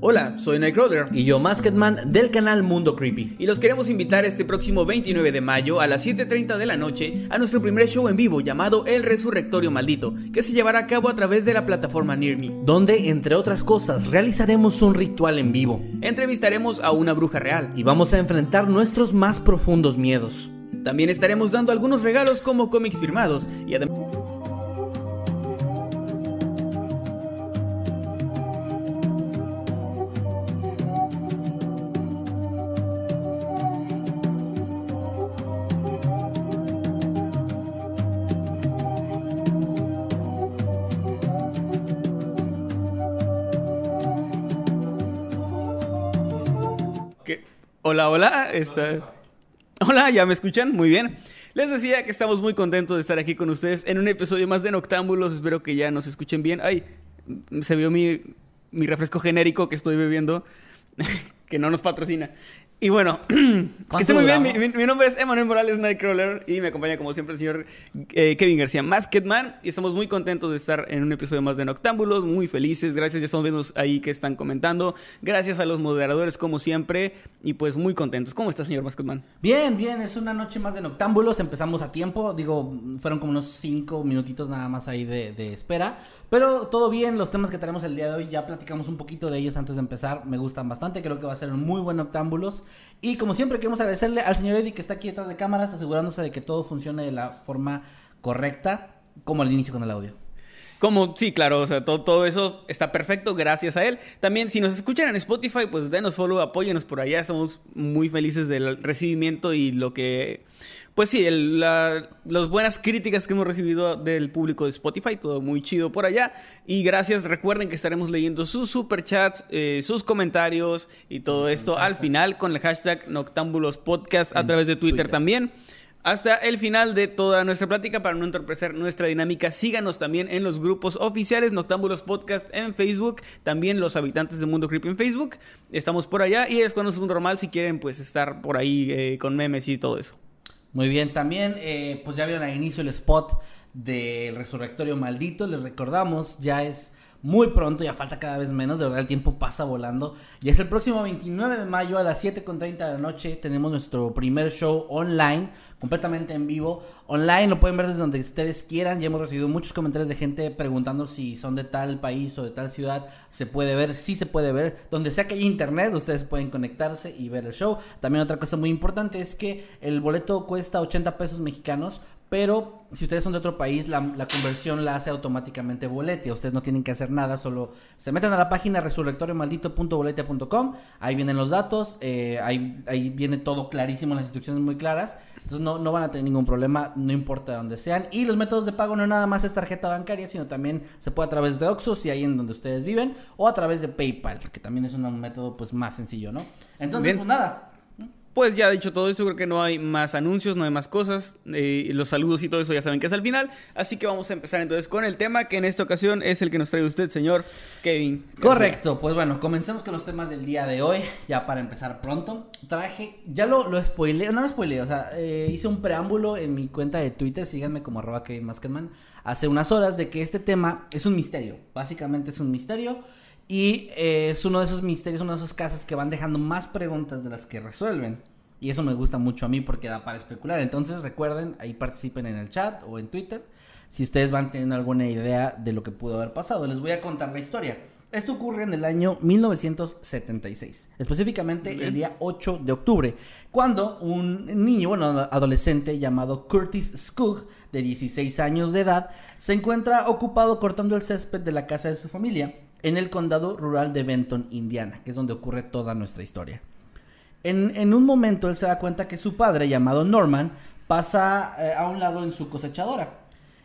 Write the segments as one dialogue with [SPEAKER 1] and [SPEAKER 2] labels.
[SPEAKER 1] Hola, soy Nightcrawler
[SPEAKER 2] y yo Masketman del canal Mundo Creepy.
[SPEAKER 1] y los queremos invitar este próximo 29 de mayo a las 7.30 de la noche a nuestro primer show en vivo llamado El Resurrectorio Maldito, que se llevará a cabo a través de la plataforma Near Me.
[SPEAKER 2] Donde, entre otras cosas, realizaremos un ritual en vivo
[SPEAKER 1] Entrevistaremos a una bruja real
[SPEAKER 2] y vamos a enfrentar nuestros más profundos miedos.
[SPEAKER 1] También estaremos dando algunos regalos como cómics firmados y además... Hola, hola. Está... Hola, ¿ya me escuchan? Muy bien. Les decía que estamos muy contentos de estar aquí con ustedes en un episodio más de Noctámbulos. Espero que ya nos escuchen bien. Ay, se vio mi, mi refresco genérico que estoy bebiendo, que no nos patrocina. Y bueno, que esté muy bien. Mi, mi- mi nombre es Emanuel Morales Nightcrawler y me acompaña como siempre el señor eh, Kevin García Masketman. Y estamos muy contentos de estar en un episodio más de Noctámbulos, muy felices. Gracias, ya estamos viendo ahí que están comentando. Gracias a los moderadores como siempre y pues muy contentos. ¿Cómo está, señor Masketman?
[SPEAKER 2] Bien, bien, es una noche más de noctámbulos. Empezamos a tiempo, digo, fueron como unos cinco minutitos nada más ahí de, de espera. Pero todo bien, los temas que tenemos el día de hoy ya platicamos un poquito de ellos antes de empezar. Me gustan bastante, creo que va a ser un muy buen noctámbulos. Y como siempre, queremos agradecerle al señor Eddie que está aquí detrás de cámaras, asegurándose de que todo funcione de la forma correcta, como al inicio con el audio.
[SPEAKER 1] Como, sí, claro, o sea, todo, todo eso está perfecto gracias a él. También, si nos escuchan en Spotify, pues denos follow, apóyenos por allá. Estamos muy felices del recibimiento y lo que... Pues sí, el- la- las buenas críticas que hemos recibido del público de Spotify, todo muy chido por allá. Y gracias, recuerden que estaremos leyendo sus superchats, eh, sus comentarios y todo esto al final con el hashtag Noctámbulos Podcast a través de Twitter
[SPEAKER 2] Twitter.
[SPEAKER 1] también. Hasta el final de toda nuestra plática, para no entorpecer nuestra dinámica, síganos también en los grupos oficiales Noctámbulos Podcast en Facebook, también los habitantes de Mundo Creepy en Facebook. Estamos por allá y es cuando es un normal si quieren pues estar por ahí eh, con memes y todo eso.
[SPEAKER 2] Muy bien, también eh, pues ya vieron al inicio el spot del Resurrectorio Maldito, les recordamos, ya es muy pronto, ya falta cada vez menos, de verdad el tiempo pasa volando. Y es el próximo 29 de mayo a las 7.30 de la noche, tenemos nuestro primer show online, completamente en vivo. Online lo pueden ver desde donde ustedes quieran, ya hemos recibido muchos comentarios de gente preguntando si son de tal país o de tal ciudad, se puede ver, sí se puede ver, donde sea que haya internet, ustedes pueden conectarse y ver el show. También otra cosa muy importante es que el boleto cuesta 80 pesos mexicanos, pero si ustedes son de otro país, la, la conversión la hace automáticamente Bolete. Ustedes no tienen que hacer nada, solo se meten a la página resurrectoriomaldito.bolete.com. Ahí vienen los datos, eh, ahí, ahí viene todo clarísimo, las instrucciones muy claras. Entonces no, no van a tener ningún problema, no importa de dónde sean. Y los métodos de pago no nada más es tarjeta bancaria, sino también se puede a través de Oxxo, si ahí en donde ustedes viven, o a través de PayPal, que también es un método pues más sencillo, ¿no? Entonces,
[SPEAKER 1] Bien.
[SPEAKER 2] pues nada.
[SPEAKER 1] Pues ya dicho todo esto, creo que no hay más anuncios, no hay más cosas. eh, los saludos y todo eso ya saben que es al final. Así que vamos a empezar entonces con el tema que en esta ocasión es el que nos trae usted, señor Kevin.
[SPEAKER 2] Correcto, pues bueno, comencemos con los temas del día de hoy, ya para empezar pronto. Traje, ya lo, lo spoileé, no lo spoileé, o sea, eh, hice un preámbulo en mi cuenta de Twitter, síganme como arroba Kevin hace unas horas de que este tema es un misterio, básicamente es un misterio. Y eh, es uno de esos misterios, uno de esos casos que van dejando más preguntas de las que resuelven. Y eso me gusta mucho a mí porque da para especular. Entonces recuerden, ahí participen en el chat o en Twitter. Si ustedes van teniendo alguna idea de lo que pudo haber pasado, les voy a contar la historia. Esto ocurre en el año 1976, específicamente el día 8 de octubre, cuando un niño, bueno, adolescente llamado Curtis Skug, de 16 años de edad, se encuentra ocupado cortando el césped de la casa de su familia en el condado rural de Benton, Indiana, que es donde ocurre toda nuestra historia. En, en un momento él se da cuenta que su padre, llamado Norman, pasa eh, a un lado en su cosechadora.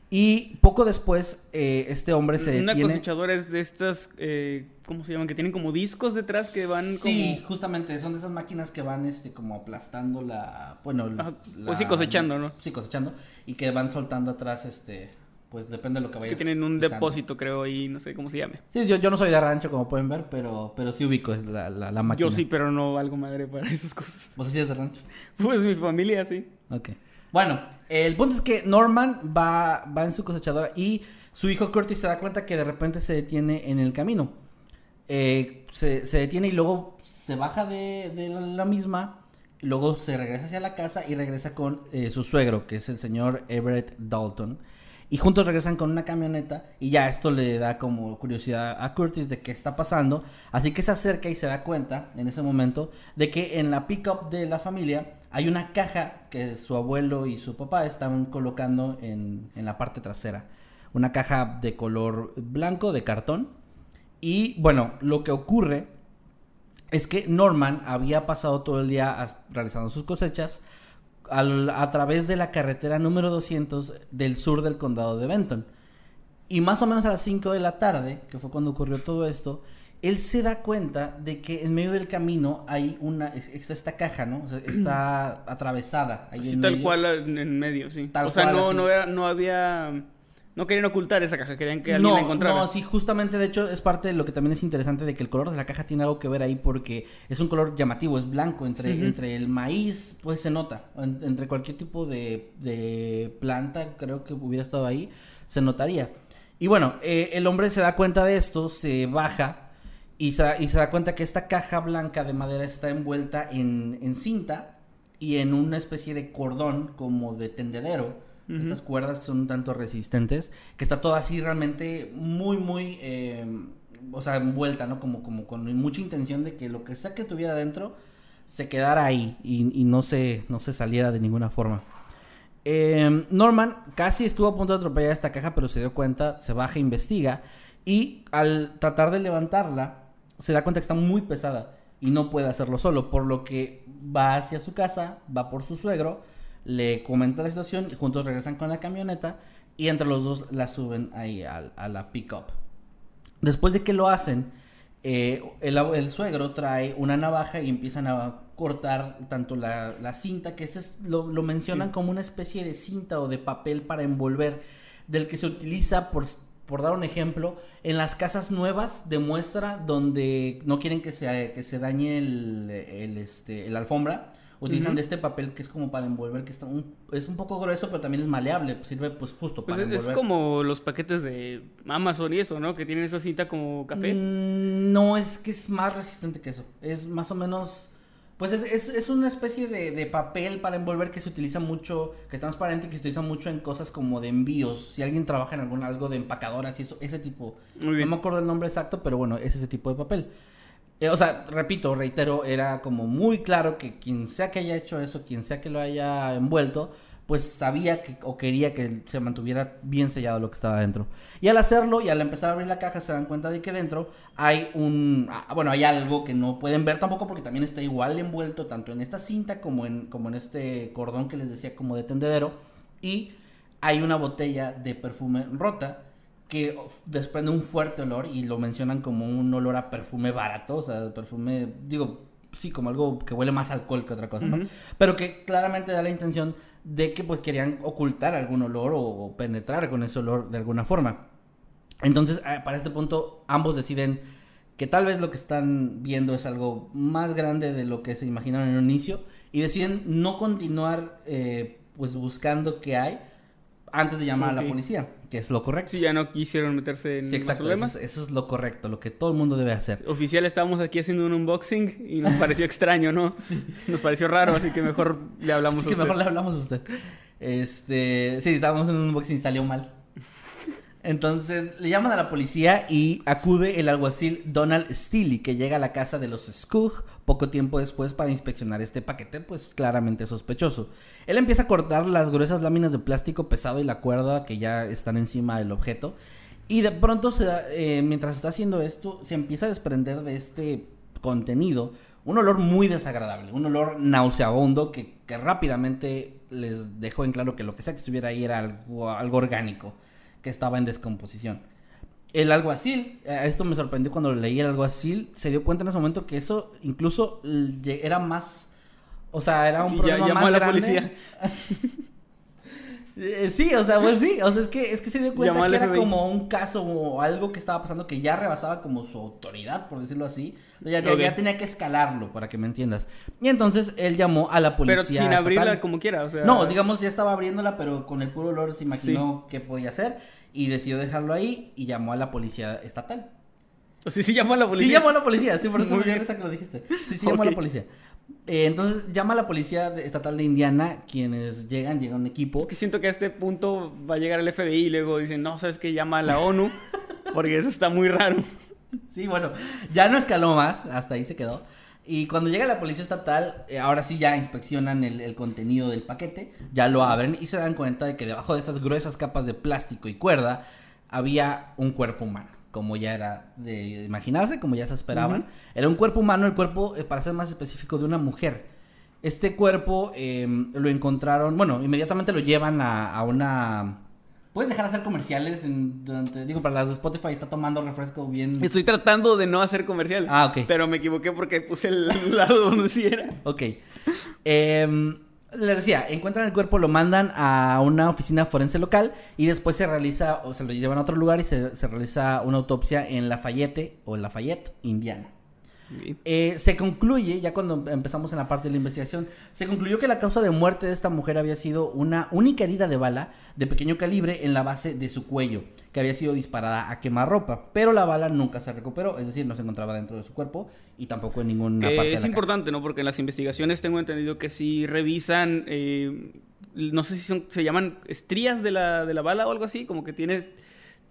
[SPEAKER 2] Y poco después, eh, este hombre se
[SPEAKER 1] Una
[SPEAKER 2] detiene...
[SPEAKER 1] cosechadora es de estas, eh, ¿cómo se llaman? Que tienen como discos detrás que van
[SPEAKER 2] Sí,
[SPEAKER 1] como...
[SPEAKER 2] justamente, son de esas máquinas que van este como aplastando la, bueno,
[SPEAKER 1] Ajá,
[SPEAKER 2] la-
[SPEAKER 1] pues sí, cosechando, ¿no?
[SPEAKER 2] Sí, cosechando y que van soltando atrás este pues depende de lo que
[SPEAKER 1] Es
[SPEAKER 2] vayas.
[SPEAKER 1] que tienen un
[SPEAKER 2] pisando.
[SPEAKER 1] depósito, creo, y no sé cómo se llame.
[SPEAKER 2] Sí, yo, yo no soy de rancho como pueden ver, pero pero sí ubico es la, la, la máquina.
[SPEAKER 1] Yo sí, pero no valgo madre para esas cosas.
[SPEAKER 2] ¿Vos sí eres de rancho?
[SPEAKER 1] Pues mi familia, sí.
[SPEAKER 2] Ok. Bueno, el punto es que Norman va, va en su cosechadora y su hijo Curtis se da cuenta que de repente se detiene en el camino. Eh, se, se detiene y luego se baja de, de la, misma. Luego se regresa hacia la casa y regresa con eh, su suegro, que es el señor Everett Dalton. Y juntos regresan con una camioneta y ya esto le da como curiosidad a Curtis de qué está pasando. Así que se acerca y se da cuenta en ese momento de que en la pickup de la familia hay una caja que su abuelo y su papá están colocando en, en la parte trasera. Una caja de color blanco, de cartón. Y bueno, lo que ocurre es que Norman había pasado todo el día realizando sus cosechas al- a través de la carretera número 200 del sur del condado de Benton. Y más o menos a las 5 de la tarde, que fue cuando ocurrió todo esto, él se da cuenta de que en medio del camino hay una, es- está esta caja, ¿no? O sea, está atravesada. ahí
[SPEAKER 1] Así
[SPEAKER 2] en
[SPEAKER 1] tal
[SPEAKER 2] medio.
[SPEAKER 1] cual en, medio, sí.
[SPEAKER 2] Tal
[SPEAKER 1] o sea,
[SPEAKER 2] cual,
[SPEAKER 1] no, no, era- no había... No querían ocultar esa caja, querían que alguien
[SPEAKER 2] no,
[SPEAKER 1] la encontrara.
[SPEAKER 2] No, sí, justamente, de hecho, es parte de lo que también es interesante de que el color de la caja tiene algo que ver ahí porque es un color llamativo, es blanco, entre, entre el maíz, pues se nota, en- entre cualquier tipo de, de planta, creo que hubiera estado ahí, se notaría. Y bueno, eh, el hombre se da cuenta de esto, se baja y se, y se da cuenta que esta caja blanca de madera está envuelta en, en cinta y en una especie de cordón como de tendedero. Estas cuerdas son un tanto resistentes, que está todo así realmente muy, muy, eh, o sea, envuelta, ¿no? Como, como con mucha intención de que lo que sea que tuviera dentro se quedara ahí y, no, se, no se saliera de ninguna forma. Eh, Norman casi estuvo a punto de atropellar esta caja, pero se dio cuenta, se baja, investiga y al tratar de levantarla, se da cuenta que está muy pesada y no puede hacerlo solo, por lo que va hacia su casa, va por su suegro, le comenta la situación y juntos regresan con la camioneta y entre los dos la suben ahí al- a, la pickup. Después de que lo hacen, eh, el, el suegro trae una navaja y empiezan a cortar tanto la, la cinta, que este es, lo, lo mencionan
[SPEAKER 1] Sí.
[SPEAKER 2] como una especie de cinta o de papel para envolver, del que se utiliza, por, por dar un ejemplo, en las casas nuevas de muestra donde no quieren que se, que se dañe el, el, este, la alfombra. Utilizan
[SPEAKER 1] Ujú.
[SPEAKER 2] de este papel que es como para envolver, que está un- es un poco grueso, pero también es maleable, sirve pues justo
[SPEAKER 1] Pues
[SPEAKER 2] para
[SPEAKER 1] es, es
[SPEAKER 2] envolver.
[SPEAKER 1] como los paquetes de Amazon y eso, ¿no? Que tienen esa cinta como café.
[SPEAKER 2] Mm, no, es que es más resistente que eso. Es más o menos. Pues es, es, es una especie de, de papel para envolver que se utiliza mucho, que es transparente, que se utiliza mucho en cosas como de envíos. Si alguien trabaja en algún algo de empacadoras y eso, ese tipo.
[SPEAKER 1] Muy bien.
[SPEAKER 2] No me acuerdo el nombre exacto, pero bueno, es ese tipo de papel. Eh, o sea, repito, reitero, era como muy claro que quien sea que haya hecho eso, quien sea que lo haya envuelto, pues sabía que o quería que se mantuviera bien sellado lo que estaba dentro. Y al hacerlo y al empezar a abrir la caja se dan cuenta de que dentro hay un, ah, bueno, hay algo que no pueden ver tampoco porque también está igual envuelto tanto en esta cinta como en como en este cordón que les decía como de tendedero y hay una botella de perfume rota que desprende un fuerte olor y lo mencionan como un olor a perfume barato, o sea, perfume, digo, sí, como algo que huele más alcohol que otra cosa. Pero que claramente da la intención de que pues querían ocultar algún olor o, o penetrar con ese olor de alguna forma. Entonces, eh, para este punto, ambos deciden que tal vez lo que están viendo es algo más grande de lo que se imaginaron en un inicio y deciden no continuar eh, pues buscando qué hay antes de llamar a la policía, que es lo correcto.
[SPEAKER 1] Sí, ya no quisieron meterse en
[SPEAKER 2] Sí,
[SPEAKER 1] más
[SPEAKER 2] exacto, eso es, eso es lo correcto, lo que todo el mundo debe hacer.
[SPEAKER 1] Oficial, estábamos aquí haciendo un unboxing y nos pareció extraño, ¿no? Nos pareció raro, así que mejor le hablamos
[SPEAKER 2] Así
[SPEAKER 1] a
[SPEAKER 2] que
[SPEAKER 1] usted.
[SPEAKER 2] mejor le hablamos a usted. Este, sí, estábamos en un unboxing y salió mal. Entonces le llaman a la policía y acude el alguacil Donald Steely, que llega a la casa de los Skug poco tiempo después para inspeccionar este paquete, pues claramente sospechoso. Él empieza a cortar las gruesas láminas de plástico pesado y la cuerda que ya están encima del objeto. Y de pronto, se da- eh, mientras está haciendo esto, se empieza a desprender de este contenido Un olor muy desagradable, un olor nauseabundo que, que rápidamente les dejó en claro que lo que sea que estuviera ahí era algo, algo orgánico, que estaba en descomposición. El alguacil, eh, esto me sorprendió cuando leí el alguacil, se dio cuenta en ese momento que eso incluso era más, o sea, era un
[SPEAKER 1] Y ya
[SPEAKER 2] problema
[SPEAKER 1] llamó
[SPEAKER 2] más
[SPEAKER 1] a la
[SPEAKER 2] grande.
[SPEAKER 1] policía.
[SPEAKER 2] Eh, Sí, o sea, pues sí, o sea, es que, es que se dio cuenta
[SPEAKER 1] Llamó
[SPEAKER 2] que era como un caso o algo que estaba pasando que ya rebasaba como su autoridad, por decirlo así. Ya, ya-
[SPEAKER 1] Ok.
[SPEAKER 2] ya tenía que escalarlo, para que me entiendas. Y entonces él llamó a la policía.
[SPEAKER 1] Pero sin abrirla como quiera, o sea...
[SPEAKER 2] No, digamos, ya estaba abriéndola, pero con el puro olor se imaginó qué podía hacer y decidió dejarlo ahí y llamó a la policía estatal.
[SPEAKER 1] O sea, sí llamó a la policía.
[SPEAKER 2] Sí llamó a la policía, sí, por eso me que lo dijiste. Sí, sí llamó a la policía. Eh, entonces llama a la policía estatal de Indiana, quienes llegan, llega un equipo.
[SPEAKER 1] Es que siento que a este punto va a llegar el FBI y luego dicen, no, ¿sabes qué? Llama a la ONU, porque eso está muy raro.
[SPEAKER 2] Sí, bueno, ya no escaló más, hasta ahí se quedó. Y cuando llega la policía estatal, eh, ahora sí ya inspeccionan el, el contenido del paquete, ya lo abren y se dan cuenta de que debajo de estas gruesas capas de plástico y cuerda había un cuerpo humano, como ya era de imaginarse, como ya se esperaban. Era un cuerpo humano, el cuerpo, eh, para ser más específico, de una mujer. Este cuerpo eh, lo encontraron, bueno, inmediatamente lo llevan a, a una... ¿Puedes dejar de hacer comerciales en- durante, digo, para las de Spotify está tomando refresco bien...
[SPEAKER 1] Estoy tratando de no hacer comerciales.
[SPEAKER 2] Ah, ok.
[SPEAKER 1] Pero me equivoqué porque puse el lado donde sí era.
[SPEAKER 2] Ok. Em, les decía, encuentran el cuerpo, lo mandan a una oficina forense local y después se realiza, o se lo llevan a otro lugar y se, se realiza una autopsia en Lafayette o Lafayette, Indiana. Eh, se concluye, ya cuando empezamos en la parte de la investigación, se concluyó que la causa de muerte de esta mujer había sido una única herida de bala de pequeño calibre en la base de su cuello, que había sido disparada a quemarropa, pero la bala nunca se recuperó, es decir, no se encontraba dentro de su cuerpo y tampoco en ninguna
[SPEAKER 1] Que
[SPEAKER 2] parte de
[SPEAKER 1] es
[SPEAKER 2] la
[SPEAKER 1] importante, ¿no? Porque en las investigaciones tengo entendido que si revisan, eh, no sé si son, se llaman estrías de la, de la bala o algo así, como que tienes,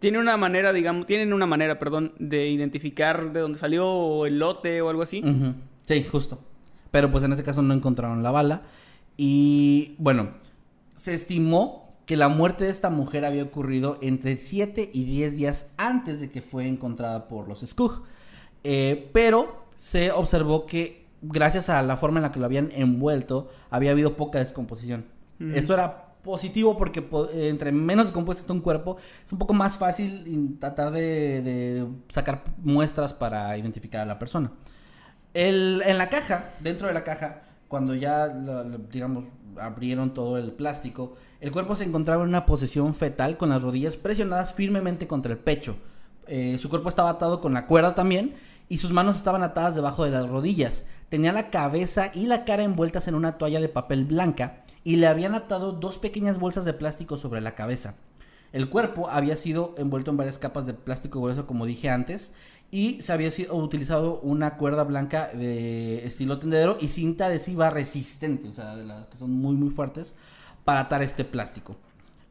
[SPEAKER 1] tiene una manera, digamos, tienen una manera, perdón, de identificar de dónde salió o el lote o algo así.
[SPEAKER 2] Sí, justo. Pero pues en este caso no encontraron la bala. Y bueno, se estimó que la muerte de esta mujer había ocurrido entre 7 y 10 días antes de que fue encontrada por los Skug. Eh, pero se observó que gracias a la forma en la que lo habían envuelto, había habido poca descomposición. Esto era positivo porque po- eh, entre menos descompuesto está un cuerpo, es un poco más fácil tratar de, sacar muestras para identificar a la persona. El- en la caja, dentro de la caja, cuando ya, digamos, abrieron todo el plástico, el cuerpo se encontraba en una posición fetal con las rodillas presionadas firmemente contra el pecho. Eh, su cuerpo estaba atado con la cuerda también y sus manos estaban atadas debajo de las rodillas. Tenía la cabeza y la cara envueltas en una toalla de papel blanca y le habían atado dos pequeñas bolsas de plástico sobre la cabeza. El cuerpo había sido envuelto en varias capas de plástico grueso, como dije antes, y se había sido utilizado una cuerda blanca de estilo tendedero y cinta adhesiva resistente, o sea, de las que son muy, muy fuertes, para atar este plástico.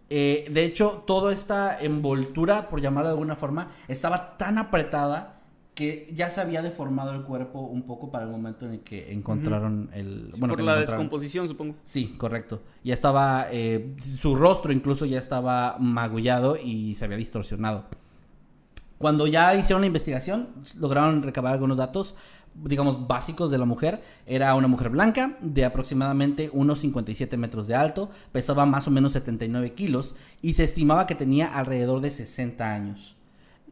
[SPEAKER 2] Eh, de hecho, toda esta envoltura, por llamarlo de alguna forma, estaba tan apretada que ya se había deformado el cuerpo un poco para el momento en el que encontraron el...
[SPEAKER 1] Sí,
[SPEAKER 2] bueno,
[SPEAKER 1] por la descomposición, supongo.
[SPEAKER 2] Sí, correcto. Ya estaba, eh, su rostro incluso ya estaba magullado y se había distorsionado. Cuando ya hicieron la investigación, lograron recabar algunos datos, digamos, básicos de la mujer. Era una mujer blanca de aproximadamente unos 57 metros de alto, pesaba más o menos 79 kilos y se estimaba que tenía alrededor de 60 años.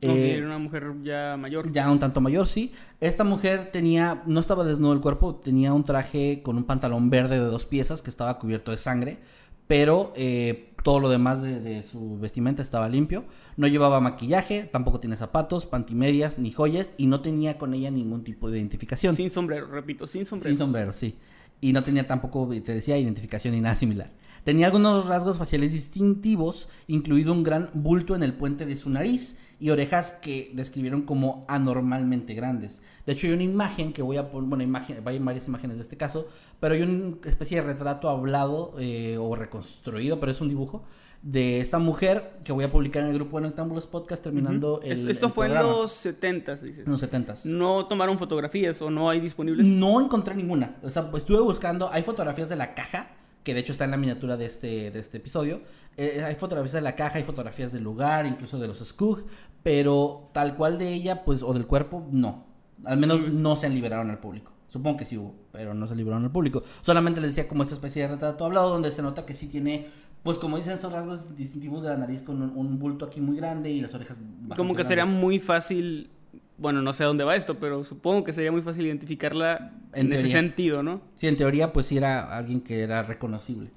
[SPEAKER 2] Eh,
[SPEAKER 1] era una mujer ya mayor.
[SPEAKER 2] ya un tanto mayor, sí. Esta mujer tenía, no estaba desnudo el cuerpo, tenía un traje con un pantalón verde de dos piezas que estaba cubierto de sangre, pero eh, todo lo demás de, de su vestimenta estaba limpio. No llevaba maquillaje, tampoco tiene zapatos, pantimedias ni joyas y no tenía con ella ningún tipo de identificación.
[SPEAKER 1] Sin sombrero, repito, sin sombrero.
[SPEAKER 2] Sin sombrero, sí. Y no tenía tampoco, te decía, identificación ni nada similar. Tenía algunos rasgos faciales distintivos, incluido un gran bulto en el puente de su nariz y orejas que describieron como anormalmente grandes. De hecho, hay una imagen que voy a poner, bueno, imagen, hay varias imágenes de este caso, pero hay una especie de retrato hablado eh, o reconstruido, pero es un dibujo de esta mujer que voy a publicar en el grupo de Noctámbulos Podcast terminando
[SPEAKER 1] Ujú.
[SPEAKER 2] el
[SPEAKER 1] Es- Esto
[SPEAKER 2] el
[SPEAKER 1] fue
[SPEAKER 2] programa.
[SPEAKER 1] en los 70s, dices.
[SPEAKER 2] En los 70s.
[SPEAKER 1] No tomaron fotografías o no hay disponibles.
[SPEAKER 2] No encontré ninguna. O sea, pues, estuve buscando. Hay fotografías de la caja, que de hecho está en la miniatura de este, de este episodio. Eh, hay fotografías de la caja, hay fotografías del lugar, incluso de los Skug. Pero tal cual de ella, pues, o del cuerpo, no. Al menos no se liberaron al público. Supongo que sí hubo, pero no se libraron al público. Solamente les decía como esta especie de retrato hablado donde se nota que sí tiene, pues como dicen esos rasgos distintivos de la nariz con un, un bulto aquí muy grande y las orejas
[SPEAKER 1] Como que sería muy fácil, bueno, no sé a dónde va esto, pero supongo que sería muy fácil identificarla
[SPEAKER 2] En
[SPEAKER 1] en, ese sentido, ¿no?
[SPEAKER 2] Sí, en teoría, pues sí era alguien que era reconocible.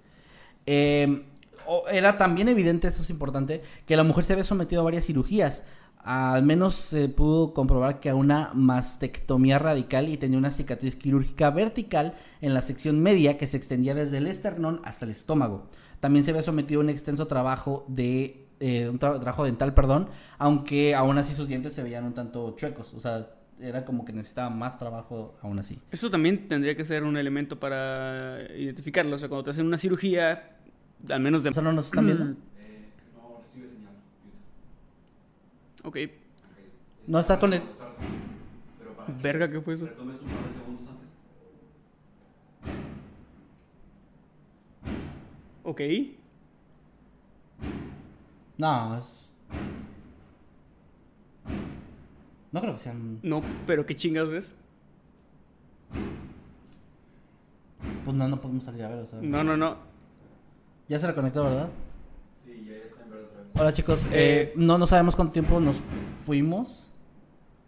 [SPEAKER 2] Eh, o- era también evidente, esto es importante, que la mujer se había sometido a varias cirugías. Al menos se pudo comprobar que a una mastectomía radical y tenía una cicatriz quirúrgica vertical en la sección media que se extendía desde el esternón hasta el estómago. También se había sometido a un extenso trabajo de eh, un tra- trabajo dental, perdón, aunque aún así sus dientes se veían un tanto chuecos, o sea, era como que necesitaba más trabajo aún así.
[SPEAKER 1] Eso también tendría que ser un elemento para identificarlo. O sea, cuando te hacen una cirugía, al menos de...
[SPEAKER 2] ¿O sea, no nos están viendo?
[SPEAKER 1] Ok.
[SPEAKER 2] No está con el...
[SPEAKER 1] Verga, ¿qué fue eso? Ok.
[SPEAKER 2] No, es... No creo que sean...
[SPEAKER 1] No, pero qué chingados es.
[SPEAKER 2] Pues no, no podemos salir a ver, o sea...
[SPEAKER 1] No, no, no.
[SPEAKER 2] Ya se reconectó, ¿verdad? Sí, ya está en verdad Hola chicos,
[SPEAKER 1] Eh,
[SPEAKER 2] eh, no, no sabemos cuánto tiempo nos fuimos.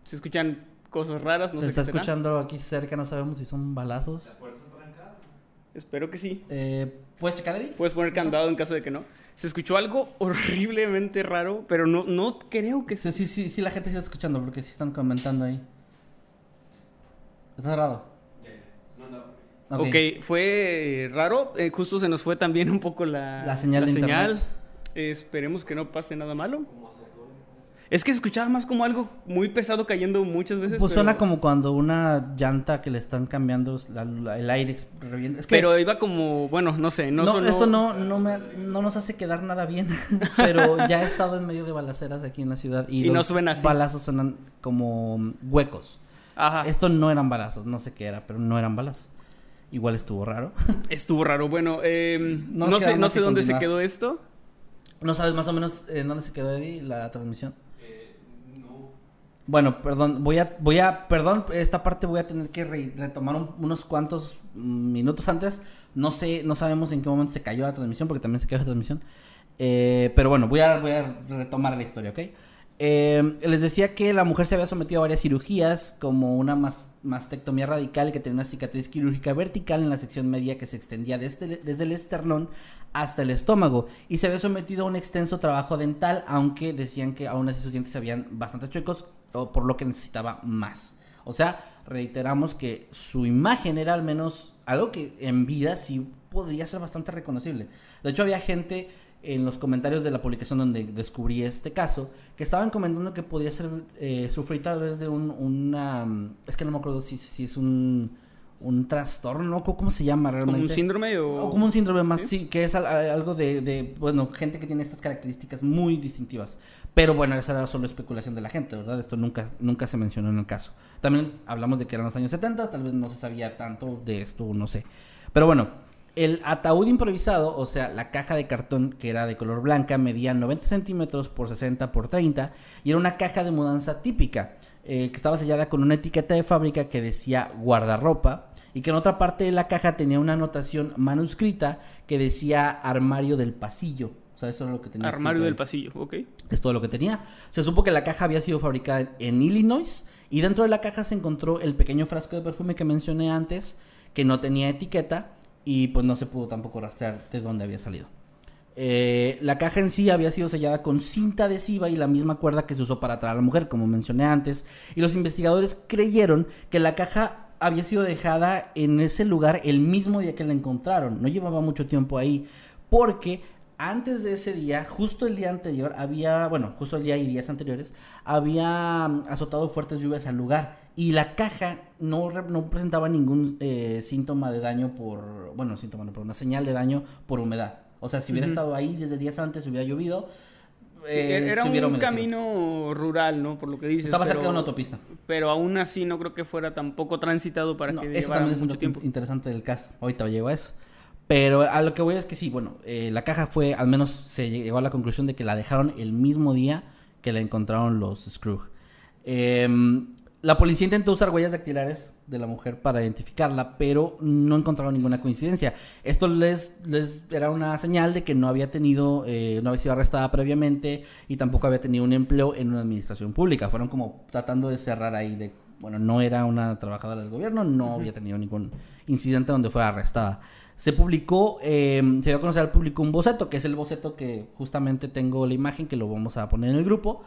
[SPEAKER 1] Se escuchan cosas raras, no
[SPEAKER 2] se
[SPEAKER 1] sé
[SPEAKER 2] está
[SPEAKER 1] qué será.
[SPEAKER 2] escuchando aquí cerca, no sabemos si son balazos.
[SPEAKER 1] Espero que sí.
[SPEAKER 2] Eh, ¿Puedes checar, Eddie?
[SPEAKER 1] Puedes poner candado en caso de que no. Se escuchó algo horriblemente raro, pero no, no creo que sea.
[SPEAKER 2] Sí, sí, sí, la gente sí está escuchando porque sí están comentando ahí. ¿Está cerrado?
[SPEAKER 1] Ok, fue raro. eh, justo se nos fue también un poco la,
[SPEAKER 2] La señal de internet.
[SPEAKER 1] Eh, esperemos que no pase nada malo. Es que se escuchaba más como algo muy pesado cayendo muchas veces.
[SPEAKER 2] Pues
[SPEAKER 1] pero-
[SPEAKER 2] suena como cuando una llanta que le están cambiando la- la- el aire revienta. Es que
[SPEAKER 1] Pero iba como, bueno, no sé, no,
[SPEAKER 2] no,
[SPEAKER 1] sonó-
[SPEAKER 2] esto no, no, me- no nos hace quedar nada bien, pero ya he estado en medio de balaceras aquí en la ciudad y,
[SPEAKER 1] Y no
[SPEAKER 2] los
[SPEAKER 1] suena así.
[SPEAKER 2] balazos suenan como huecos.
[SPEAKER 1] Ajá.
[SPEAKER 2] Esto no eran balazos, no sé qué era, pero no eran balazos. Igual estuvo raro.
[SPEAKER 1] Estuvo raro. Bueno, eh, no sé, no sé dónde
[SPEAKER 2] continuar.
[SPEAKER 1] se quedó esto.
[SPEAKER 2] ¿No sabes más o menos en dónde se quedó Eddie la transmisión? Bueno, perdón, voy a, voy a, perdón, esta parte voy a tener que re- retomar un- unos cuantos mm, minutos antes. No sé, no sabemos en qué momento se cayó la transmisión, porque también se cayó la transmisión. Eh, pero bueno, voy a, voy a retomar la historia, ¿ok? Eh, les decía que la mujer se había sometido a varias cirugías, como una mas- mastectomía radical que tenía una cicatriz quirúrgica vertical en la sección media que se extendía desde, el esternón hasta el estómago y se había sometido a un extenso trabajo dental, aunque decían que aún así sus dientes habían bastante chuecos, por lo que necesitaba más. O sea, reiteramos que su imagen era al menos algo que en vida sí podría ser bastante reconocible. De hecho, había gente en los comentarios de la publicación donde descubrí este caso que estaban comentando que podría ser eh, sufrir tal vez de un, una... Es que no me acuerdo si, si es un, un trastorno, ¿cómo se llama realmente?
[SPEAKER 1] ¿Como un síndrome o...?
[SPEAKER 2] O como un síndrome más,
[SPEAKER 1] ¿Sí?
[SPEAKER 2] sí, que es algo de, de, bueno, gente que tiene estas características muy distintivas. Pero bueno, esa era solo especulación de la gente, ¿verdad? Esto nunca, nunca se mencionó en el caso. También hablamos de que eran los años 70, tal vez no se sabía tanto de esto, no sé. Pero bueno, el ataúd improvisado, o sea, la caja de cartón que era de color blanca, medía 90 centímetros por 60 por 30 y era una caja de mudanza típica, eh, que estaba sellada con una etiqueta de fábrica que decía guardarropa y que en otra parte de la caja tenía una anotación manuscrita que decía armario del pasillo. O sea, eso era lo que tenía.
[SPEAKER 1] Armario del pasillo, ok.
[SPEAKER 2] Es todo lo que tenía. Se supo que la caja había sido fabricada en Illinois y dentro de la caja se encontró el pequeño frasco de perfume que mencioné antes, que no tenía etiqueta y pues no se pudo tampoco rastrear de dónde había salido. Eh, la caja en sí había sido sellada con cinta adhesiva y la misma cuerda que se usó para atraer a la mujer, como mencioné antes, y los investigadores creyeron que la caja había sido dejada en ese lugar el mismo día que la encontraron. No llevaba mucho tiempo ahí, porque antes de ese día, justo el día anterior, había, bueno, justo el día y días anteriores, había mm, azotado fuertes lluvias al lugar y la caja no, no presentaba ningún eh, síntoma de daño por, bueno, síntoma, no, pero una señal de daño por humedad. O sea, si hubiera estado ahí desde días antes, hubiera llovido. Eh,
[SPEAKER 1] era un
[SPEAKER 2] humedecido.
[SPEAKER 1] camino rural, ¿no? Por lo que dices.
[SPEAKER 2] Estaba cerca
[SPEAKER 1] pero-
[SPEAKER 2] de una autopista.
[SPEAKER 1] Pero aún así no creo que fuera tampoco transitado para
[SPEAKER 2] No,
[SPEAKER 1] que
[SPEAKER 2] eso
[SPEAKER 1] llevara
[SPEAKER 2] también es
[SPEAKER 1] mucho tiempo.
[SPEAKER 2] interesante del caso. Ahorita llego a eso. Pero a lo que voy es que sí, bueno, eh, la caja fue, al menos se llegó a la conclusión de que la dejaron el mismo día que la encontraron los Scrooge. Em, La policía intentó usar huellas dactilares de la mujer para identificarla, pero no encontraron ninguna coincidencia. Esto les, les era una señal de que no había tenido, eh, no había sido arrestada previamente y tampoco había tenido un empleo en una administración pública. Fueron como tratando de cerrar ahí de, bueno, no era una trabajadora del gobierno, no había tenido ningún incidente donde fue arrestada. Se publicó, eh, se dio a conocer al público un boceto, que es el boceto que justamente tengo la imagen, que lo vamos a poner en el grupo,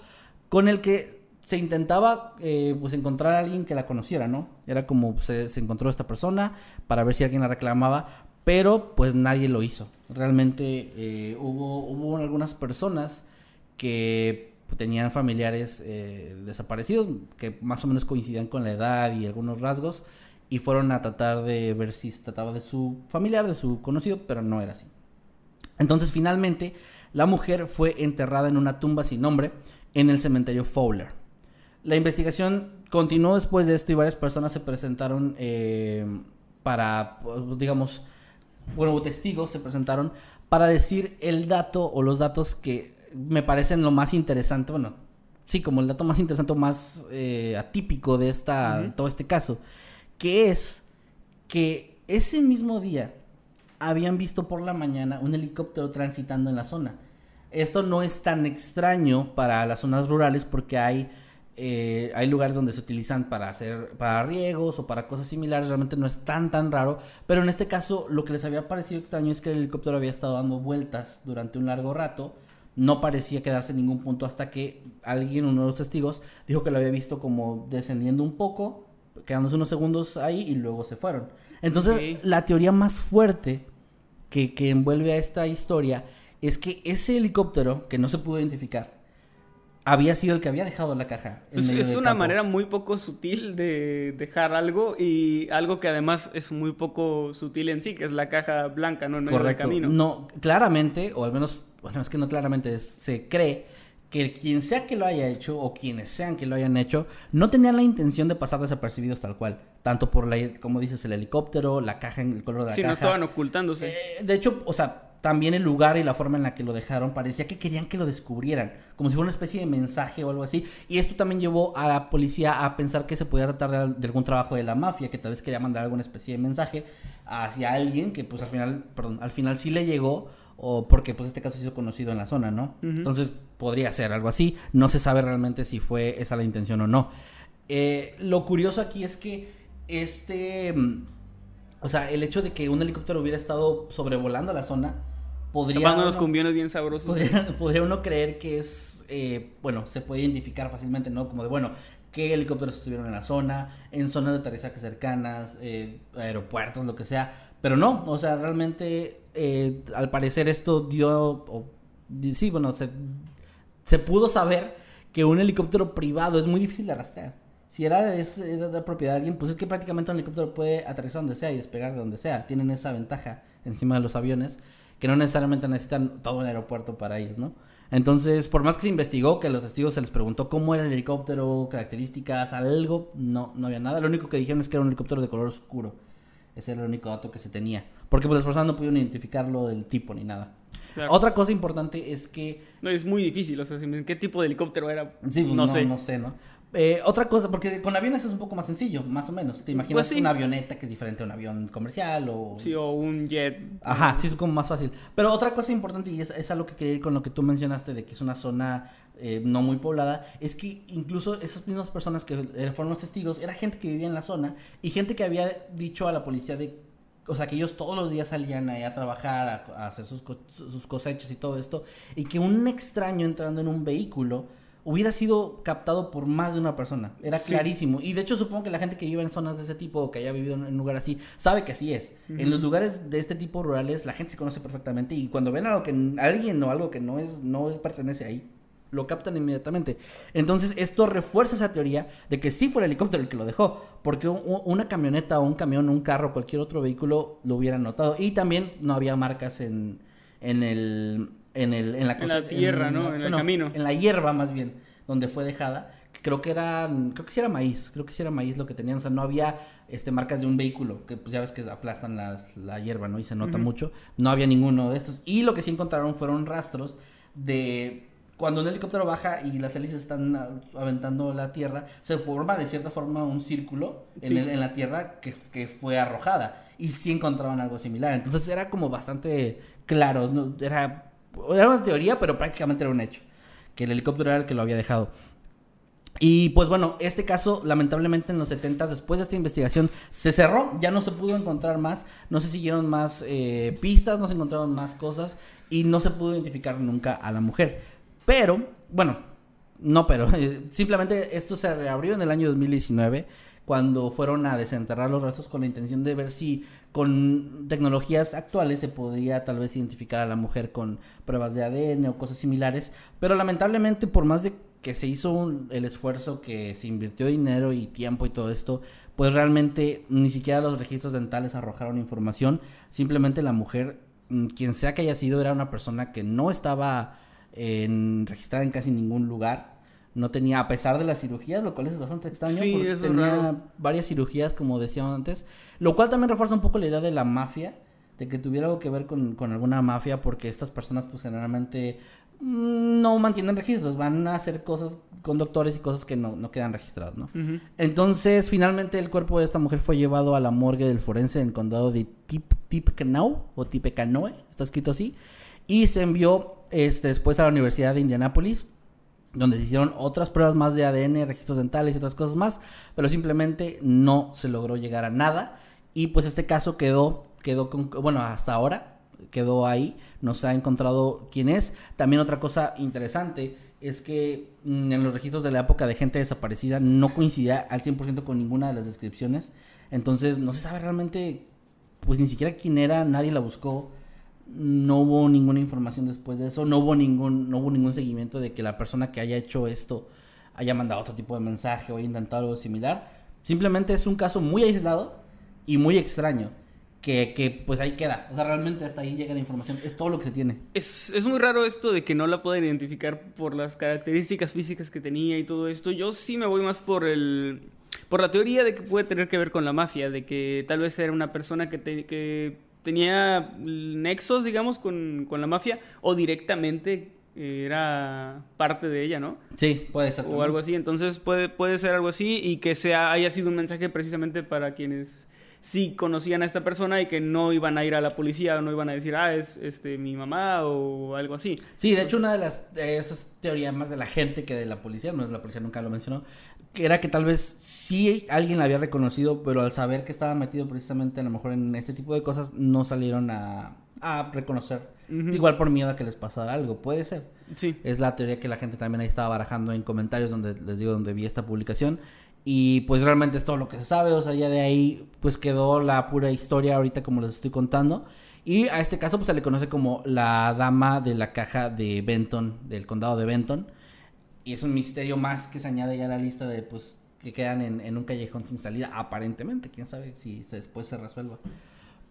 [SPEAKER 2] con el que se intentaba eh, pues encontrar a alguien que la conociera, ¿no? Era como se, se encontró esta persona para ver si alguien la reclamaba, pero pues nadie lo hizo. Realmente eh, hubo, hubo algunas personas que tenían familiares eh, desaparecidos, que más o menos coincidían con la edad y algunos rasgos, y fueron a tratar de ver si se trataba de su familiar, de su conocido, pero no era así. Entonces finalmente la mujer fue enterrada en una tumba sin nombre en el cementerio Fowler. La investigación continuó después de esto y varias personas se presentaron eh, para, digamos, bueno, testigos se presentaron para decir el dato o los datos que me parecen lo más interesante, bueno, sí, como el dato más interesante o más eh, atípico de esta, todo este caso, que es que ese mismo día habían visto por la mañana un helicóptero transitando en la zona. Esto no es tan extraño para las zonas rurales porque hay eh, hay lugares donde se utilizan para hacer para riegos o para cosas similares, realmente no es tan tan raro, pero en este caso lo que les había parecido extraño es que el helicóptero había estado dando vueltas durante un largo rato, no parecía quedarse en ningún punto hasta que alguien, uno de los testigos, dijo que lo había visto como descendiendo un poco, quedándose unos segundos ahí y luego se fueron. Entonces, la teoría más fuerte que, que envuelve a esta historia es que ese helicóptero, que no se pudo identificar, había sido el que había dejado la caja.
[SPEAKER 1] Pues es una manera muy poco sutil de dejar algo y algo que además es muy poco sutil en sí, que es la caja blanca, ¿no? En medio del camino.
[SPEAKER 2] No, claramente, o al menos, bueno, es que no claramente, se cree que quien sea que lo haya hecho o quienes sean que lo hayan hecho, no tenían la intención de pasar desapercibidos tal cual. Tanto por, la, como dices, el helicóptero, la caja, el color de la caja.
[SPEAKER 1] Sí, no estaban ocultándose.
[SPEAKER 2] Eh, de hecho, o sea, también el lugar y la forma en la que lo dejaron parecía que querían que lo descubrieran, como si fuera una especie de mensaje o algo así. Y esto también llevó a la policía a pensar que se podía tratar de, algún trabajo de la mafia, que tal vez quería mandar alguna especie de mensaje hacia alguien que pues al final, perdón, al final sí le llegó o porque pues este caso se hizo conocido en la zona, ¿no? Entonces podría ser algo así, no se sabe realmente si fue esa la intención o no. Eh, lo curioso aquí es que este, mm, o sea, el hecho de que un helicóptero hubiera estado sobrevolando la zona,
[SPEAKER 1] podría... Uno, los cumbiones bien sabrosos.
[SPEAKER 2] Podría, uno creer que es, eh, bueno, se puede identificar fácilmente, ¿no? Como de, bueno, qué helicópteros estuvieron en la zona, en zonas de aterrizaje cercanas, eh, aeropuertos, lo que sea. Pero no, o sea, realmente, eh, al parecer esto dio, sí, bueno, se, se pudo saber que un helicóptero privado es muy difícil de arrastrar. Si era, es, era de propiedad de alguien, pues es que prácticamente un helicóptero puede aterrizar donde sea y despegar de donde sea. Tienen esa ventaja encima de los aviones que no necesariamente necesitan todo el aeropuerto para ellos, ¿no? Entonces, por más que se investigó, que a los testigos se les preguntó cómo era el helicóptero, características, algo, no, no había nada. Lo único que dijeron es que era un helicóptero de color oscuro. Ese era el único dato que se tenía. Porque pues, las personas no pudieron identificarlo del tipo ni nada. Otra cosa importante es que...
[SPEAKER 1] No, es muy difícil, o sea, ¿qué tipo de helicóptero era?
[SPEAKER 2] Sí, pues, no, sé. No sé, ¿no? Eh, otra cosa, porque con aviones es un poco más sencillo, más o menos. Te imaginas pues una avioneta que es diferente a un avión comercial o...
[SPEAKER 1] Sí, o un jet.
[SPEAKER 2] Ajá, sí, es como más fácil. Pero otra cosa importante, y es, es algo que quería ir con lo que tú mencionaste de que es una zona eh, no muy poblada, es que incluso esas mismas personas que eh, fueron los testigos, era gente que vivía en la zona y gente que había dicho a la policía de... O sea, que ellos todos los días salían ahí a trabajar, a, a hacer sus, sus cosechas y todo esto, y que un extraño entrando en un vehículo hubiera sido captado por más de una persona. Era clarísimo. Y de hecho supongo que la gente que vive en zonas de ese tipo o que haya vivido en un lugar así, sabe que así es. En los lugares de este tipo rurales la gente se conoce perfectamente y cuando ven algo que alguien o algo que no es no es, pertenece ahí, lo captan inmediatamente. Entonces esto refuerza esa teoría de que sí fue el helicóptero el que lo dejó, porque una camioneta o un camión, un carro, cualquier otro vehículo lo hubieran notado. Y también no había marcas en, en el en, el, en la,
[SPEAKER 1] en la tierra, ¿no? En el camino.
[SPEAKER 2] En la hierba más bien, donde fue dejada. Creo que era, creo que sí era maíz, creo que sí era maíz lo que tenían, o sea, no había este marcas de un vehículo, que pues ya ves que aplastan la hierba, ¿no? Y se nota mucho, no había ninguno de estos. Y lo que sí encontraron fueron rastros de cuando un helicóptero baja y las hélices están aventando la tierra, se forma de cierta forma un círculo en,
[SPEAKER 1] Sí.
[SPEAKER 2] el- en la tierra que, que fue arrojada. Y sí encontraban algo similar. Entonces era como bastante claro. ¿no? Era, era una teoría, pero prácticamente era un hecho. Que el helicóptero era el que lo había dejado. Y pues bueno, este caso lamentablemente en los 70 después de esta investigación se cerró, ya no se pudo encontrar más, no se siguieron más eh, pistas, no se encontraron más cosas y no se pudo identificar nunca a la mujer. Pero, bueno, no pero, simplemente esto se reabrió en el año 2019 cuando fueron a desenterrar los restos con la intención de ver si con tecnologías actuales se podría tal vez identificar a la mujer con pruebas de ADN o cosas similares, pero lamentablemente por más de que se hizo un- el esfuerzo, que se invirtió dinero y tiempo y todo esto, pues realmente ni siquiera los registros dentales arrojaron información, simplemente la mujer, mm, quien sea que haya sido, era una persona que no estaba en- registrada en casi ningún lugar, no tenía, a pesar de las cirugías, lo cual es bastante extraño,
[SPEAKER 1] Sí,
[SPEAKER 2] porque tenía
[SPEAKER 1] raro.
[SPEAKER 2] varias cirugías, como decía antes, lo cual también refuerza un poco la idea de la mafia, de que tuviera algo que ver con, con alguna mafia, porque estas personas pues generalmente mm, no mantienen registros, van a hacer cosas con doctores y cosas que no, no quedan registradas, ¿no? Entonces, finalmente el cuerpo de esta mujer fue llevado a la morgue del forense en el condado de Tip, o Tippecanoe, está escrito así, y se envió este, después a la Universidad de Indianápolis, donde se hicieron otras pruebas más de ADN, registros dentales y otras cosas más, pero simplemente no se logró llegar a nada, y pues este caso quedó, quedó con, bueno, hasta ahora quedó ahí, no se ha encontrado quién es. También otra cosa interesante es que mm, en los registros de la época de gente desaparecida no coincidía al 100% con ninguna de las descripciones. Entonces no se sabe realmente, pues ni siquiera quién era, nadie la buscó. No hubo ninguna información después de eso, no hubo ningún, no hubo ningún seguimiento de que la persona que haya hecho esto haya mandado otro tipo de mensaje o haya intentado algo similar. Simplemente es un caso muy aislado y muy extraño. Que, que, pues ahí queda. O sea, realmente hasta ahí llega la información. Es todo lo que se tiene.
[SPEAKER 1] Es, es muy raro esto de que no la puedan identificar por las características físicas que tenía y todo esto. Yo sí me voy más por el por la teoría de que puede tener que ver con la mafia, de que tal vez era una persona que, te- que tenía nexos, digamos, con, con la mafia o directamente eh, era parte de ella, ¿no?
[SPEAKER 2] Sí, puede ser.
[SPEAKER 1] O algo así. Entonces puede, puede ser algo así y que sea, haya sido un mensaje precisamente para quienes sí conocían a esta persona y que no iban a ir a la policía o no iban a decir, ah, es este, mi mamá o algo así.
[SPEAKER 2] Sí, de hecho, una de las. eh, esas teorías más de la gente que de la policía, no la policía nunca lo mencionó, era que tal vez sí alguien la había reconocido, pero al saber que estaba metido precisamente a lo mejor en este tipo de cosas, no salieron a, a reconocer. Igual por miedo a que les pasara algo, puede ser.
[SPEAKER 1] Sí.
[SPEAKER 2] Es la teoría que la gente también ahí estaba barajando en comentarios donde les digo donde vi esta publicación. Y pues realmente es todo lo que se sabe. O sea, ya de ahí pues quedó la pura historia ahorita como les estoy contando. Y a este caso pues se le conoce como la dama de la caja de Benton, del condado de Benton. Y es un misterio más que se añade ya a la lista de pues que quedan en, un callejón sin salida, aparentemente. Quién sabe si después se resuelva.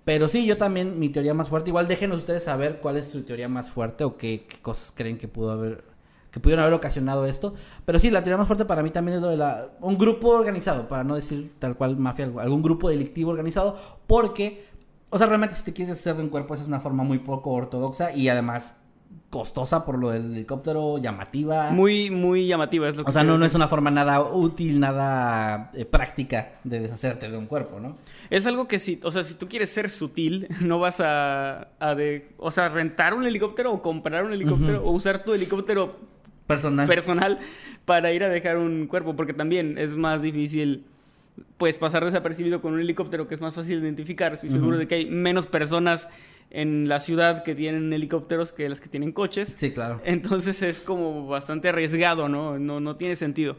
[SPEAKER 2] Pero sí, yo también, mi teoría más fuerte. Igual déjenos ustedes saber cuál es su teoría más fuerte o qué, cosas creen que pudo haber, que pudieron haber ocasionado esto. Pero sí, la teoría más fuerte para mí también es lo de la, un grupo organizado, para no decir tal cual mafia, algún grupo delictivo organizado, porque, o sea, realmente si te quieres hacer de un cuerpo, esa es una forma muy poco ortodoxa y además costosa por lo del helicóptero, llamativa.
[SPEAKER 1] Muy, muy llamativa es lo que
[SPEAKER 2] o sea, no, no es una forma nada útil, nada eh, práctica de deshacerte de un cuerpo, ¿no?
[SPEAKER 1] Es algo que si, o sea, si tú quieres ser sutil, no vas a, a de, o sea, rentar un helicóptero o comprar un helicóptero o usar tu helicóptero
[SPEAKER 2] Personal.
[SPEAKER 1] personal para ir a dejar un cuerpo, porque también es más difícil pues pasar desapercibido con un helicóptero que es más fácil de identificar. Estoy seguro de que hay menos personas en la ciudad que tienen helicópteros que las que tienen coches.
[SPEAKER 2] Sí, claro.
[SPEAKER 1] Entonces es como bastante arriesgado, ¿no? No, no tiene sentido.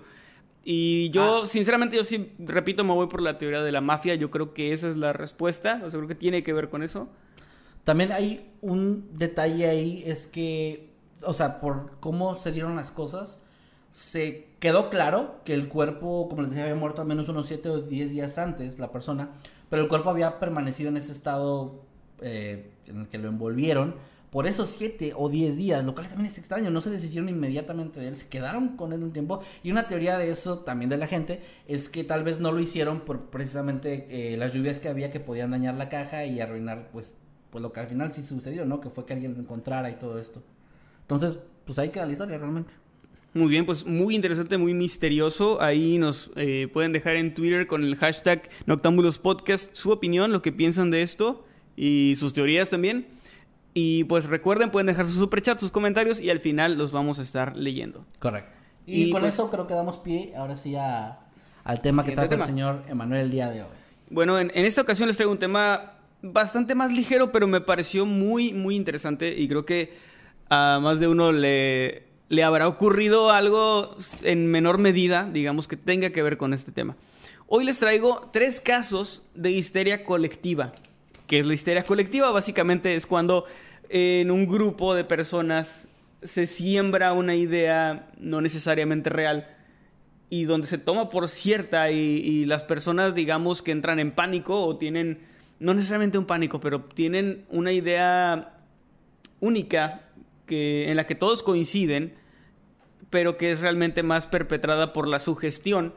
[SPEAKER 1] Y yo,
[SPEAKER 2] Ah.
[SPEAKER 1] sinceramente, yo sí, repito, me voy por la teoría de la mafia. Yo creo que esa es la respuesta. O sea, creo que tiene que ver con eso.
[SPEAKER 2] También hay un detalle ahí, es que, o sea, por cómo se dieron las cosas, se quedó claro que el cuerpo, como les decía, había muerto al menos unos 7 o 10 días antes, la persona, pero el cuerpo había permanecido en ese estado eh, en el que lo envolvieron por esos 7 o 10 días, lo cual también es extraño, no se deshicieron inmediatamente de él, se quedaron con él un tiempo, y una teoría de eso también de la gente es que tal vez no lo hicieron por precisamente eh, las lluvias que había que podían dañar la caja y arruinar pues pues lo que al final sí sucedió, ¿no? Que fue que alguien lo encontrara y todo esto. Entonces, pues ahí queda la historia realmente.
[SPEAKER 1] Muy bien, pues muy interesante, muy misterioso. Ahí nos eh, pueden dejar en Twitter con el hashtag Noctámbulos Podcast su opinión, lo que piensan de esto y sus teorías también. Y pues recuerden, pueden dejar sus superchats, sus comentarios y al final los vamos a estar leyendo.
[SPEAKER 2] Correcto. Y,
[SPEAKER 1] Y,
[SPEAKER 2] con
[SPEAKER 1] pues-
[SPEAKER 2] eso creo que damos pie ahora sí a- al tema que trata
[SPEAKER 1] tema.
[SPEAKER 2] el señor Emanuel el día de hoy.
[SPEAKER 1] Bueno, en, en esta ocasión les traigo un tema bastante más ligero, pero me pareció muy, muy interesante y creo que a más de uno le, le habrá ocurrido algo en menor medida, digamos, que tenga que ver con este tema. Hoy les traigo tres casos de histeria colectiva. ¿Qué es la histeria colectiva? Básicamente es cuando en un grupo de personas se siembra una idea no necesariamente real y donde se toma por cierta y, y las personas, digamos, que entran en pánico o tienen, no necesariamente un pánico, pero tienen una idea única que, en la que todos coinciden, pero que es realmente más perpetrada por la sugestión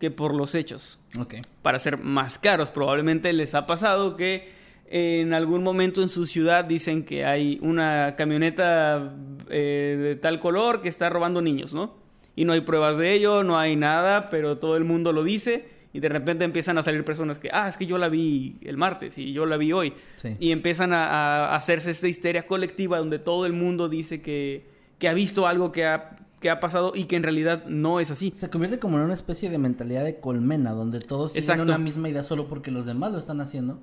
[SPEAKER 1] que por los hechos.
[SPEAKER 2] Ok.
[SPEAKER 1] Para ser más caros, probablemente les ha pasado que en algún momento en su ciudad dicen que hay una camioneta eh, de tal color que está robando niños, ¿no? Y no hay pruebas de ello, no hay nada, pero todo el mundo lo dice y de repente empiezan a salir personas que, ah, es que yo la vi el martes y yo la vi hoy.
[SPEAKER 2] Sí.
[SPEAKER 1] Y empiezan a, a hacerse esta histeria colectiva donde todo el mundo dice que, que ha visto algo que ha, que ha pasado y que en realidad no es así.
[SPEAKER 2] Se convierte como en una especie de mentalidad de colmena, donde todos
[SPEAKER 1] Exacto.
[SPEAKER 2] una misma idea solo porque los demás lo están haciendo,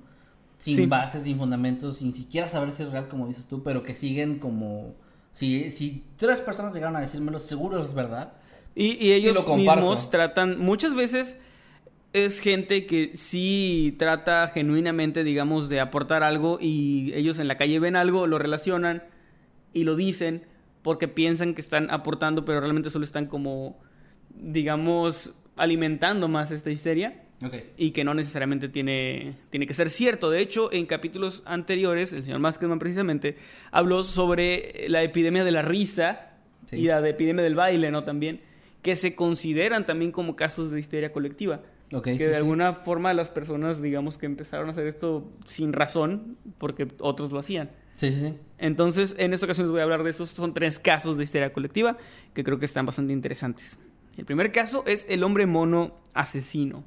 [SPEAKER 2] sin
[SPEAKER 1] Sí.
[SPEAKER 2] bases, sin fundamentos, sin siquiera saber si es real, como dices tú, pero que siguen como... Si, si tres personas llegaron a decírmelo, seguro es verdad.
[SPEAKER 1] Y, y ellos
[SPEAKER 2] lo
[SPEAKER 1] mismos tratan, muchas veces es gente que sí trata genuinamente, digamos, de aportar algo y ellos en la calle ven algo, lo relacionan y lo dicen porque piensan que están aportando, pero realmente solo están como, digamos, alimentando más esta histeria Y que no necesariamente tiene, tiene que ser cierto. De hecho, en capítulos anteriores, el señor Maskedman precisamente habló sobre la epidemia de la risa
[SPEAKER 2] Sí.
[SPEAKER 1] y la de epidemia del baile, ¿no? También, que se consideran también como casos de histeria colectiva. Que
[SPEAKER 2] sí,
[SPEAKER 1] de
[SPEAKER 2] sí.
[SPEAKER 1] alguna forma las personas, digamos, que empezaron a hacer esto sin razón, porque otros lo hacían.
[SPEAKER 2] Sí, sí, sí.
[SPEAKER 1] Entonces, en esta ocasión les voy a hablar de esos. Son tres casos de histeria colectiva que creo que están bastante interesantes. El primer caso es el hombre mono asesino.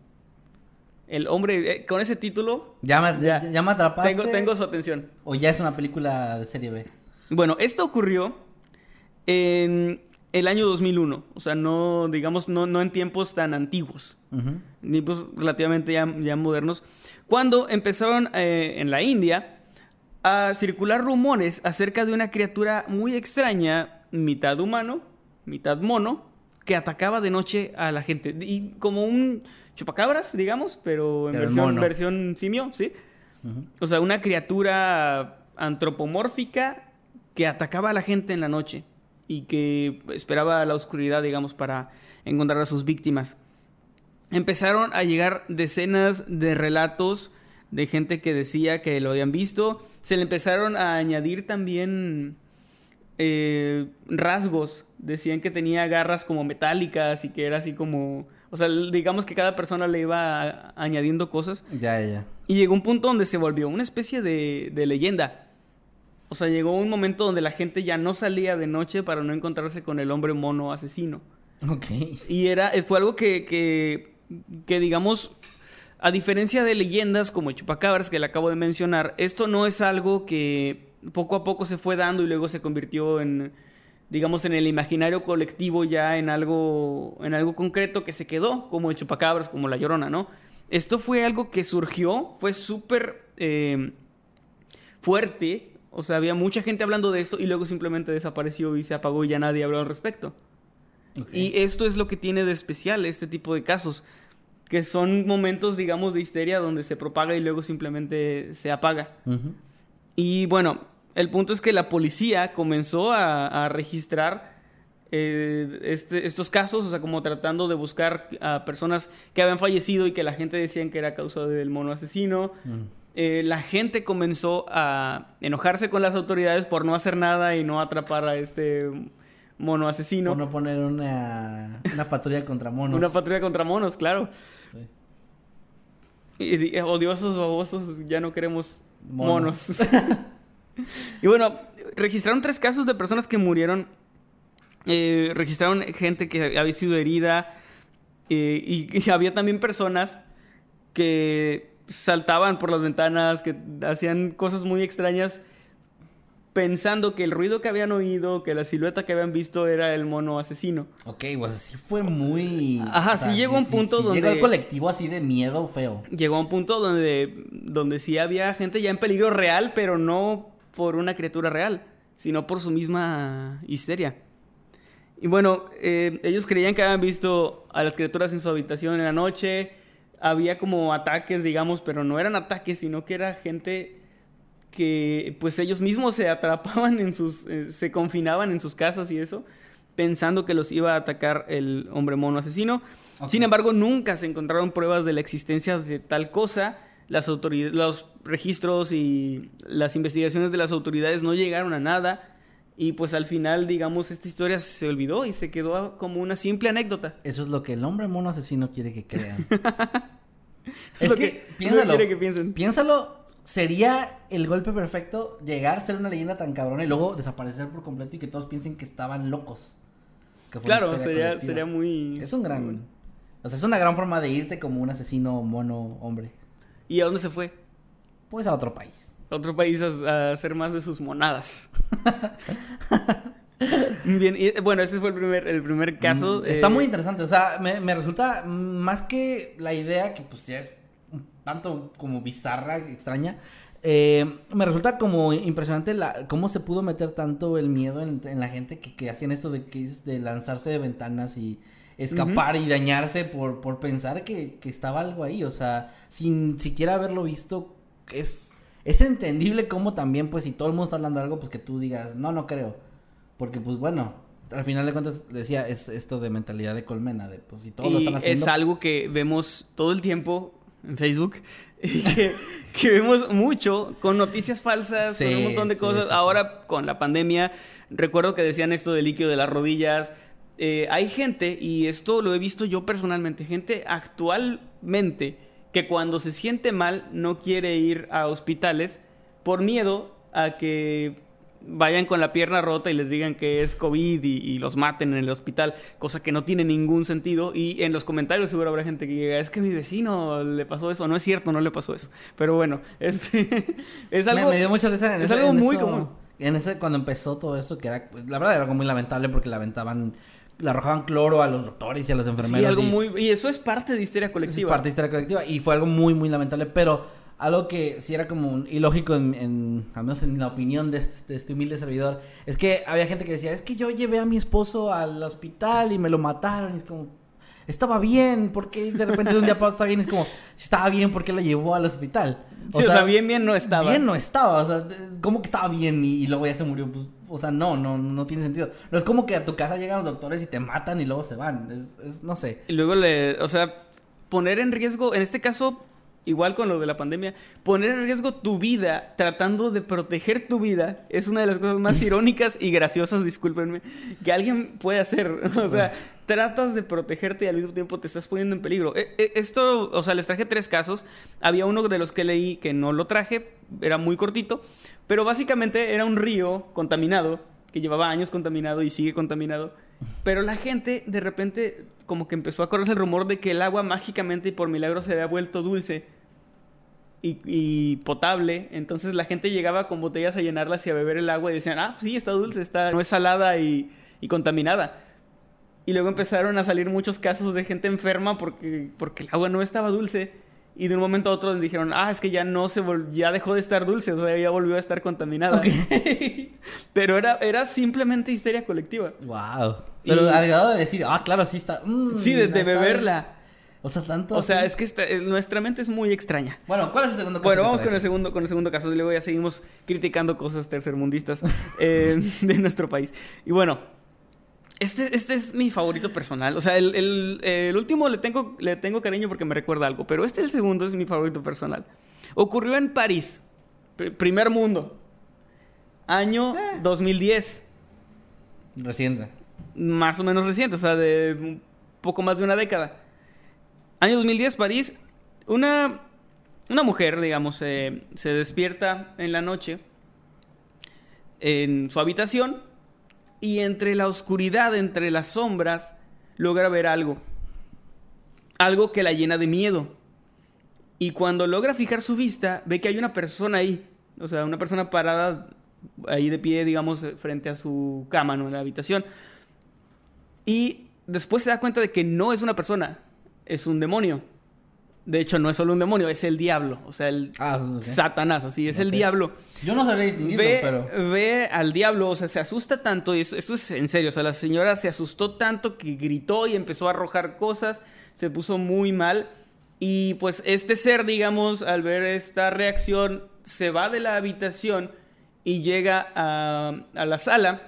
[SPEAKER 1] El hombre, eh, con ese título,
[SPEAKER 2] Ya me,
[SPEAKER 1] Ya.
[SPEAKER 2] ya. me atrapaste.
[SPEAKER 1] tengo, tengo su atención.
[SPEAKER 2] O ya es una película de serie B.
[SPEAKER 1] Bueno, esto ocurrió en el año 2001. O sea, no, digamos, no, no en tiempos tan antiguos.
[SPEAKER 2] Ujú.
[SPEAKER 1] ni pues relativamente ya, ya modernos, cuando empezaron eh, en la India a circular rumores acerca de una criatura muy extraña, mitad humano, mitad mono, que atacaba de noche a la gente. Y como un chupacabras, digamos, pero en
[SPEAKER 2] Pero
[SPEAKER 1] versión, simio, ¿sí? O sea, una criatura antropomórfica que atacaba a la gente en la noche y que esperaba la oscuridad, digamos, para encontrar a sus víctimas. Empezaron a llegar decenas de relatos de gente que decía que lo habían visto. Se le empezaron a añadir también eh, rasgos. Decían que tenía garras como metálicas y que era así como... O sea, digamos que cada persona le iba añadiendo cosas.
[SPEAKER 2] Ya, ya, ya.
[SPEAKER 1] Y llegó un punto donde se volvió una especie de, de leyenda. O sea, llegó un momento donde la gente ya no salía de noche para no encontrarse con el hombre mono asesino.
[SPEAKER 2] Ok.
[SPEAKER 1] Y era, fue algo que, que, que, digamos, a diferencia de leyendas como el Chupacabras que le acabo de mencionar, esto no es algo que poco a poco se fue dando y luego se convirtió en, digamos, en el imaginario colectivo ya en algo, en algo concreto que se quedó, como el Chupacabras, como la Llorona, ¿no? Esto fue algo que surgió, fue súper eh, fuerte, o sea, había mucha gente hablando de esto y luego simplemente desapareció y se apagó y ya nadie habló al respecto. Y esto es lo que tiene de especial este tipo de casos, que son momentos, digamos, de histeria donde se propaga y luego simplemente se apaga. Y bueno, el punto es que la policía comenzó a, a registrar eh, este- estos casos, o sea, como tratando de buscar a personas que habían fallecido y que la gente decían que era causa del mono asesino.
[SPEAKER 2] Mm.
[SPEAKER 1] Eh, la gente comenzó a enojarse con las autoridades por no hacer nada y no atrapar a este mono asesino.
[SPEAKER 2] Por no poner una, una patrulla contra monos.
[SPEAKER 1] Una patrulla contra monos, claro.
[SPEAKER 2] Sí.
[SPEAKER 1] Y, di- odiosos, babosos, ya no queremos
[SPEAKER 2] Monos.
[SPEAKER 1] monos. y bueno, registraron tres casos de personas que murieron eh, registraron gente que había sido herida eh, y, y había también personas que saltaban por las ventanas, que hacían cosas muy extrañas pensando que el ruido que habían oído, que la silueta que habían visto era el mono asesino.
[SPEAKER 2] Ok, pues así fue muy...
[SPEAKER 1] Ajá, sí llegó a un punto
[SPEAKER 2] sí
[SPEAKER 1] donde-
[SPEAKER 2] Llegó el colectivo así de miedo feo.
[SPEAKER 1] Llegó a un punto donde, donde sí había gente ya en peligro real, pero no por una criatura real, sino por su misma histeria. Y bueno, eh, ellos creían que habían visto a las criaturas en su habitación en la noche. Había como ataques, digamos, pero no eran ataques, sino que era gente que pues ellos mismos se atrapaban en sus, eh, se confinaban en sus casas y eso, pensando que los iba a atacar el hombre mono asesino. Sin embargo, nunca se encontraron pruebas de la existencia de tal cosa. Las autoridades, los registros y las investigaciones de las autoridades no llegaron a nada. Y pues al final, digamos, esta historia se olvidó y se quedó como una simple anécdota.
[SPEAKER 2] Eso es lo que el hombre mono asesino quiere que crean.
[SPEAKER 1] Es
[SPEAKER 2] es
[SPEAKER 1] lo
[SPEAKER 2] que,
[SPEAKER 1] que
[SPEAKER 2] piénsalo.
[SPEAKER 1] quiere que piensen.
[SPEAKER 2] Piénsalo, sería el golpe perfecto llegar, ser una leyenda tan cabrona y luego desaparecer por completo y que todos piensen que estaban locos. Que
[SPEAKER 1] Claro, sería,
[SPEAKER 2] colectiva.
[SPEAKER 1] sería muy...
[SPEAKER 2] Es un gran... O sea, es una gran forma de irte como un asesino mono hombre.
[SPEAKER 1] ¿Y a dónde se fue?
[SPEAKER 2] Pues a otro país.
[SPEAKER 1] A otro país a, a hacer más de sus monadas. Bien, y, bueno, ese fue el primer, el primer caso.
[SPEAKER 2] Mm, Está
[SPEAKER 1] eh,
[SPEAKER 2] muy interesante. O sea, me, me resulta más que la idea que pues ya es tanto como bizarra, extraña. eh, me resulta como impresionante la, cómo se pudo meter tanto el miedo en, en la gente que, que hacían esto de que de lanzarse de ventanas y escapar y dañarse por, por pensar que, que estaba algo ahí. O sea, sin siquiera haberlo visto, es, es entendible cómo también, pues, si todo el mundo está hablando de algo, pues que tú digas, no, no creo. Porque, pues, bueno, al final de cuentas, decía, es esto de mentalidad de colmena, de, pues, si todos lo están haciendo.
[SPEAKER 1] es algo que vemos todo el tiempo en Facebook. Que, que vemos mucho con noticias falsas, con un montón de
[SPEAKER 2] sí,
[SPEAKER 1] cosas.
[SPEAKER 2] sí.
[SPEAKER 1] Ahora con la pandemia, recuerdo que decían esto del líquido de las rodillas. Eh, hay gente, y esto lo he visto yo personalmente, gente actualmente que cuando se siente mal no quiere ir a hospitales por miedo a que vayan con la pierna rota y les digan que es COVID y, y los maten en el hospital, cosa que no tiene ningún sentido. Y en los comentarios seguro habrá gente que diga, es que mi vecino le pasó eso. No es cierto, no le pasó eso. Pero bueno, este es algo...
[SPEAKER 2] me, dio mucha risa en
[SPEAKER 1] es
[SPEAKER 2] ese-
[SPEAKER 1] algo
[SPEAKER 2] en
[SPEAKER 1] muy
[SPEAKER 2] eso-
[SPEAKER 1] común.
[SPEAKER 2] En ese, cuando empezó todo eso, que era, la verdad era algo muy lamentable porque le aventaban, le arrojaban cloro a los doctores y a los enfermeros.
[SPEAKER 1] Sí, algo
[SPEAKER 2] y-
[SPEAKER 1] muy... Y eso es parte de histeria
[SPEAKER 2] Es
[SPEAKER 1] colectiva.
[SPEAKER 2] parte de historia colectiva y fue algo muy, muy lamentable, pero algo que sí era como un- ilógico en, en- al menos en la opinión de este, de este humilde servidor, es que había gente que decía, es que yo llevé a mi esposo al hospital y me lo mataron, y es como, estaba bien, porque de repente de un día para otro está bien? Es como, si estaba bien, ¿por qué la llevó al hospital?
[SPEAKER 1] Sí, o sea, bien, bien no estaba.
[SPEAKER 2] Bien no estaba, o sea, ¿cómo que estaba bien y, y luego ya se murió? Pues, o sea, no, no, no tiene sentido. No es como que a tu casa llegan los doctores y te matan y luego se van, es, es no sé.
[SPEAKER 1] Y luego le, o sea, poner en riesgo, en este caso, igual con lo de la pandemia, poner en riesgo tu vida tratando de proteger tu vida es una de las cosas más irónicas y graciosas, discúlpenme, que alguien puede hacer. O sea, tratas de protegerte y al mismo tiempo te estás poniendo en peligro. E- e- Esto, o sea, les traje tres casos. Había uno de los que leí que no lo traje, era muy cortito, pero básicamente era un río contaminado que llevaba años contaminado y sigue contaminado. Pero la gente de repente como que empezó a correrse el rumor de que el agua mágicamente y por milagro se había vuelto dulce y, y potable. Entonces la gente llegaba con botellas a llenarlas y a beber el agua y decían, ah, sí, está dulce, está, no es salada y, y contaminada. Y luego empezaron a salir muchos casos de gente enferma porque, porque el agua no estaba dulce. Y de un momento a otro les dijeron, ah, es que ya no se ya dejó de estar dulce, o sea, ya volvió a estar contaminada. Pero era, era simplemente histeria colectiva.
[SPEAKER 2] Wow. Pero
[SPEAKER 1] Y-
[SPEAKER 2] al grado de decir, ah, claro, sí está. mm,
[SPEAKER 1] Sí, de, beberla.
[SPEAKER 2] O sea, tanto.
[SPEAKER 1] O sea,
[SPEAKER 2] así.
[SPEAKER 1] es que esta- eh, nuestra mente es muy extraña.
[SPEAKER 2] Bueno, ¿cuál es el segundo caso?
[SPEAKER 1] Bueno, vamos con el segundo, con el segundo caso. Y luego ya seguimos criticando cosas tercermundistas eh, de nuestro país. Y bueno, este, este es mi favorito personal. O sea, el, el- el último le tengo, le tengo cariño porque me recuerda algo. Pero este, el segundo, es mi favorito personal. Ocurrió en París, pr- primer mundo. Año 2010.
[SPEAKER 2] Reciente.
[SPEAKER 1] más o menos reciente, o sea, de un poco más de una década. Año 2010, París, una, una mujer, digamos, eh, se despierta en la noche en su habitación y entre la oscuridad, entre las sombras, logra ver algo. Algo que la llena de miedo. Y cuando logra fijar su vista, ve que hay una persona ahí. O sea, una persona parada ahí de pie, digamos, frente a su cama, ¿no? En la habitación. Y después se da cuenta de que no es una persona, es un demonio. De hecho, no es solo un demonio, es el diablo. O sea, el
[SPEAKER 2] Ah.
[SPEAKER 1] Satanás, así, es el diablo.
[SPEAKER 2] Yo no sabría distinguirlo,
[SPEAKER 1] Ve,
[SPEAKER 2] pero.
[SPEAKER 1] ve al diablo, o sea, se asusta tanto, y esto, esto es en serio, o sea, la señora se asustó tanto que gritó y empezó a arrojar cosas, se puso muy mal, y pues este ser, digamos, al ver esta reacción, se va de la habitación y llega a, a la sala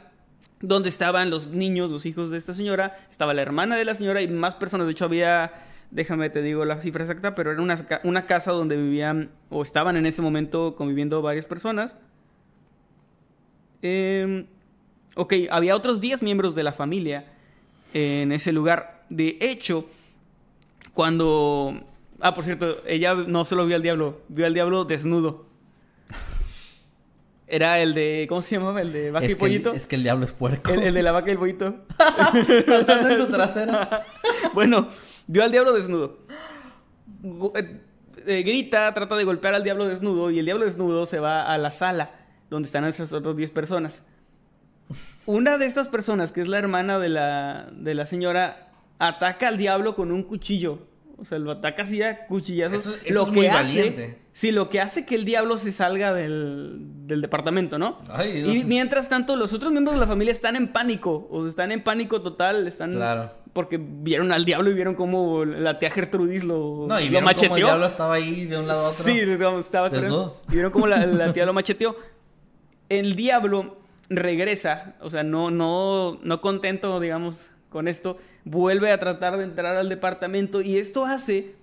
[SPEAKER 1] donde estaban los niños, los hijos de esta señora, estaba la hermana de la señora y más personas, de hecho había, déjame te digo la cifra exacta, pero era una, una casa donde vivían o estaban en ese momento conviviendo varias personas. Eh, ok, había otros 10 miembros de la familia en ese lugar. De hecho, cuando... Ah, por cierto, ella no solo vio al diablo, vio al diablo desnudo. Era el de... ¿Cómo se llamaba? El de vaca
[SPEAKER 2] es
[SPEAKER 1] y
[SPEAKER 2] que,
[SPEAKER 1] pollito.
[SPEAKER 2] es que el diablo es puerco.
[SPEAKER 1] El, el de la vaca y el pollito.
[SPEAKER 2] Saltando en su trasera.
[SPEAKER 1] bueno, vio al diablo desnudo. Eh, eh, grita, trata de golpear al diablo desnudo y el diablo desnudo se va a la sala donde están esas otras 10 personas. Una de estas personas, que es la hermana de la, de la señora, ataca al diablo con un cuchillo. O sea, lo ataca así a cuchillazos.
[SPEAKER 2] Eso- eso
[SPEAKER 1] lo
[SPEAKER 2] es
[SPEAKER 1] que
[SPEAKER 2] muy
[SPEAKER 1] hace,
[SPEAKER 2] valiente.
[SPEAKER 1] Sí, lo que hace que el diablo se salga del, del departamento, ¿no?
[SPEAKER 2] Ay,
[SPEAKER 1] y mientras tanto, los otros miembros de la familia están en pánico. O sea, están en pánico total. Están.
[SPEAKER 2] Claro.
[SPEAKER 1] Porque vieron al diablo y vieron cómo la tía Gertrudis lo,
[SPEAKER 2] No, y
[SPEAKER 1] lo
[SPEAKER 2] vieron cómo el
[SPEAKER 1] macheteó.
[SPEAKER 2] diablo estaba ahí de un lado a otro.
[SPEAKER 1] Sí, digamos, estaba
[SPEAKER 2] Desnudo.
[SPEAKER 1] Y vieron cómo la, la tía lo macheteó. El diablo regresa, o sea, no, no, no contento, digamos, con esto, vuelve a tratar de entrar al departamento y esto hace,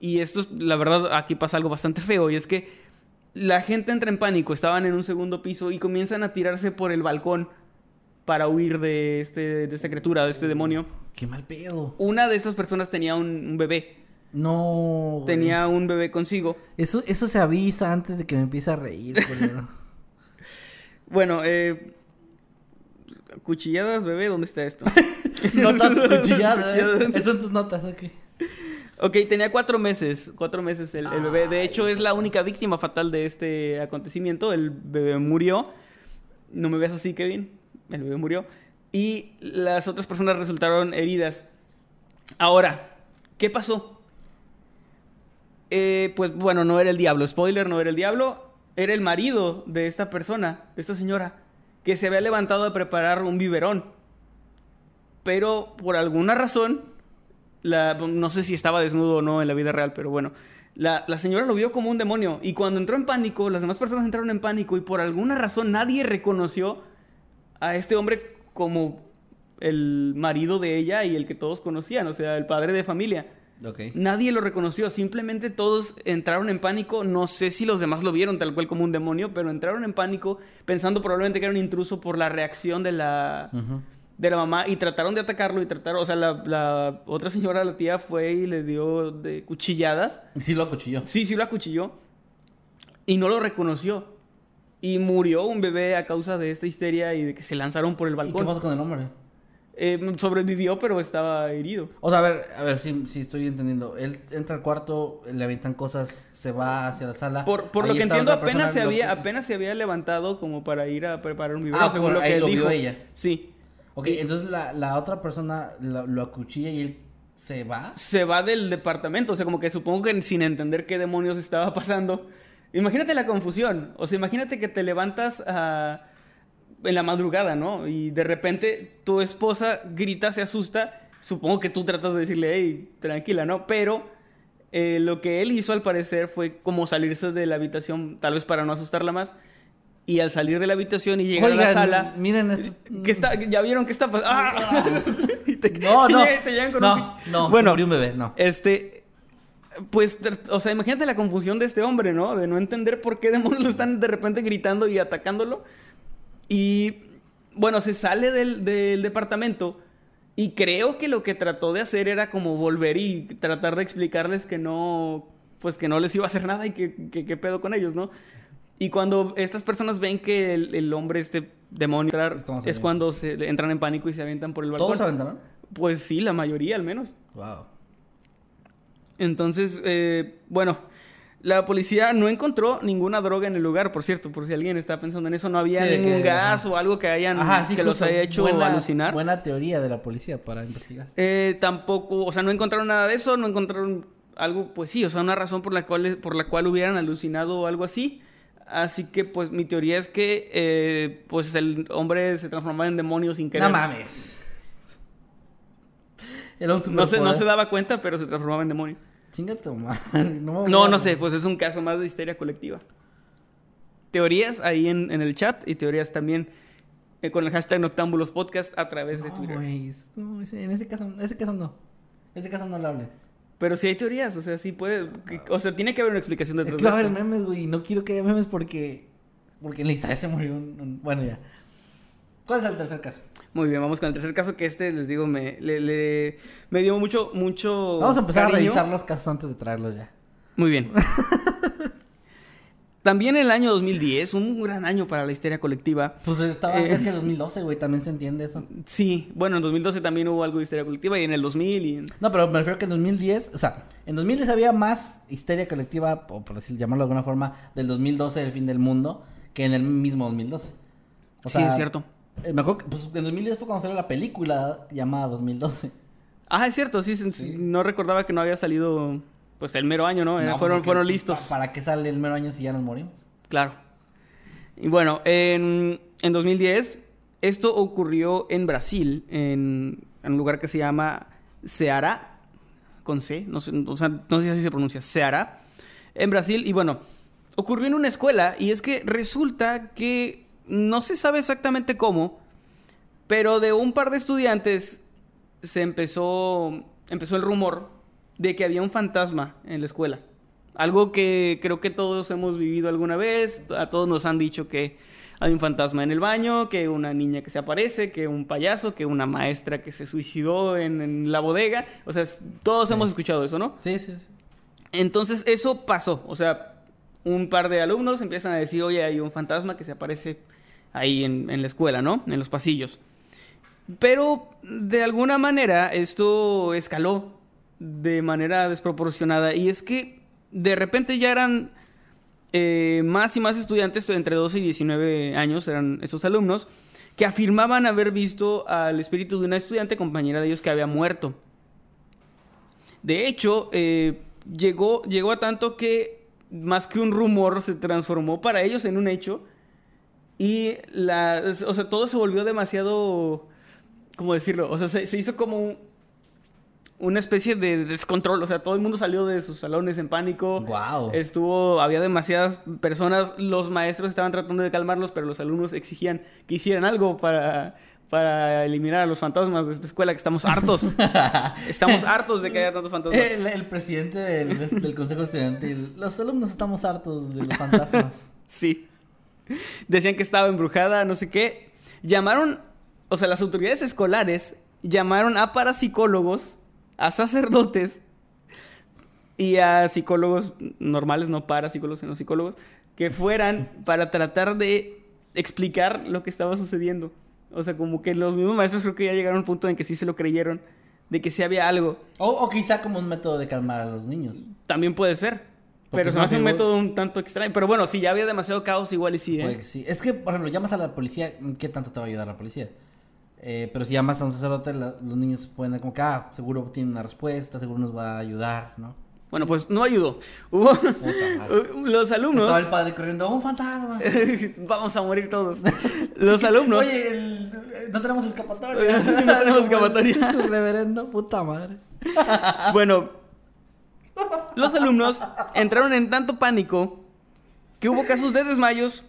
[SPEAKER 1] y esto es, la verdad, aquí pasa algo bastante feo, y es que la gente entra en pánico, estaban en un segundo piso y comienzan a tirarse por el balcón para huir de, este, de esta criatura, de este demonio.
[SPEAKER 2] Qué mal pedo.
[SPEAKER 1] Una de estas personas tenía un, un bebé,
[SPEAKER 2] No. güey.
[SPEAKER 1] tenía un bebé consigo.
[SPEAKER 2] Eso, eso se avisa antes de que me empiece a reír.
[SPEAKER 1] Bueno, eh. Cuchilladas, bebé, ¿dónde está esto?
[SPEAKER 2] Notas cuchilladas. ¿eh? Esas son tus notas aquí.
[SPEAKER 1] ok, tenía cuatro meses. Cuatro meses el, el bebé. De hecho, es la única víctima fatal de este acontecimiento. El bebé murió. No me veas así, Kevin. El bebé murió. Y las otras personas resultaron heridas. Ahora, ¿qué pasó? Eh, pues bueno, no era el diablo. Spoiler, no era el diablo. Era el marido de esta persona, de esta señora, que se había levantado a preparar un biberón. Pero por alguna razón, la- no sé si estaba desnudo o no en la vida real, pero bueno, la, la señora lo vio como un demonio. Y cuando entró en pánico, las demás personas entraron en pánico y por alguna razón nadie reconoció a este hombre como el marido de ella y el que todos conocían, o sea, el padre de familia.
[SPEAKER 2] Ok.
[SPEAKER 1] Nadie lo reconoció, simplemente todos entraron en pánico. No sé si los demás lo vieron tal cual como un demonio, pero entraron en pánico pensando probablemente que era un intruso por la reacción de la. De la mamá y trataron de atacarlo y trataron, o sea, la, la otra señora, la tía, fue y le dio de cuchilladas.
[SPEAKER 2] Sí lo acuchilló.
[SPEAKER 1] Sí, sí lo acuchilló y no lo reconoció. Y murió un bebé a causa de esta histeria y de que se lanzaron por el
[SPEAKER 2] ¿Y qué
[SPEAKER 1] balcón.
[SPEAKER 2] pasó con el hombre?
[SPEAKER 1] Eh, sobrevivió, pero estaba herido.
[SPEAKER 2] O sea, a ver, a ver si, si estoy entendiendo. Él entra al cuarto, le avientan cosas, se va hacia la sala.
[SPEAKER 1] Por, por lo que entiendo,
[SPEAKER 2] persona,
[SPEAKER 1] apenas se, había, apenas se había levantado como para ir a preparar un biberón,
[SPEAKER 2] Ah,
[SPEAKER 1] según
[SPEAKER 2] por
[SPEAKER 1] lo que
[SPEAKER 2] ahí
[SPEAKER 1] él
[SPEAKER 2] lo vio
[SPEAKER 1] dijo.
[SPEAKER 2] ella.
[SPEAKER 1] Sí.
[SPEAKER 2] Ok, entonces la, la otra persona lo, lo acuchilla y él se va.
[SPEAKER 1] Se va del departamento, o sea, como que supongo que sin entender qué demonios estaba pasando. Imagínate la confusión, o sea, imagínate que te levantas ah, en la madrugada, ¿no? Y de repente tu esposa grita, se asusta, supongo que tú tratas de decirle, hey, tranquila, ¿no? Pero eh, lo que él hizo al parecer fue como salirse de la habitación, tal vez para no asustarla más. Y al salir de la habitación y llegar a la
[SPEAKER 2] Oigan,
[SPEAKER 1] sala,
[SPEAKER 2] miren esto.
[SPEAKER 1] que está, ya vieron qué está pasando. ¡Ah! Te-
[SPEAKER 2] No, no.
[SPEAKER 1] te llegan con
[SPEAKER 2] no,
[SPEAKER 1] un-
[SPEAKER 2] no,
[SPEAKER 1] Bueno,
[SPEAKER 2] murió un bebé, no.
[SPEAKER 1] este, pues, o sea, imagínate la confusión de este hombre, ¿no? De no entender por qué demonios lo están de repente gritando y atacándolo. Y, bueno, se sale del, del departamento y creo que lo que trató de hacer era como volver y tratar de explicarles que no, pues que no les iba a hacer nada y que, que, qué pedo con ellos, ¿no? Y cuando estas personas ven que el, el hombre, este demonio, entrar,
[SPEAKER 2] Es se
[SPEAKER 1] cuando se entran en pánico y se avientan por el balcón.
[SPEAKER 2] ¿Todos se aventaron?
[SPEAKER 1] Pues sí, la mayoría al menos.
[SPEAKER 2] Wow.
[SPEAKER 1] Entonces, eh, bueno, la policía no encontró ninguna droga en el lugar, por cierto, por si alguien está pensando en eso, no había
[SPEAKER 2] Sí,
[SPEAKER 1] ningún
[SPEAKER 2] que-
[SPEAKER 1] gas
[SPEAKER 2] ajá.
[SPEAKER 1] o algo que hayan
[SPEAKER 2] Ajá, sí,
[SPEAKER 1] que los haya hecho
[SPEAKER 2] Buena-
[SPEAKER 1] alucinar.
[SPEAKER 2] Buena teoría de la policía para investigar.
[SPEAKER 1] Eh, tampoco, o sea, no encontraron nada de eso, no encontraron algo, pues sí, o sea, una razón por la cual, por la cual hubieran alucinado o algo así. Así que, pues, mi teoría es que, eh, pues, el hombre se transformaba en demonio sin querer.
[SPEAKER 2] No mames. Era un
[SPEAKER 1] No se, no
[SPEAKER 2] superpoder.
[SPEAKER 1] se daba cuenta, pero se transformaba en demonio.
[SPEAKER 2] Chinga tu madre. No,
[SPEAKER 1] No, no sé, pues es un caso más de histeria colectiva. Teorías ahí en, en el chat y teorías también eh, con el hashtag Noctámbulos Podcast a través de Twitter.
[SPEAKER 2] güey. No, en ese caso, ese caso no. En ese caso no le hable.
[SPEAKER 1] Pero sí hay teorías, o sea, sí puede. que- O sea, tiene que haber una explicación
[SPEAKER 2] Es
[SPEAKER 1] detrás
[SPEAKER 2] que va a
[SPEAKER 1] de
[SPEAKER 2] haber
[SPEAKER 1] esto.
[SPEAKER 2] memes, güey. No quiero que haya memes porque. Porque en la historia se murió un, un- Bueno, ya. ¿Cuál es el tercer caso?
[SPEAKER 1] Muy bien, vamos con el tercer caso que este, les digo, me, le, le- me dio mucho, mucho.
[SPEAKER 2] Vamos a empezar
[SPEAKER 1] cariño.
[SPEAKER 2] a revisar los casos antes de traerlos ya.
[SPEAKER 1] Muy bien. También en el año 2010, un gran año para la histeria colectiva.
[SPEAKER 2] Pues estaba
[SPEAKER 1] Eh.
[SPEAKER 2] cerca de 2012, güey. También se entiende eso.
[SPEAKER 1] Sí, bueno, en 2012 también hubo algo de histeria colectiva y en el 2000 y en...
[SPEAKER 2] No, pero me refiero que en 2010, o sea, en 2010 había más histeria colectiva, o por decir, llamarlo de alguna forma, del 2012, el fin del mundo, que en el mismo 2012. O
[SPEAKER 1] Sí, es cierto.
[SPEAKER 2] eh, me acuerdo que pues, en 2010 fue cuando salió la película llamada 2012.
[SPEAKER 1] Ah, es cierto, sí, sí, sí, no recordaba que no había salido pues el mero año, ¿no? Fueron,
[SPEAKER 2] porque,
[SPEAKER 1] fueron listos.
[SPEAKER 2] pa- ¿Para qué sale el mero año si ya nos morimos?
[SPEAKER 1] Claro. Y bueno, en, en 2010, esto ocurrió en Brasil, en, en un lugar que se llama Ceará, con C, no sé, o sea, no sé si así se pronuncia, Ceará, en Brasil. Y bueno, ocurrió en una escuela y es que resulta que no se sabe exactamente cómo, pero de un par de estudiantes se empezó, empezó el rumor de que había un fantasma en la escuela. Algo que creo que todos hemos vivido alguna vez. A todos nos han dicho que hay un fantasma en el baño, que una niña que se aparece, que un payaso, que una maestra que se suicidó en, en la bodega. O sea, todos hemos escuchado eso, ¿no?
[SPEAKER 2] Sí, sí, sí.
[SPEAKER 1] Entonces eso pasó. O sea, un par de alumnos empiezan a decir, oye, hay un fantasma que se aparece ahí en, en la escuela, ¿no? En los pasillos. Pero de alguna manera esto escaló de manera desproporcionada. Y es que de repente ya eran eh, más y más estudiantes, entre 12 y 19 años eran esos alumnos, que afirmaban haber visto al espíritu de una estudiante compañera de ellos que había muerto. De hecho, eh, llegó, llegó a tanto que más que un rumor se transformó para ellos en un hecho. Y la, o sea, todo se volvió demasiado, ¿cómo decirlo? O sea, se, se hizo como un- una especie de descontrol. O sea, todo el mundo salió de sus salones en pánico.
[SPEAKER 2] Guau.
[SPEAKER 1] Estuvo, había demasiadas personas. Los maestros estaban tratando de calmarlos, pero los alumnos exigían que hicieran algo para, para eliminar a los fantasmas de esta escuela, que estamos hartos. estamos hartos de que haya tantos fantasmas.
[SPEAKER 2] El, el presidente del, del consejo estudiantil. Los alumnos estamos hartos de los fantasmas.
[SPEAKER 1] Sí. Decían que estaba embrujada, no sé qué. Llamaron, o sea, las autoridades escolares llamaron a parapsicólogos, a sacerdotes y a psicólogos normales, no parapsicólogos, sino psicólogos, que fueran para tratar de explicar lo que estaba sucediendo. O sea, como que los mismos maestros creo que ya llegaron a un punto en que sí se lo creyeron, de que sí había algo.
[SPEAKER 2] O, o quizá como un método de calmar a los niños.
[SPEAKER 1] También puede ser.
[SPEAKER 2] Porque
[SPEAKER 1] Pero se me
[SPEAKER 2] no
[SPEAKER 1] hace un método un tanto extraño. Pero bueno, si ya había demasiado caos, igual y sí, ¿eh?
[SPEAKER 2] Que sí. Es que, por ejemplo, llamas a la policía, ¿qué tanto te va a ayudar la policía? Eh, pero si llamas a un sacerdote, la- los niños pueden como que, ah, seguro tiene una respuesta, seguro nos va a ayudar, ¿no?
[SPEAKER 1] Bueno, pues no ayudó. Hubo los alumnos.
[SPEAKER 2] Estaba el padre corriendo, ¡un fantasma!
[SPEAKER 1] Vamos a morir todos. Los alumnos.
[SPEAKER 2] Oye, el- no tenemos escapatoria.
[SPEAKER 1] No tenemos escapatoria.
[SPEAKER 2] Reverendo, puta madre.
[SPEAKER 1] Bueno, los alumnos entraron en tanto pánico que hubo casos de desmayos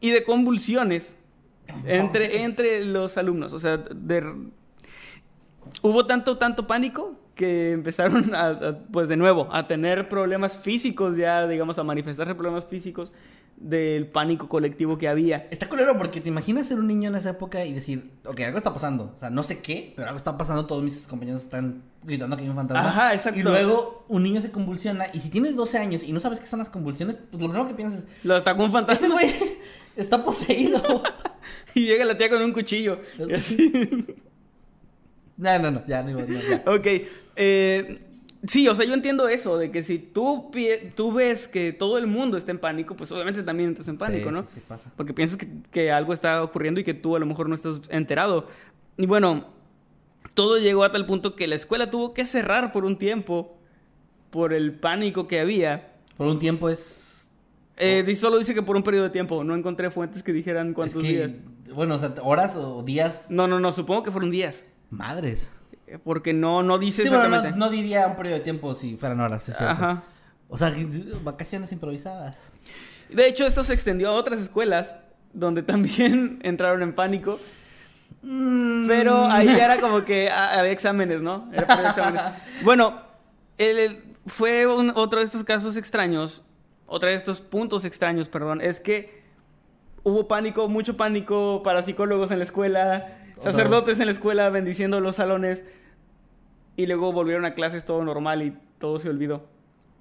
[SPEAKER 1] y de convulsiones entre, entre los alumnos. O sea, de- hubo tanto, tanto pánico que empezaron a, a, pues de nuevo, a tener problemas físicos ya, digamos, a manifestarse problemas físicos del pánico colectivo que había.
[SPEAKER 2] Está culero porque te imaginas ser un niño en esa época y decir, ok, algo está pasando. O sea, no sé qué, pero algo está pasando. Todos mis compañeros están gritando que hay un fantasma.
[SPEAKER 1] Ajá, exacto.
[SPEAKER 2] Y luego un niño se convulsiona. Y si tienes 12 años y no sabes qué son las convulsiones, pues lo primero que piensas es,
[SPEAKER 1] Lo atacó un
[SPEAKER 2] este
[SPEAKER 1] fantasma
[SPEAKER 2] güey está poseído.
[SPEAKER 1] y llega la tía con un cuchillo. Y así.
[SPEAKER 2] no, no, no, ya no, no ya.
[SPEAKER 1] Ok, eh, sí, o sea, yo entiendo eso, de que si tú, tú ves que todo el mundo está en pánico, pues obviamente también entras en pánico,
[SPEAKER 2] Sí,
[SPEAKER 1] ¿no?
[SPEAKER 2] sí, sí pasa.
[SPEAKER 1] Porque piensas que, que algo está ocurriendo y que tú a lo mejor no estás enterado. Y bueno, todo llegó a tal punto que la escuela tuvo que cerrar por un tiempo por el pánico que había.
[SPEAKER 2] Por un tiempo es...
[SPEAKER 1] Eh, di- solo dice que por un periodo de tiempo, no encontré fuentes que dijeran
[SPEAKER 2] Es
[SPEAKER 1] cuántos
[SPEAKER 2] que,
[SPEAKER 1] días.
[SPEAKER 2] bueno, o sea, horas o días.
[SPEAKER 1] No, no, no, supongo que fueron días.
[SPEAKER 2] Madres.
[SPEAKER 1] eh, Porque no, no dice
[SPEAKER 2] Sí, bueno, no, no diría un periodo de tiempo si fueran horas, es.
[SPEAKER 1] Ajá.
[SPEAKER 2] O sea, vacaciones improvisadas.
[SPEAKER 1] De hecho, esto se extendió a otras escuelas donde también entraron en pánico.
[SPEAKER 2] Mm.
[SPEAKER 1] Pero ahí ya era como que ah, había exámenes, ¿no? Era exámenes. Bueno, el- el- fue un- otro de estos casos extraños, otro de estos puntos extraños, perdón, es que hubo pánico, mucho pánico para psicólogos en la escuela,
[SPEAKER 2] Otra
[SPEAKER 1] sacerdotes en la escuela bendiciendo los salones y luego volvieron a clases todo normal y todo se olvidó.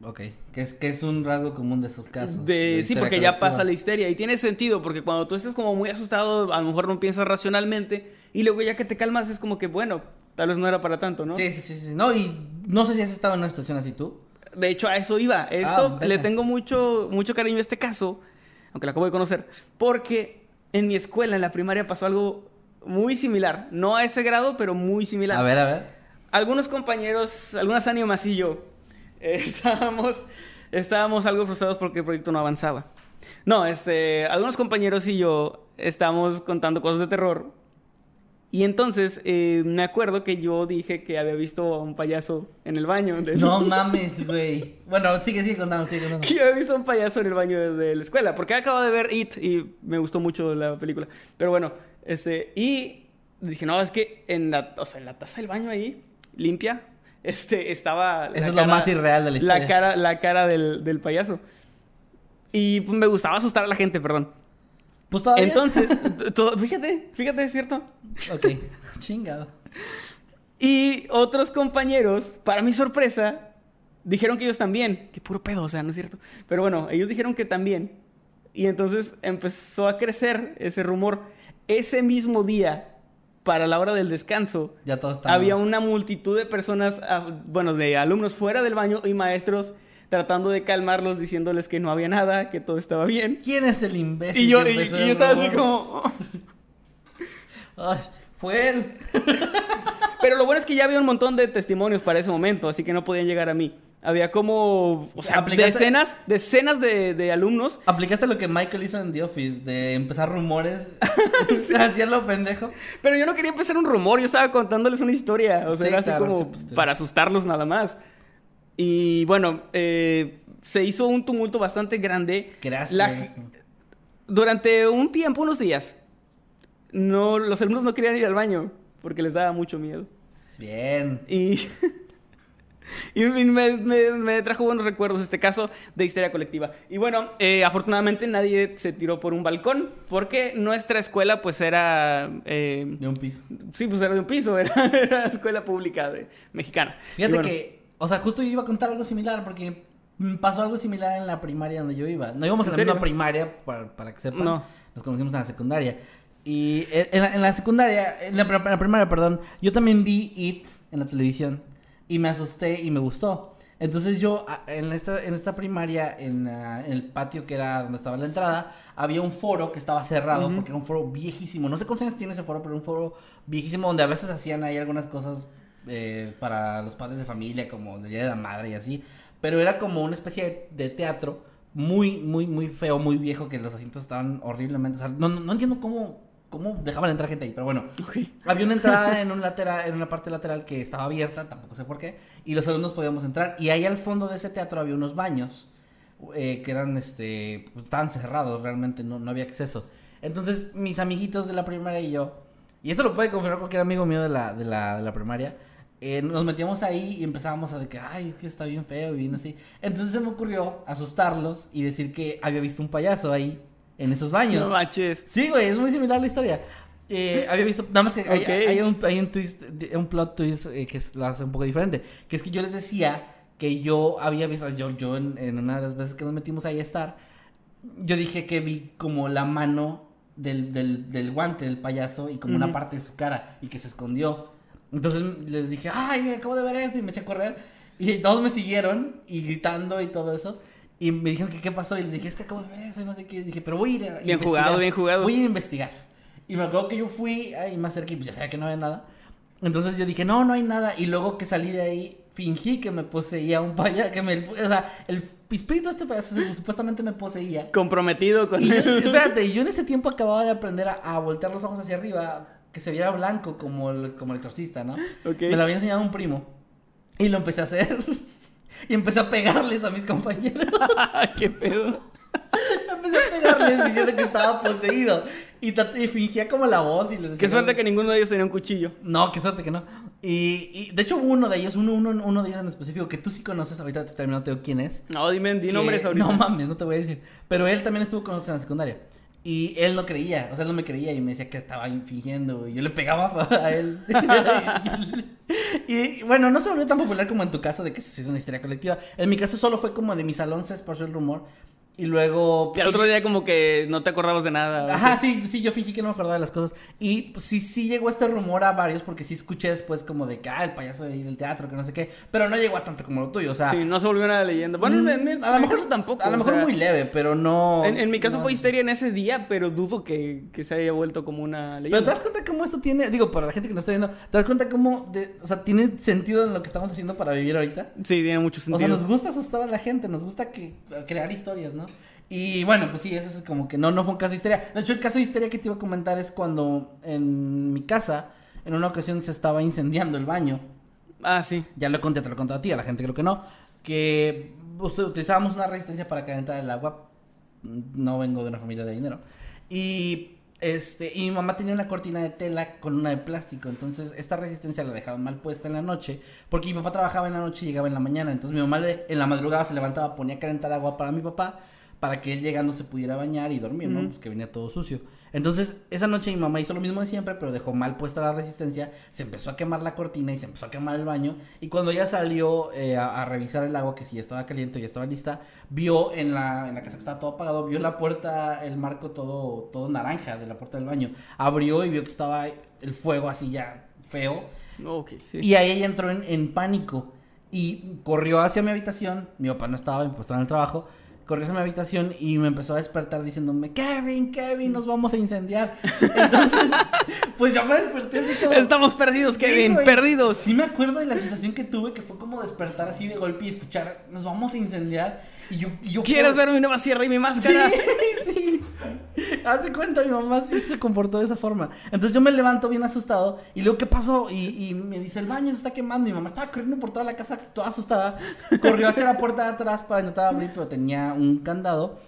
[SPEAKER 2] Ok, que es, que es un rasgo común de estos casos.
[SPEAKER 1] De, sí, porque ya pasa la histeria y tiene sentido porque cuando tú estás como muy asustado, a lo mejor no piensas racionalmente y luego ya que te calmas es como que bueno, tal vez no era para tanto, ¿no?
[SPEAKER 2] Sí, sí, sí, sí. No, y no sé si has estado en una situación así tú.
[SPEAKER 1] De hecho, a eso iba. Esto
[SPEAKER 2] Ah, venga.
[SPEAKER 1] le tengo mucho, mucho cariño a este caso, aunque lo acabo de conocer, porque en mi escuela, en la primaria, pasó algo muy similar. No a ese grado, pero muy similar.
[SPEAKER 2] A ver, a ver.
[SPEAKER 1] Algunos compañeros, algunas ánimas y yo, eh, estábamos, estábamos algo frustrados porque el proyecto no avanzaba. No, este, algunos compañeros y yo estábamos contando cosas de terror. Y entonces eh, me acuerdo que yo dije que había visto a un payaso en el baño. de-
[SPEAKER 2] No mames, güey. Bueno, sigue, sigue contando, sigue contando.
[SPEAKER 1] que yo había visto a un payaso en el baño de, de la escuela. Porque acabo de ver It y me gustó mucho la película. Pero bueno, este, y dije, no, es que en la, o sea, en la taza del baño ahí, limpia, este, estaba... la
[SPEAKER 2] Eso es lo más irreal de la historia.
[SPEAKER 1] cara, la cara del, del payaso. Y pues, me gustaba asustar a la gente, perdón.
[SPEAKER 2] Pues todavía.
[SPEAKER 1] Entonces, todo- fíjate, fíjate, es cierto.
[SPEAKER 2] ok. Chingado.
[SPEAKER 1] Y otros compañeros, para mi sorpresa, dijeron que ellos también. Qué puro pedo, o sea, no es cierto. Pero bueno, ellos dijeron que también. Y entonces empezó a crecer ese rumor. Ese mismo día, para la hora del descanso,
[SPEAKER 2] Ya
[SPEAKER 1] había una multitud de personas, ah, bueno, de alumnos fuera del baño y maestros tratando de calmarlos, diciéndoles que no había nada, que todo estaba bien.
[SPEAKER 2] ¿Quién es el imbécil?
[SPEAKER 1] Y yo, y- yo estaba así como...
[SPEAKER 2] Ay, fue él.
[SPEAKER 1] Pero lo bueno es que ya había un montón de testimonios para ese momento, así que no podían llegar a mí. Había como, o sea, decenas, decenas de, de alumnos.
[SPEAKER 2] Aplicaste lo que Michael hizo en The Office, de empezar rumores, hacerlo pendejo.
[SPEAKER 1] Pero yo no quería empezar un rumor, yo estaba contándoles una historia. O sea,
[SPEAKER 2] Sí,
[SPEAKER 1] era así
[SPEAKER 2] claro,
[SPEAKER 1] como
[SPEAKER 2] sí, pues, sí.
[SPEAKER 1] para asustarlos nada más. Y bueno, eh, se hizo un tumulto bastante grande. La- durante un tiempo, unos días, no, los alumnos no querían ir al baño porque les daba mucho miedo.
[SPEAKER 2] Bien.
[SPEAKER 1] Y, y me, me- me trajo buenos recuerdos este caso de histeria colectiva. Y bueno, eh, afortunadamente nadie se tiró por un balcón porque nuestra escuela pues era... eh,
[SPEAKER 2] De un piso.
[SPEAKER 1] sí, pues era de un piso, era, era escuela pública de, mexicana.
[SPEAKER 2] Fíjate
[SPEAKER 1] bueno,
[SPEAKER 2] que, o sea, justo yo iba a contar algo similar porque pasó algo similar en la primaria donde yo iba. No íbamos
[SPEAKER 1] ¿En
[SPEAKER 2] a la misma
[SPEAKER 1] serio?
[SPEAKER 2] primaria, para, para que sepan.
[SPEAKER 1] No.
[SPEAKER 2] Nos conocimos en la secundaria. Y en en la, en la secundaria, en la, en la primaria, perdón, yo también vi It en la televisión y me asusté y me gustó. Entonces yo, en esta, en esta primaria, en, ah, en el patio que era donde estaba la entrada, había un foro que estaba cerrado porque era un foro viejísimo. No sé cuántos años tiene ese foro, pero un foro viejísimo donde a veces hacían ahí algunas cosas eh, para los padres de familia, como de Día de la Madre y así. Pero era como una especie de, de teatro muy, muy, muy feo, muy viejo, que los asientos estaban horriblemente... o sea, no, no, no entiendo cómo, cómo dejaban entrar gente ahí, pero bueno. Había una entrada en un lateral, en una parte lateral que estaba abierta, tampoco sé por qué, y los alumnos podíamos entrar. Y ahí al fondo de ese teatro había unos baños eh, que eran, este, pues, estaban cerrados, realmente no, no había acceso. Entonces, mis amiguitos de la primaria y yo, y esto lo puede confirmar cualquier amigo mío de la, de la, de la primaria, eh, nos metíamos ahí y empezábamos a de que, ay, es que está bien feo y bien así. Entonces se me ocurrió asustarlos y decir que había visto un payaso ahí en esos baños.
[SPEAKER 1] No manches.
[SPEAKER 2] Sí, güey, es muy similar la historia. Eh, había visto, nada más que hay,
[SPEAKER 1] Ok.
[SPEAKER 2] hay un, hay un twist, un plot twist eh, que lo hace un poco diferente. Que es que yo les decía que yo había visto, yo, yo en, en una de las veces que nos metimos ahí a estar, yo dije que vi como la mano del, del, del guante del payaso y como una parte de su cara y que se escondió. Entonces les dije, ay, acabo de ver esto y me eché a correr. Y todos me siguieron y gritando y todo eso. Y me dijeron que qué pasó y les dije, es que acabo de ver eso y no sé qué. Y dije, pero voy a ir a
[SPEAKER 1] Bien
[SPEAKER 2] investigar.
[SPEAKER 1] jugado, bien jugado.
[SPEAKER 2] Voy a ir a investigar. Y me acuerdo que yo fui ahí más cerca y pues ya sabía que no había nada. Entonces yo dije, no, no hay nada. Y luego que salí de ahí, fingí que me poseía un payaso. Que me, o sea, el espíritu de este payaso supuestamente me poseía.
[SPEAKER 1] Comprometido con
[SPEAKER 2] Y yo, espérate, y yo en ese tiempo acababa de aprender a, a voltear los ojos hacia arriba, que se viera blanco como el, como el exorcista, ¿no?
[SPEAKER 1] Ok.
[SPEAKER 2] Me lo había enseñado un primo. Y lo empecé a hacer. y empecé a pegarles a mis compañeros.
[SPEAKER 1] Qué pedo.
[SPEAKER 2] empecé a pegarles diciendo que estaba poseído. Y, y fingía como la voz y les decía...
[SPEAKER 1] Qué suerte que ninguno de ellos tenía un cuchillo.
[SPEAKER 2] No, qué suerte que no. Y, y, de hecho hubo uno de ellos, uno, uno, uno de ellos en específico que tú sí conoces, ahorita te termino, te digo quién es.
[SPEAKER 1] No, dime, di nombres ahorita.
[SPEAKER 2] No mames, no te voy a decir. Pero él también estuvo con nosotros en la secundaria. Y él no creía, o sea, él no me creía y me decía que estaba fingiendo. Y yo le pegaba a él. y bueno, no se volvió tan popular como en tu caso de que se hizo una historia colectiva. En mi caso solo fue como de mi salón se esparció el rumor. Y luego.
[SPEAKER 1] Y al
[SPEAKER 2] sí-
[SPEAKER 1] otro día como que no te acordabas de nada.
[SPEAKER 2] Ajá, sí, sí, yo fingí que no me acordaba de las cosas. Y pues, sí, sí llegó este rumor a varios, porque sí escuché después como de que, ah, el payaso de ahí del teatro, que no sé qué. Pero no llegó a tanto como lo tuyo, o sea.
[SPEAKER 1] Sí, no se volvió una leyenda. Bueno,
[SPEAKER 2] mm,
[SPEAKER 1] en, en-
[SPEAKER 2] a lo mejor
[SPEAKER 1] caso tampoco.
[SPEAKER 2] A lo mejor
[SPEAKER 1] sea,
[SPEAKER 2] muy leve, pero no.
[SPEAKER 1] En, en mi caso
[SPEAKER 2] no.
[SPEAKER 1] fue histeria en ese día, pero dudo que, que se haya vuelto como una
[SPEAKER 2] Pero te
[SPEAKER 1] leyenda.
[SPEAKER 2] das cuenta cómo esto tiene, digo, para la gente que nos está viendo, ¿te das cuenta cómo, de- o sea, tiene sentido en lo que estamos haciendo para vivir ahorita?
[SPEAKER 1] Sí, tiene mucho
[SPEAKER 2] O sea,
[SPEAKER 1] sentido.
[SPEAKER 2] nos gusta asustar a la gente, nos gusta que, crear historias, ¿no? Y bueno, pues sí, eso es como que no, no fue un caso de histeria. De hecho, el caso de histeria que te iba a comentar es cuando en mi casa, en una ocasión se estaba incendiando el baño.
[SPEAKER 1] Ah, sí.
[SPEAKER 2] Ya lo conté, te lo conté a ti, a la gente creo que no. Que usted- utilizábamos una resistencia para calentar el agua. No vengo de una familia de dinero. Y este, y mi mamá tenía una cortina de tela con una de plástico. Entonces, esta resistencia la dejaban mal puesta en la noche. Porque mi papá trabajaba en la noche y llegaba en la mañana. Entonces, mi mamá le- en la madrugada se levantaba, ponía a calentar agua para mi papá. Para que él llegando se pudiera bañar y dormir, ¿no?
[SPEAKER 1] Ujú.
[SPEAKER 2] Pues que venía todo sucio. Entonces, esa noche mi mamá hizo lo mismo de siempre, pero dejó mal puesta la resistencia. Se empezó a quemar la cortina y se empezó a quemar el baño. Y cuando ella salió eh, a, a revisar el agua, que si ya estaba caliente ya estaba lista, vio en la, en la casa que estaba todo apagado, vio la puerta, el marco todo, todo naranja de la puerta del baño. Abrió y vio que estaba el fuego así ya feo.
[SPEAKER 1] Ok, sí.
[SPEAKER 2] Y ahí ella entró en, en pánico y corrió hacia mi habitación. Mi papá no estaba, mi papá estaba en el trabajo. Corrió hacia mi habitación y me empezó a despertar diciéndome, Kevin, Kevin, nos vamos a incendiar. Entonces, pues yo me desperté así como...
[SPEAKER 1] Estamos perdidos,
[SPEAKER 2] Sí,
[SPEAKER 1] Kevin,
[SPEAKER 2] güey.
[SPEAKER 1] perdidos.
[SPEAKER 2] Sí me acuerdo de la sensación que tuve, que fue como despertar así de golpe y escuchar, nos vamos a incendiar. Y yo... y yo
[SPEAKER 1] ¿Quieres
[SPEAKER 2] por-
[SPEAKER 1] ver mi nueva sierra y mi
[SPEAKER 2] Sí,
[SPEAKER 1] máscara?
[SPEAKER 2] sí. Haz de cuenta, mi mamá sí se comportó de esa forma. Entonces yo me levanto bien asustado y luego, ¿qué pasó? Y, y me dice, el baño se está quemando. Y mi mamá estaba corriendo por toda la casa, toda asustada. Corrió hacia la puerta de atrás para intentar abrir, pero tenía un candado.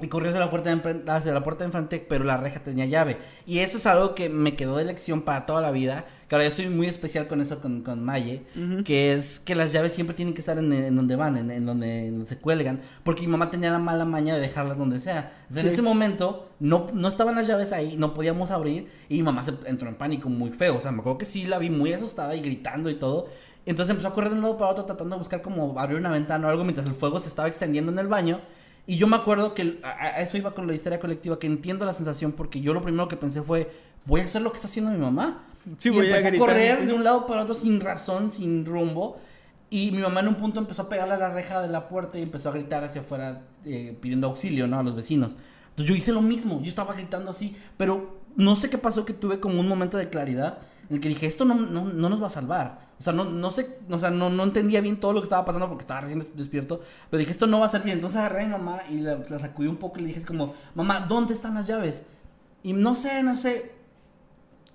[SPEAKER 2] Y corrió hacia la puerta de enfrente, hacia la puerta de enfrente, pero la reja tenía llave. Y eso es algo que me quedó de lección para toda la vida. Ahora yo soy muy especial con eso con, con Maye. Que es que las llaves siempre tienen que estar en, en donde van, en, en donde, en donde se cuelgan. Porque mi mamá tenía la mala maña de dejarlas donde sea. Entonces,
[SPEAKER 1] Sí.
[SPEAKER 2] En ese momento no, no estaban las llaves ahí, no podíamos abrir. Y mi mamá se entró en pánico muy feo. O sea, me acuerdo que sí la vi muy asustada y gritando y todo. Entonces empezó a correr de un lado para otro tratando de buscar como abrir una ventana o algo mientras el fuego se estaba extendiendo en el baño. Y yo me acuerdo que a, a eso iba con la histeria colectiva, que entiendo la sensación porque yo lo primero que pensé fue, voy a hacer lo que está haciendo mi mamá.
[SPEAKER 1] Sí,
[SPEAKER 2] y
[SPEAKER 1] voy a
[SPEAKER 2] empecé a,
[SPEAKER 1] gritar,
[SPEAKER 2] correr
[SPEAKER 1] sí.
[SPEAKER 2] de un lado para otro sin razón, sin rumbo. Y mi mamá en un punto empezó a pegarle a la reja de la puerta y empezó a gritar hacia afuera eh, pidiendo auxilio, ¿no? A los vecinos. Entonces yo hice lo mismo, yo estaba gritando así, pero no sé qué pasó que tuve como un momento de claridad en el que dije, esto no, no, no nos va a salvar. O sea, no, no sé, o sea, no, no entendía bien todo lo que estaba pasando porque estaba recién des- despierto, pero dije, esto no va a ser bien. Entonces agarré a mi mamá y la, la sacudí un poco y le dije como, mamá, ¿dónde están las llaves? Y no sé, no sé.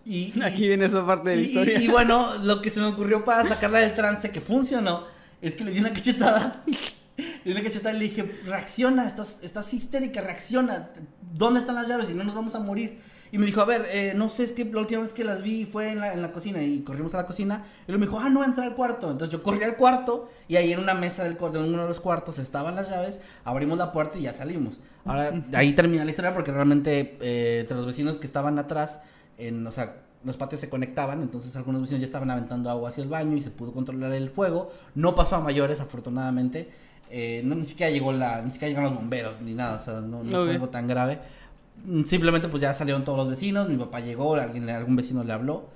[SPEAKER 2] Y, y-
[SPEAKER 1] Aquí viene esa parte de la
[SPEAKER 2] y,
[SPEAKER 1] historia.
[SPEAKER 2] y- y bueno, lo que se me ocurrió para sacarla del trance que funcionó es que le di una cachetada. le di una cachetada y le dije, reacciona, estás, estás histérica, reacciona. ¿Dónde están las llaves? Si no nos vamos a morir. Y me dijo, a ver, eh, no sé, es que la última vez que las vi fue en la, en la cocina y corrimos a la cocina. Y luego me dijo, ah, no, entra al cuarto. Entonces yo corrí al cuarto y ahí en una mesa del cuarto, en uno de los cuartos estaban las llaves, abrimos la puerta y ya salimos. Ahora, ahí termina la historia porque realmente eh, entre los vecinos que estaban atrás, en, o sea, los patios se conectaban, entonces algunos vecinos ya estaban aventando agua hacia el baño y se pudo controlar el fuego. No pasó a mayores, afortunadamente. Eh, no, ni siquiera llegó la, ni siquiera llegaron los bomberos ni nada, o sea, no, no fue algo tan grave. Simplemente pues ya salieron todos los vecinos, mi papá llegó, alguien, algún vecino le habló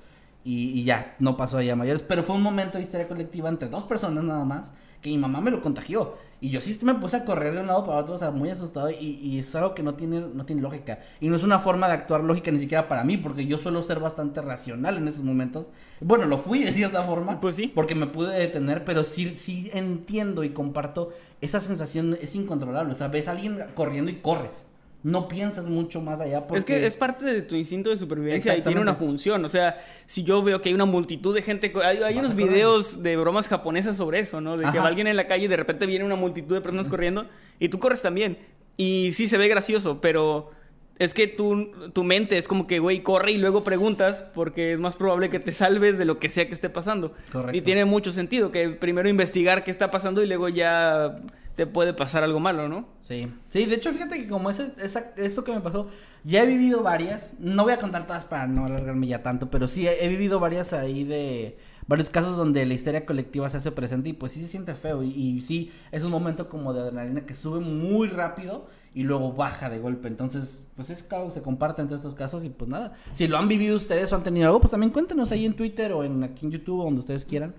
[SPEAKER 2] y, y ya, no pasó ahí a mayores. Pero fue un momento de histeria colectiva entre dos personas nada más, que mi mamá me lo contagió. Y yo sí me puse a correr de un lado para otro, o sea, muy asustado y, y es algo que no tiene, no tiene lógica. Y no es una forma de actuar lógica ni siquiera para mí, porque yo suelo ser bastante racional en esos momentos. Bueno, lo fui de cierta forma.
[SPEAKER 1] Pues sí.
[SPEAKER 2] Porque me pude detener, pero sí, sí entiendo y comparto esa sensación, es incontrolable. O sea, ves a alguien corriendo y corres. No piensas mucho más allá porque...
[SPEAKER 1] Es que es parte de tu instinto de supervivencia y tiene una función. O sea, si yo veo que hay una multitud de gente. Hay, unos videos de bromas japonesas sobre eso, ¿no? De que va alguien en la calle y de repente viene una multitud de personas corriendo y tú corres también. Y sí se ve gracioso, pero es que tu, tu mente es como que, güey, corre y luego preguntas porque es más probable que te salves de lo que sea que esté pasando.
[SPEAKER 2] Correcto.
[SPEAKER 1] Y tiene mucho sentido que primero investigar qué está pasando y luego ya te puede pasar algo malo, ¿no?
[SPEAKER 2] Sí, sí, de hecho, fíjate que como ese, esa, eso que me pasó, ya he vivido varias, no voy a contar todas para no alargarme ya tanto, pero sí he, vivido varias ahí de varios casos donde la histeria colectiva se hace presente y pues sí se siente feo y, y sí, es un momento como de adrenalina que sube muy rápido y luego baja de golpe, entonces pues es que se comparte entre estos casos y pues nada, si lo han vivido ustedes o han tenido algo, pues también cuéntenos ahí en Twitter o en aquí en YouTube o donde ustedes quieran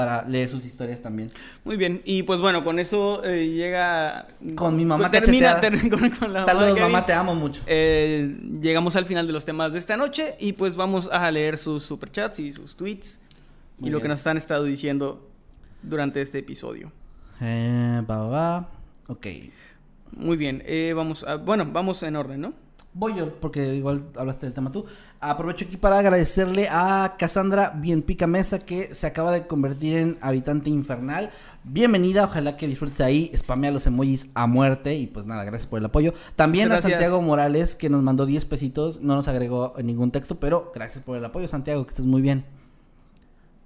[SPEAKER 2] para leer sus historias también.
[SPEAKER 1] Muy bien, y pues bueno, con eso eh, llega...
[SPEAKER 2] Con mi mamá
[SPEAKER 1] Termina,
[SPEAKER 2] cacheteada.
[SPEAKER 1] ter- con, con la
[SPEAKER 2] Saludos mamá, te amo mucho.
[SPEAKER 1] Eh, llegamos al final de los temas de esta noche y pues vamos a leer sus superchats y sus tweets
[SPEAKER 2] Muy
[SPEAKER 1] y lo que nos han estado diciendo durante este episodio.
[SPEAKER 2] Eh, va, va, va. Ok.
[SPEAKER 1] Muy bien, eh, vamos a, bueno, vamos en orden, ¿no?
[SPEAKER 2] Voy yo, porque igual hablaste del tema tú. Aprovecho aquí para agradecerle a Cassandra Bienpica Mesa, que se acaba de convertir en habitante infernal. Bienvenida, ojalá que disfrutes ahí. Spamea los emojis a muerte. Y pues nada, gracias por el apoyo. También a. Santiago Morales, que nos mandó 10 pesitos. No nos agregó ningún texto, pero gracias por el apoyo, Santiago, que estés muy bien.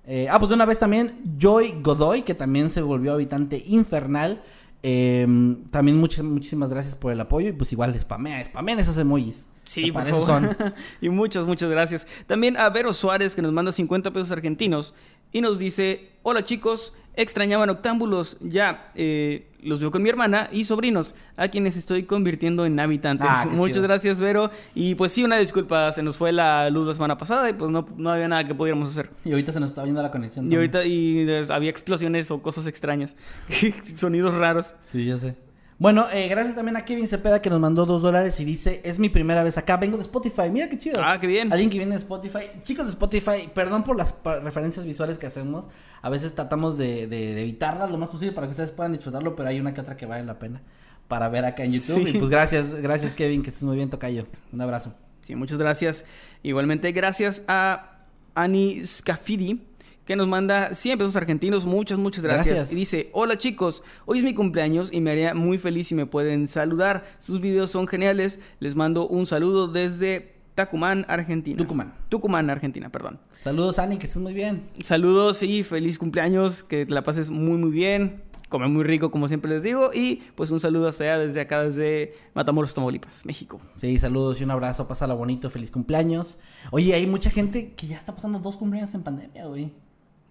[SPEAKER 2] Eh, ah, pues de una vez también Joy Godoy, que también se volvió habitante infernal. Eh, también muchas, muchísimas gracias por el apoyo. Y pues igual, spamea, spamean esos emojis.
[SPEAKER 1] Sí, por favor.
[SPEAKER 2] son.
[SPEAKER 1] y muchas, muchas gracias. También a Vero Suárez, que nos manda 50 pesos argentinos y nos dice: Hola chicos, extrañaban octámbulos. Ya eh, los veo con mi hermana y sobrinos, a quienes estoy convirtiendo en habitantes.
[SPEAKER 2] Ah,
[SPEAKER 1] muchas
[SPEAKER 2] chido.
[SPEAKER 1] gracias, Vero. Y pues sí, una disculpa, se nos fue la luz la semana pasada y pues no, no había nada que pudiéramos hacer.
[SPEAKER 2] Y ahorita se nos está viendo la conexión.
[SPEAKER 1] Y
[SPEAKER 2] también.
[SPEAKER 1] ahorita y había explosiones o cosas extrañas, sonidos raros.
[SPEAKER 2] Sí, ya sé. Bueno, eh, gracias también a Kevin Cepeda que nos mandó dos dólares y dice, es mi primera vez acá, vengo de Spotify, mira qué chido.
[SPEAKER 1] Ah, qué bien.
[SPEAKER 2] Alguien que viene de Spotify. Chicos de Spotify, perdón por las referencias visuales que hacemos. A veces tratamos de, de- de evitarlas lo más posible para que ustedes puedan disfrutarlo, pero hay una que otra que vale la pena para ver acá en YouTube.
[SPEAKER 1] Sí.
[SPEAKER 2] Y pues gracias, gracias Kevin, que estés muy bien, Tocayo. Un abrazo.
[SPEAKER 1] Sí, muchas gracias. Igualmente, gracias a Ani Scafidi, que nos manda 100 pesos argentinos. Muchas, muchas gracias.
[SPEAKER 2] Gracias.
[SPEAKER 1] Y dice: Hola chicos, hoy es mi cumpleaños y me haría muy feliz si me pueden saludar. Sus videos son geniales. Les mando un saludo desde Tucumán, Argentina.
[SPEAKER 2] Tucumán.
[SPEAKER 1] Tucumán, Argentina, perdón.
[SPEAKER 2] Saludos, Ani, que estés muy bien.
[SPEAKER 1] Saludos y feliz cumpleaños, que te la pases muy muy bien, come muy rico como siempre les digo y pues un saludo hasta allá desde acá desde Matamoros, Tamaulipas, México.
[SPEAKER 2] Sí, saludos y un abrazo, pásala bonito, feliz cumpleaños. Oye, hay mucha gente que ya está pasando dos cumpleaños en pandemia, güey.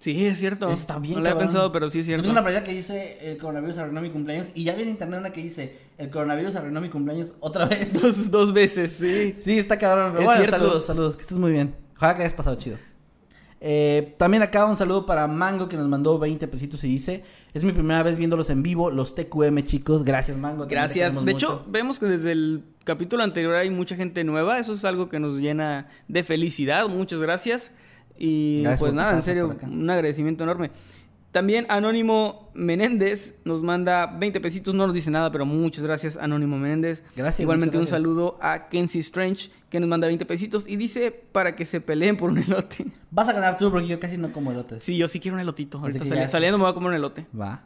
[SPEAKER 1] Sí, es cierto.
[SPEAKER 2] Eso está bien,
[SPEAKER 1] No lo
[SPEAKER 2] cabrón.
[SPEAKER 1] pensado, pero sí es
[SPEAKER 2] Yo
[SPEAKER 1] cierto.
[SPEAKER 2] tengo una playera que dice el coronavirus arruinó mi cumpleaños y ya vi en internet una que dice el coronavirus arruinó mi cumpleaños otra vez.
[SPEAKER 1] Dos, dos veces, sí.
[SPEAKER 2] sí, está cabrón. Pero
[SPEAKER 1] Es
[SPEAKER 2] bueno,
[SPEAKER 1] cierto.
[SPEAKER 2] saludos, saludos, que estés muy bien. Ojalá que hayas pasado chido. Eh, también acá un saludo para Mango que nos mandó 20 pesitos y dice, es mi primera vez viéndolos en vivo, los TQM chicos, gracias Mango.
[SPEAKER 1] Gracias. De
[SPEAKER 2] mucho.
[SPEAKER 1] hecho, vemos que desde el capítulo anterior hay mucha gente nueva. Eso es algo que nos llena de felicidad. Muchas gracias. Y
[SPEAKER 2] Gracias
[SPEAKER 1] pues nada, en serio, un agradecimiento enorme. También Anónimo Menéndez nos manda 20 pesitos, no nos dice nada, pero muchas gracias Anónimo Menéndez.
[SPEAKER 2] Gracias,
[SPEAKER 1] Igualmente un saludo a Kenzie Strange que nos manda 20 pesitos y dice para que se peleen por un elote.
[SPEAKER 2] Vas a ganar tú porque yo casi no como elotes.
[SPEAKER 1] Sí, yo sí quiero un elotito. Ahorita
[SPEAKER 2] que
[SPEAKER 1] sali-
[SPEAKER 2] ya-
[SPEAKER 1] saliendo me voy a comer un elote.
[SPEAKER 2] Va.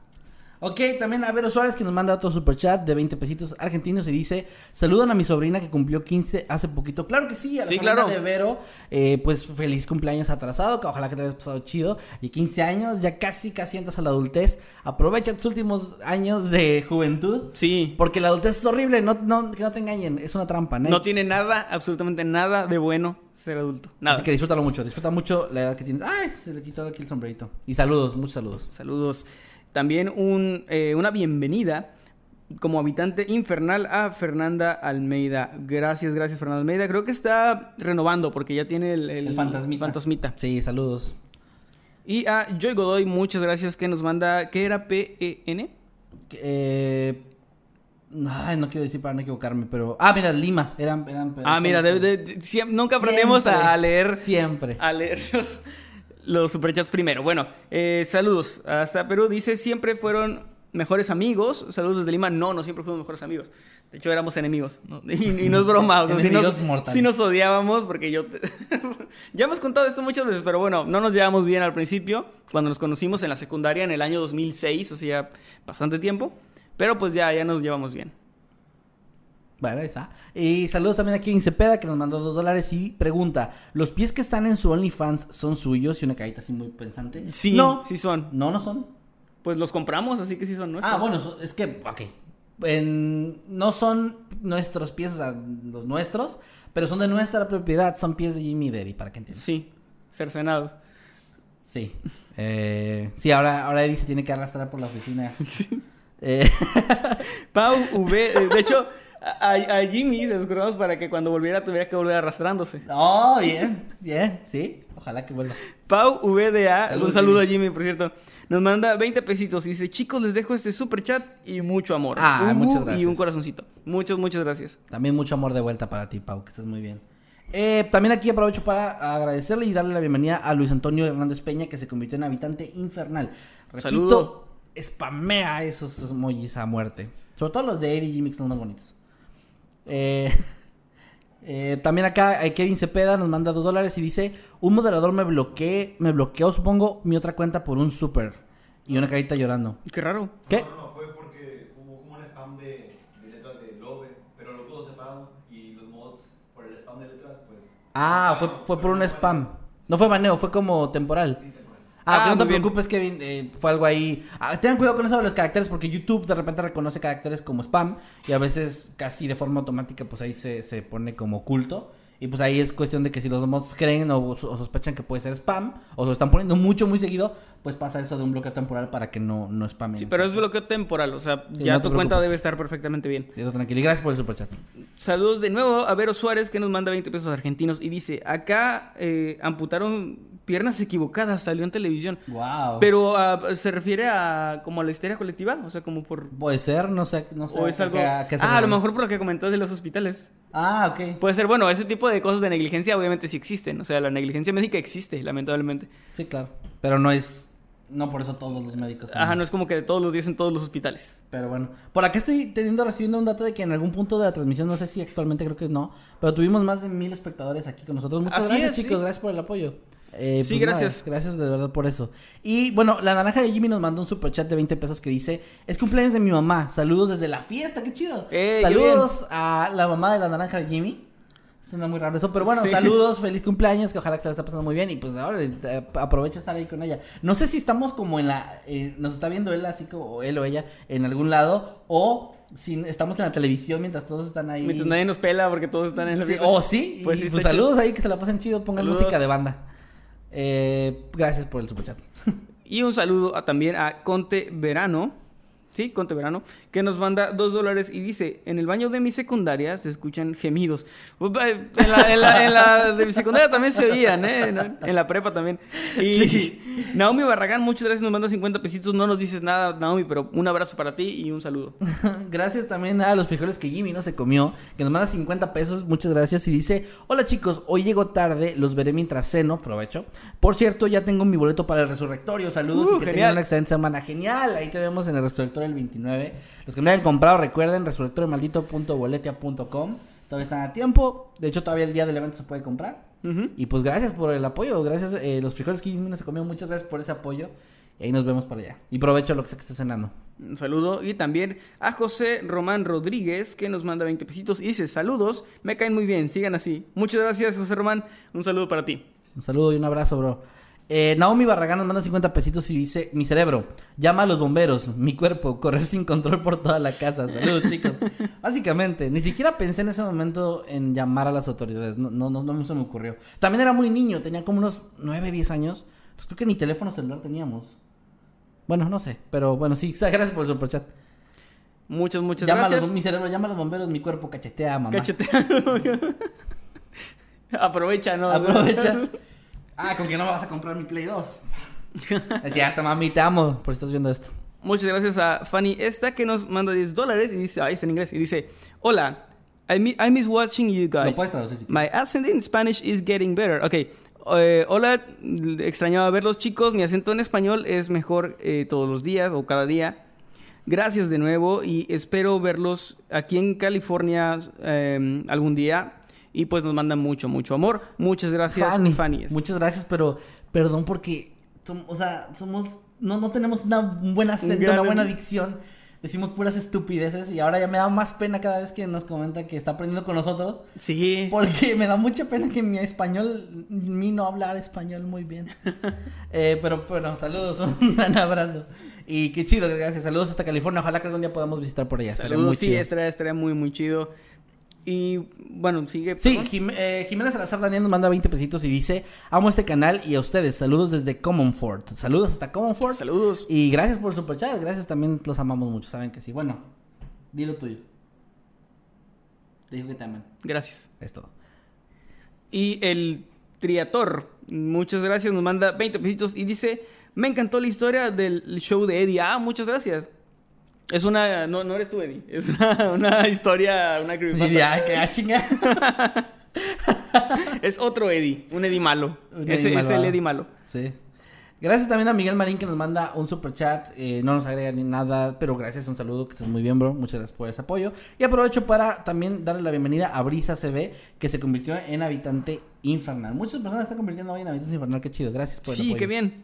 [SPEAKER 2] Ok, también a Vero Suárez que nos manda otro superchat de 20 pesitos argentinos y dice, saludan a mi sobrina que cumplió 15 hace poquito. Claro que sí, a la
[SPEAKER 1] Sí,
[SPEAKER 2] sobrina
[SPEAKER 1] claro.
[SPEAKER 2] de Vero, eh, pues feliz cumpleaños atrasado, que ojalá que te hayas pasado chido. Y 15 años, ya casi casi entras a la adultez. Aprovecha tus últimos años de juventud.
[SPEAKER 1] Sí.
[SPEAKER 2] Porque la adultez es horrible, no, no, que no te engañen, es una trampa, ¿no?
[SPEAKER 1] No tiene nada, absolutamente nada de bueno ser adulto. Nada.
[SPEAKER 2] Así que disfrútalo mucho, disfruta mucho la edad que tienes. Ay, se le quitó aquí el sombrerito. Y saludos, muchos saludos.
[SPEAKER 1] Saludos. También un, eh, una bienvenida como habitante infernal a Fernanda Almeida. Gracias, gracias Fernanda Almeida. Creo que está renovando porque ya tiene el,
[SPEAKER 2] El fantasmita.
[SPEAKER 1] fantasmita.
[SPEAKER 2] Sí, saludos.
[SPEAKER 1] Y a Joy Godoy, muchas gracias que nos manda, ¿qué era P-E-N?
[SPEAKER 2] Eh, ay, no quiero decir para no equivocarme, pero... Ah, mira, Lima. Eran, eran
[SPEAKER 1] Ah, mira, de- de- de- siem- nunca aprendemos
[SPEAKER 2] Siempre,
[SPEAKER 1] a leer
[SPEAKER 2] Siempre.
[SPEAKER 1] a leer los, superchats primero. Bueno, eh, saludos hasta Perú. Dice, siempre fueron mejores amigos. Saludos desde Lima. No, no siempre fuimos mejores amigos. De hecho, éramos enemigos. ¿no? Y, y no es broma. O sea, sí nos,
[SPEAKER 2] mortales.
[SPEAKER 1] sí nos odiábamos porque yo... te- ya hemos contado esto muchas veces, pero bueno, no nos llevamos bien al principio. Cuando nos conocimos en la secundaria en el año 2006, hacía bastante tiempo. Pero pues ya, ya nos llevamos bien.
[SPEAKER 2] Bueno, ahí está. Y saludos también a Kevin Cepeda que nos mandó dos dólares y pregunta, ¿los pies que están en su OnlyFans son suyos? Y una carita así muy pensante.
[SPEAKER 1] Sí,
[SPEAKER 2] No,
[SPEAKER 1] sí son.
[SPEAKER 2] no, no son.
[SPEAKER 1] Pues los compramos, así que sí son nuestros.
[SPEAKER 2] Ah, bueno, es que, ok. En- no son nuestros pies, o sea, los nuestros, pero son de nuestra propiedad, son pies de Jimmy Daddy, para que entiendas.
[SPEAKER 1] Sí, cercenados.
[SPEAKER 2] Sí. Eh, sí, ahora, ahora Eddie se tiene que arrastrar por la oficina. Eh,
[SPEAKER 1] Pau V, de hecho, a, a Jimmy se los cortamos para que cuando volviera tuviera que volver arrastrándose.
[SPEAKER 2] oh, bien, bien, sí. Ojalá que vuelva.
[SPEAKER 1] Pau VDA,
[SPEAKER 2] Saludos,
[SPEAKER 1] un saludo
[SPEAKER 2] Jimmy.
[SPEAKER 1] a Jimmy, por cierto, nos manda 20 pesitos y dice, chicos, les dejo este super chat y mucho amor.
[SPEAKER 2] Ah, muchas
[SPEAKER 1] Y
[SPEAKER 2] gracias.
[SPEAKER 1] un corazoncito. Muchas, muchas gracias.
[SPEAKER 2] También mucho amor de vuelta para ti, Pau, que estés muy bien. Eh, también aquí aprovecho para agradecerle y darle la bienvenida a Luis Antonio Hernández Peña, que se convirtió en habitante infernal. Repito,
[SPEAKER 1] Saludo.
[SPEAKER 2] spamea esos emojis a muerte. Sobre todo los de Eddie y Jimmy, que son los más bonitos. Eh, eh, también acá eh, Kevin Cepeda nos manda dos dólares y dice, un moderador me bloqueó, me bloqueó, supongo, mi otra cuenta por un super. Y una carita llorando.
[SPEAKER 1] Qué raro.
[SPEAKER 2] ¿Qué?
[SPEAKER 3] No, no, no, fue porque hubo como un spam de, de letras de Love, pero lo pudo separado y los mods por el spam de letras, pues.
[SPEAKER 2] Ah, fue, fue por un spam. No fue baneo, fue como temporal. Ah,
[SPEAKER 1] Ah,
[SPEAKER 2] no te
[SPEAKER 1] bien.
[SPEAKER 2] preocupes, Kevin. eh, fue algo ahí. Ah, tengan cuidado con eso de los caracteres, porque YouTube de repente reconoce caracteres como spam. Y a veces, casi de forma automática, pues ahí se, se pone como oculto. Y pues ahí es cuestión de que si los mods creen o, o sospechan que puede ser spam, o se lo están poniendo mucho, muy seguido, pues pasa eso de un bloqueo temporal para que no, no spamen.
[SPEAKER 1] Sí, pero es bloqueo temporal, o sea,
[SPEAKER 2] Sí,
[SPEAKER 1] ya
[SPEAKER 2] no
[SPEAKER 1] tu cuenta debe estar perfectamente bien.
[SPEAKER 2] Quedo tranquilo. Y gracias por el superchat.
[SPEAKER 1] Saludos de nuevo a Vero Suárez que nos manda 20 pesos argentinos y dice, acá eh, amputaron piernas equivocadas, salió en televisión.
[SPEAKER 2] Wow.
[SPEAKER 1] Pero ah, se refiere a como a la histeria colectiva, o sea, como por...
[SPEAKER 2] Puede ser, no sé, no sé.
[SPEAKER 1] O es algo...
[SPEAKER 2] qué- a qué se
[SPEAKER 1] Ah, a lo mejor por lo que comentaste de los hospitales.
[SPEAKER 2] Ah, ok.
[SPEAKER 1] Puede ser, bueno, ese tipo de cosas de negligencia obviamente sí existen. O sea, la negligencia médica existe, lamentablemente.
[SPEAKER 2] Sí, claro. Pero no es. No por eso todos los médicos. son-
[SPEAKER 1] Ajá, no es como que de todos los días en todos los hospitales.
[SPEAKER 2] Pero bueno. Por acá estoy teniendo, recibiendo un dato de que en algún punto de la transmisión, no sé si actualmente creo que no, pero tuvimos más de mil espectadores aquí con nosotros. Muchas
[SPEAKER 1] Así
[SPEAKER 2] gracias,
[SPEAKER 1] es,
[SPEAKER 2] chicos.
[SPEAKER 1] sí.
[SPEAKER 2] Gracias por el apoyo. Eh,
[SPEAKER 1] Sí,
[SPEAKER 2] pues nada,
[SPEAKER 1] gracias.
[SPEAKER 2] gracias de verdad por eso. Y bueno, la naranja de Jimmy nos mandó un superchat de 20 pesos que dice: Es cumpleaños de mi mamá. Saludos desde la fiesta, qué chido.
[SPEAKER 1] ¡Ey, qué
[SPEAKER 2] Saludos a la mamá de la naranja de Jimmy. Suena muy raro eso, pero bueno,
[SPEAKER 1] Sí.
[SPEAKER 2] saludos, feliz cumpleaños, que ojalá que se la esté pasando muy bien y pues ahora eh, aprovecho estar ahí con ella. No sé si estamos como en la, eh, nos está viendo él así como o él o ella en algún lado o si estamos en la televisión mientras todos están ahí.
[SPEAKER 1] Mientras nadie nos pela porque todos están en la
[SPEAKER 2] Sí, oh, sí,
[SPEAKER 1] Pues
[SPEAKER 2] y,
[SPEAKER 1] sí,
[SPEAKER 2] pues
[SPEAKER 1] chido.
[SPEAKER 2] saludos ahí, que se la pasen chido, pongan
[SPEAKER 1] Saludos.
[SPEAKER 2] música de banda. Eh, gracias por el superchat.
[SPEAKER 1] Y un saludo a- también a Conte Verano. Sí, Conte Verano, que nos manda dos dólares y dice, en el baño de mi secundaria se escuchan gemidos. En la, en la- en la de mi secundaria también se oían, ¿eh? En, la prepa también. Y Naomi Barragán, muchas gracias, nos manda 50 pesitos. No nos dices nada, Naomi, pero un abrazo para ti y un saludo.
[SPEAKER 2] gracias también a los frijoles que Jimmy no se comió, que nos manda 50 pesos, muchas gracias. Y dice, hola chicos, hoy llego tarde, los veré mientras ceno, provecho. Por cierto, ya tengo mi boleto para el resurrectorio, saludos
[SPEAKER 1] Uh,
[SPEAKER 2] y que
[SPEAKER 1] genial.
[SPEAKER 2] tengan una excelente semana. Genial, ahí te vemos en el resurrectorio el 29. Los que no hayan comprado, recuerden, resurrectoriomaldito.boletia.com. Todavía están a tiempo, de hecho todavía el día del evento se puede comprar. Y pues gracias por el apoyo, gracias, eh, los frijoles que se comió, muchas gracias por ese apoyo. Y ahí nos vemos para allá. Y provecho lo que sea que estés cenando.
[SPEAKER 1] Un saludo. Y también a José Román Rodríguez, que nos manda 20 pesitos. Y dice, saludos, me caen muy bien, sigan así. Muchas gracias, José Román. Un saludo para ti.
[SPEAKER 2] Un saludo y un abrazo, bro. Eh, Naomi Barragán nos manda 50 pesitos y dice, mi cerebro, llama a los bomberos, mi cuerpo, correr sin control por toda la casa. Saludos, chicos. Básicamente, ni siquiera pensé en ese momento en llamar a las autoridades. No, no, no, no se me ocurrió. También era muy niño, tenía como unos 9, 10 años. Pues creo que ni teléfono celular teníamos. Bueno, no sé, pero bueno, sí, gracias por el superchat.
[SPEAKER 1] Muchas, muchas
[SPEAKER 2] Llama a
[SPEAKER 1] gracias.
[SPEAKER 2] los, mi cerebro, llama a los bomberos, mi cuerpo cachetea, mamá.
[SPEAKER 1] Cachetea. Aprovecha, ¿no?
[SPEAKER 2] Aprovecha. Ah, con que no me vas a comprar mi Play 2. Es cierto, mami, te amo por si estás viendo esto.
[SPEAKER 1] Muchas gracias a Fanny esta que nos manda 10 dólares y dice, ahí está en inglés, y dice, hola, I, mi- I miss watching you guys.
[SPEAKER 2] Traducir si
[SPEAKER 1] My accent in Spanish is getting better. Ok, eh, hola, extrañaba verlos chicos, mi acento en español es mejor eh, todos los días o cada día. Gracias de nuevo y espero verlos aquí en California eh, algún día. Y pues nos mandan mucho, mucho amor. Muchas gracias, Fanny.
[SPEAKER 2] Muchas gracias, pero perdón porque, o sea, somos, no, no tenemos una buena acento,
[SPEAKER 1] gran-
[SPEAKER 2] una buena dicción. Decimos puras estupideces y ahora ya me da más pena cada vez que nos comenta que está aprendiendo con nosotros.
[SPEAKER 1] Sí.
[SPEAKER 2] Porque me da mucha pena que mi español, mi no hablar español muy bien. Eh, pero bueno, saludos, un gran abrazo. Y qué chido, gracias. Saludos hasta California. Ojalá que algún día podamos visitar por allá. Estaría
[SPEAKER 1] Saludos,
[SPEAKER 2] muy
[SPEAKER 1] sí,
[SPEAKER 2] chido.
[SPEAKER 1] estaría, estaría muy, muy chido. Y bueno, sigue.
[SPEAKER 2] Sí. Jim- eh, Jimena Salazar Daniel nos manda 20 pesitos y dice, amo este canal y a ustedes, saludos desde Commonfort. Saludos hasta Commonfort.
[SPEAKER 1] Saludos.
[SPEAKER 2] Y gracias por su superchat, gracias también, los amamos mucho, saben que sí. Bueno, dilo tuyo. Te digo que te aman,
[SPEAKER 1] Gracias.
[SPEAKER 2] es todo.
[SPEAKER 1] Y el Triator, muchas gracias, nos manda 20 pesitos y dice, me encantó la historia del show de Eddie. Ah, muchas gracias. Es una, no, no eres tú, Eddie. Es una, una historia, una creepypasta.
[SPEAKER 2] Diría, ay, que ah, chinga.
[SPEAKER 1] Es otro Eddie, un Eddie malo.
[SPEAKER 2] Un
[SPEAKER 1] Ese
[SPEAKER 2] Eddie
[SPEAKER 1] es el. Eddie malo.
[SPEAKER 2] Sí. Gracias también a Miguel Marín que nos manda un super chat. eh, no nos agrega ni nada, pero gracias, un saludo, que estés muy bien, bro. Muchas gracias por ese apoyo. Y aprovecho para también darle la bienvenida a Brisa CB, que se convirtió en habitante infernal. Muchas personas están convirtiendo hoy en habitantes infernal, qué chido. Gracias por el
[SPEAKER 1] Sí,
[SPEAKER 2] apoyo.
[SPEAKER 1] qué bien.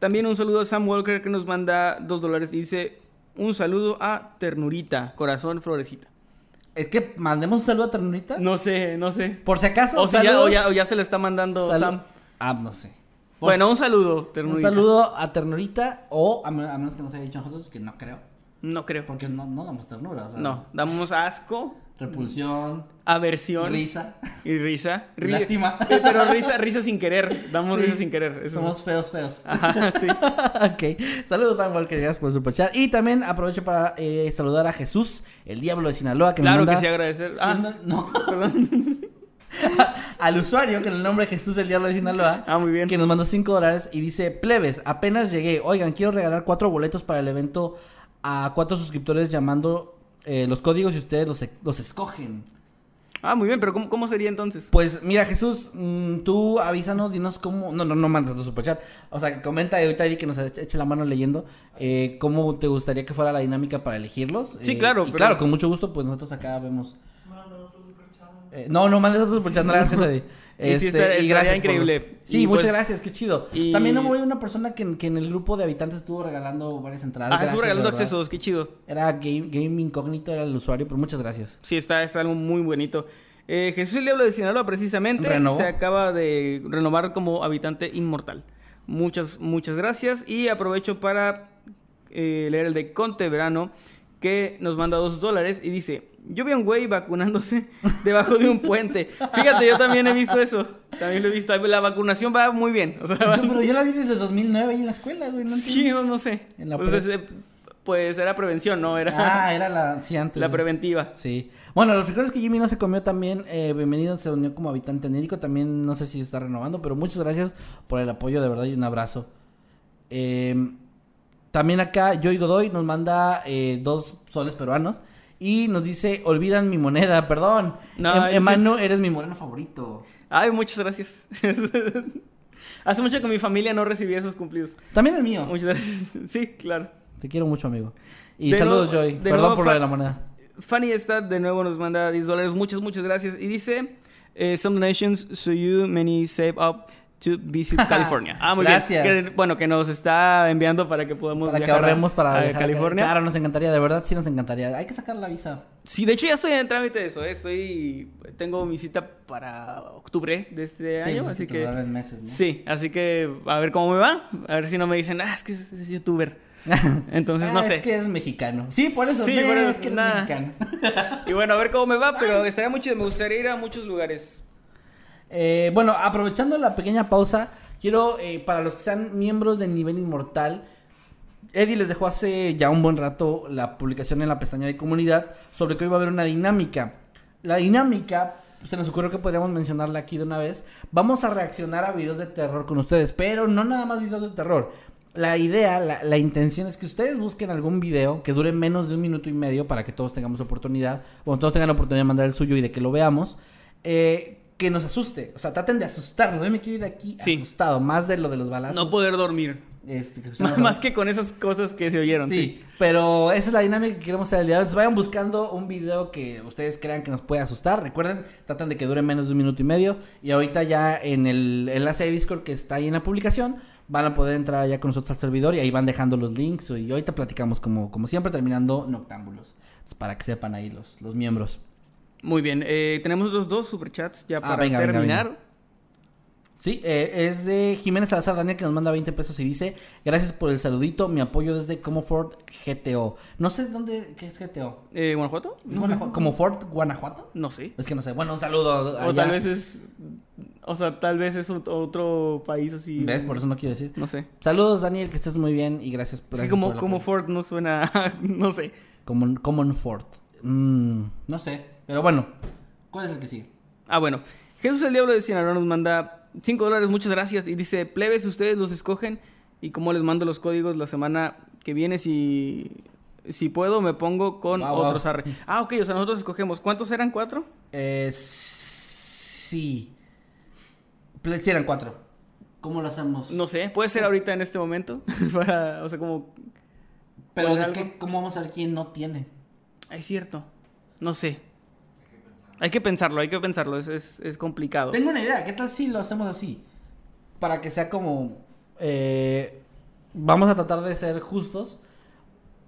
[SPEAKER 1] También un saludo a Sam Walker que nos manda dos dólares. Dice, un saludo a Ternurita, corazón florecita.
[SPEAKER 2] Es que mandemos un saludo a Ternurita.
[SPEAKER 1] No sé, no sé.
[SPEAKER 2] Por si acaso,
[SPEAKER 1] O, si ya, o, ya, o ya se le está mandando Sam.
[SPEAKER 2] Ah, no sé.
[SPEAKER 1] Bueno,
[SPEAKER 2] si-
[SPEAKER 1] un saludo,
[SPEAKER 2] un
[SPEAKER 1] Ternurita.
[SPEAKER 2] saludo a Ternurita o a, a menos que nos haya dicho nosotros, que no creo.
[SPEAKER 1] No creo.
[SPEAKER 2] Porque no, no damos ternura. O sea,
[SPEAKER 1] No, damos asco,
[SPEAKER 2] Repulsión,
[SPEAKER 1] aversión
[SPEAKER 2] risa.
[SPEAKER 1] y risa. Ri-
[SPEAKER 2] Lástima.
[SPEAKER 1] Pero risa, risa sin querer. Damos
[SPEAKER 2] Sí.
[SPEAKER 1] risa sin querer. Eso
[SPEAKER 2] Somos
[SPEAKER 1] es-
[SPEAKER 2] feos, feos.
[SPEAKER 1] Ajá, sí.
[SPEAKER 2] ok. Saludos a Walker, gracias por su chat. Y también aprovecho para eh, saludar a Jesús, el diablo de Sinaloa. Que nos
[SPEAKER 1] Claro que sí, agradecer. Ah,
[SPEAKER 2] no.
[SPEAKER 1] perdón.
[SPEAKER 2] Al usuario con el nombre Jesús, el diablo de Sinaloa.
[SPEAKER 1] Ah, muy bien.
[SPEAKER 2] Que nos mandó 5 dólares y dice: Plebes, apenas llegué. Oigan, quiero regalar cuatro boletos para el evento a cuatro suscriptores llamando eh, los códigos y ustedes los, los escogen.
[SPEAKER 1] Ah, muy bien, pero ¿cómo, cómo sería entonces?
[SPEAKER 2] Pues mira, Jesús, mm, tú avísanos, dinos cómo. No, no, no mandas tu superchat. O sea, comenta ahorita Eddie que nos eche la mano leyendo. eh, ¿Cómo te gustaría que fuera la dinámica para elegirlos?
[SPEAKER 1] Sí,
[SPEAKER 2] Eh,
[SPEAKER 1] claro,
[SPEAKER 2] y
[SPEAKER 1] pero-
[SPEAKER 2] claro, con mucho gusto, pues nosotros acá vemos. Eh, no, no mandes otro superchat, no le hagas Eddie.
[SPEAKER 1] Y sí, estaría-
[SPEAKER 2] por
[SPEAKER 1] increíble.
[SPEAKER 2] los- Sí,
[SPEAKER 1] Y,
[SPEAKER 2] muchas
[SPEAKER 1] pues,
[SPEAKER 2] gracias, qué chido.
[SPEAKER 1] y-
[SPEAKER 2] También hubo una persona que, en- que en el grupo de habitantes estuvo regalando varias entradas.
[SPEAKER 1] Ah, estuvo
[SPEAKER 2] Gracias,
[SPEAKER 1] regalando
[SPEAKER 2] de verdad.
[SPEAKER 1] accesos, qué chido.
[SPEAKER 2] Era Game, Game Incógnito, era el usuario, pero muchas gracias.
[SPEAKER 1] Sí, está, es algo muy bonito. Eh, Jesús el Diablo de Sinaloa, precisamente,
[SPEAKER 2] Renovó.
[SPEAKER 1] se acaba de renovar como habitante inmortal. Muchas, muchas gracias. Y aprovecho para eh, leer el de Conte Verano, que nos manda dos dólares y dice: Yo vi a un güey vacunándose debajo de un puente. Fíjate, yo también he visto eso. También lo he visto. La vacunación va muy bien. O sea, va-
[SPEAKER 2] Pero yo la vi desde 2009 ahí en la escuela, güey. No
[SPEAKER 1] sí, no, no sé.
[SPEAKER 2] En la
[SPEAKER 1] pues,
[SPEAKER 2] pre-
[SPEAKER 1] ese- pues era prevención, ¿no? Era
[SPEAKER 2] Ah, era la. Sí, antes.
[SPEAKER 1] la preventiva.
[SPEAKER 2] Sí. Bueno, los frijoles que Jimmy no se comió también, eh, bienvenido, se unió como habitante anírico, también no sé si está renovando, pero muchas gracias por el apoyo, de verdad, y un abrazo. Eh, también acá Joy Godoy nos manda eh, dos soles peruanos y nos dice, olvidan mi moneda, perdón.
[SPEAKER 1] No,
[SPEAKER 2] Em-
[SPEAKER 1] yo
[SPEAKER 2] Emano, eres mi moreno favorito.
[SPEAKER 1] Ay, muchas gracias. Hace mucho que mi familia no recibía esos cumplidos.
[SPEAKER 2] También el mío.
[SPEAKER 1] Muchas gracias. Sí, claro.
[SPEAKER 2] Te quiero mucho, amigo. Y
[SPEAKER 1] De
[SPEAKER 2] saludos,
[SPEAKER 1] nuevo-
[SPEAKER 2] Joy. Perdón
[SPEAKER 1] nuevo,
[SPEAKER 2] por lo de la moneda.
[SPEAKER 1] Fanny está de nuevo nos manda 10 dólares. Muchas, muchas gracias. Y dice: eh, Some donations, so you many save up to visit California. Ah, muy
[SPEAKER 2] Gracias.
[SPEAKER 1] bien. Que- bueno, que nos está enviando para que podamos
[SPEAKER 2] Para que
[SPEAKER 1] viajar
[SPEAKER 2] ahorremos para
[SPEAKER 1] a
[SPEAKER 2] viajar a
[SPEAKER 1] California.
[SPEAKER 2] Claro, nos encantaría, de verdad sí nos encantaría. Hay que sacar la visa.
[SPEAKER 1] Sí, de hecho ya estoy en trámite de eso. ¿eh? Estoy, tengo mi cita para octubre de este
[SPEAKER 2] Sí,
[SPEAKER 1] año,
[SPEAKER 2] sí,
[SPEAKER 1] así
[SPEAKER 2] sí,
[SPEAKER 1] que
[SPEAKER 2] meses, ¿no?
[SPEAKER 1] sí, así que a ver cómo me va, a ver si no me dicen, ah, es que es, es youtuber. Entonces no sé.
[SPEAKER 2] Es que es mexicano. Sí, por eso.
[SPEAKER 1] Sí, por eso,
[SPEAKER 2] es que
[SPEAKER 1] nada.
[SPEAKER 2] mexicano.
[SPEAKER 1] Y bueno, a ver cómo me va, pero estaría muy chido. Me gustaría ir a muchos lugares.
[SPEAKER 2] Eh, bueno, aprovechando la pequeña pausa, quiero, eh, para los que sean miembros del nivel inmortal, Eddie les dejó hace ya un buen rato la publicación en la pestaña de comunidad sobre que hoy va a haber una dinámica. La dinámica, se nos ocurrió que podríamos mencionarla aquí de una vez. Vamos a reaccionar a videos de terror con ustedes, pero no nada más videos de terror. La idea, la, la intención es que ustedes busquen algún video que dure menos de un minuto y medio para que todos tengamos oportunidad, bueno, todos tengan la oportunidad de mandar el suyo y de que lo veamos. eh, que nos asuste, o sea, traten de asustarnos. Yo me quiero ir de aquí
[SPEAKER 1] Sí.
[SPEAKER 2] asustado, más de lo de los balazos.
[SPEAKER 1] No poder dormir.
[SPEAKER 2] Este, que
[SPEAKER 1] Más, más que con esas cosas que se oyeron,
[SPEAKER 2] Sí,
[SPEAKER 1] sí.
[SPEAKER 2] pero esa es la dinámica que queremos hacer el día de hoy. Entonces vayan buscando un video que ustedes crean que nos puede asustar. Recuerden, tratan de que dure menos de un minuto y medio. Y ahorita ya en el enlace de Discord que está ahí en la publicación, van a poder entrar allá con nosotros al servidor y ahí van dejando los links. Y ahorita platicamos como, como siempre, terminando Noctámbulos. Entonces, para que sepan ahí los, los miembros.
[SPEAKER 1] Muy bien, eh, tenemos los dos superchats ya
[SPEAKER 2] Ah,
[SPEAKER 1] para
[SPEAKER 2] venga,
[SPEAKER 1] terminar.
[SPEAKER 2] venga. Sí, eh, es de Jiménez Salazar Daniel que nos manda 20 pesos y dice, gracias por el saludito, mi apoyo desde Comofort GTO. No sé dónde, ¿qué es GTO?
[SPEAKER 1] Eh, ¿Guanajuato?
[SPEAKER 2] ¿Es Guanajuato? ¿Comofort Guanajuato?
[SPEAKER 1] No sé.
[SPEAKER 2] Es que no sé. Bueno, un saludo.
[SPEAKER 1] O tal vez es. O sea, tal vez es ot- otro país así.
[SPEAKER 2] ¿Ves? Por eso no quiero decir.
[SPEAKER 1] No sé.
[SPEAKER 2] Saludos, Daniel, que estés muy bien y gracias,
[SPEAKER 1] Sí,
[SPEAKER 2] gracias
[SPEAKER 1] como,
[SPEAKER 2] por el
[SPEAKER 1] como. Ford no suena. no sé.
[SPEAKER 2] Common, Common Fort. Mm, no sé. Pero bueno, ¿cuál es el que sigue?
[SPEAKER 1] Ah, bueno. Jesús el Diablo de Sinaloa nos manda 5 dólares, muchas gracias. Y dice: Plebes, ustedes los escogen. Y como les mando los códigos la semana que viene, si. Si puedo, me pongo con
[SPEAKER 2] Wow, wow.
[SPEAKER 1] otros arre. Ah, ok, o sea, nosotros escogemos. ¿Cuántos eran? ¿Cuatro?
[SPEAKER 2] Eh, sí. Sí, eran cuatro. ¿Cómo lo hacemos?
[SPEAKER 1] No sé, puede ser ahorita en este momento. Para, o sea, como.
[SPEAKER 2] Pero
[SPEAKER 1] ¿Poner
[SPEAKER 2] es
[SPEAKER 1] algo?
[SPEAKER 2] que, ¿cómo vamos a ver quién no tiene?
[SPEAKER 1] Es cierto. No sé. Hay que pensarlo, hay que pensarlo. Es, es, es complicado.
[SPEAKER 2] Tengo una idea. ¿Qué tal si lo hacemos así? Para que sea como... eh, vamos a tratar de ser justos.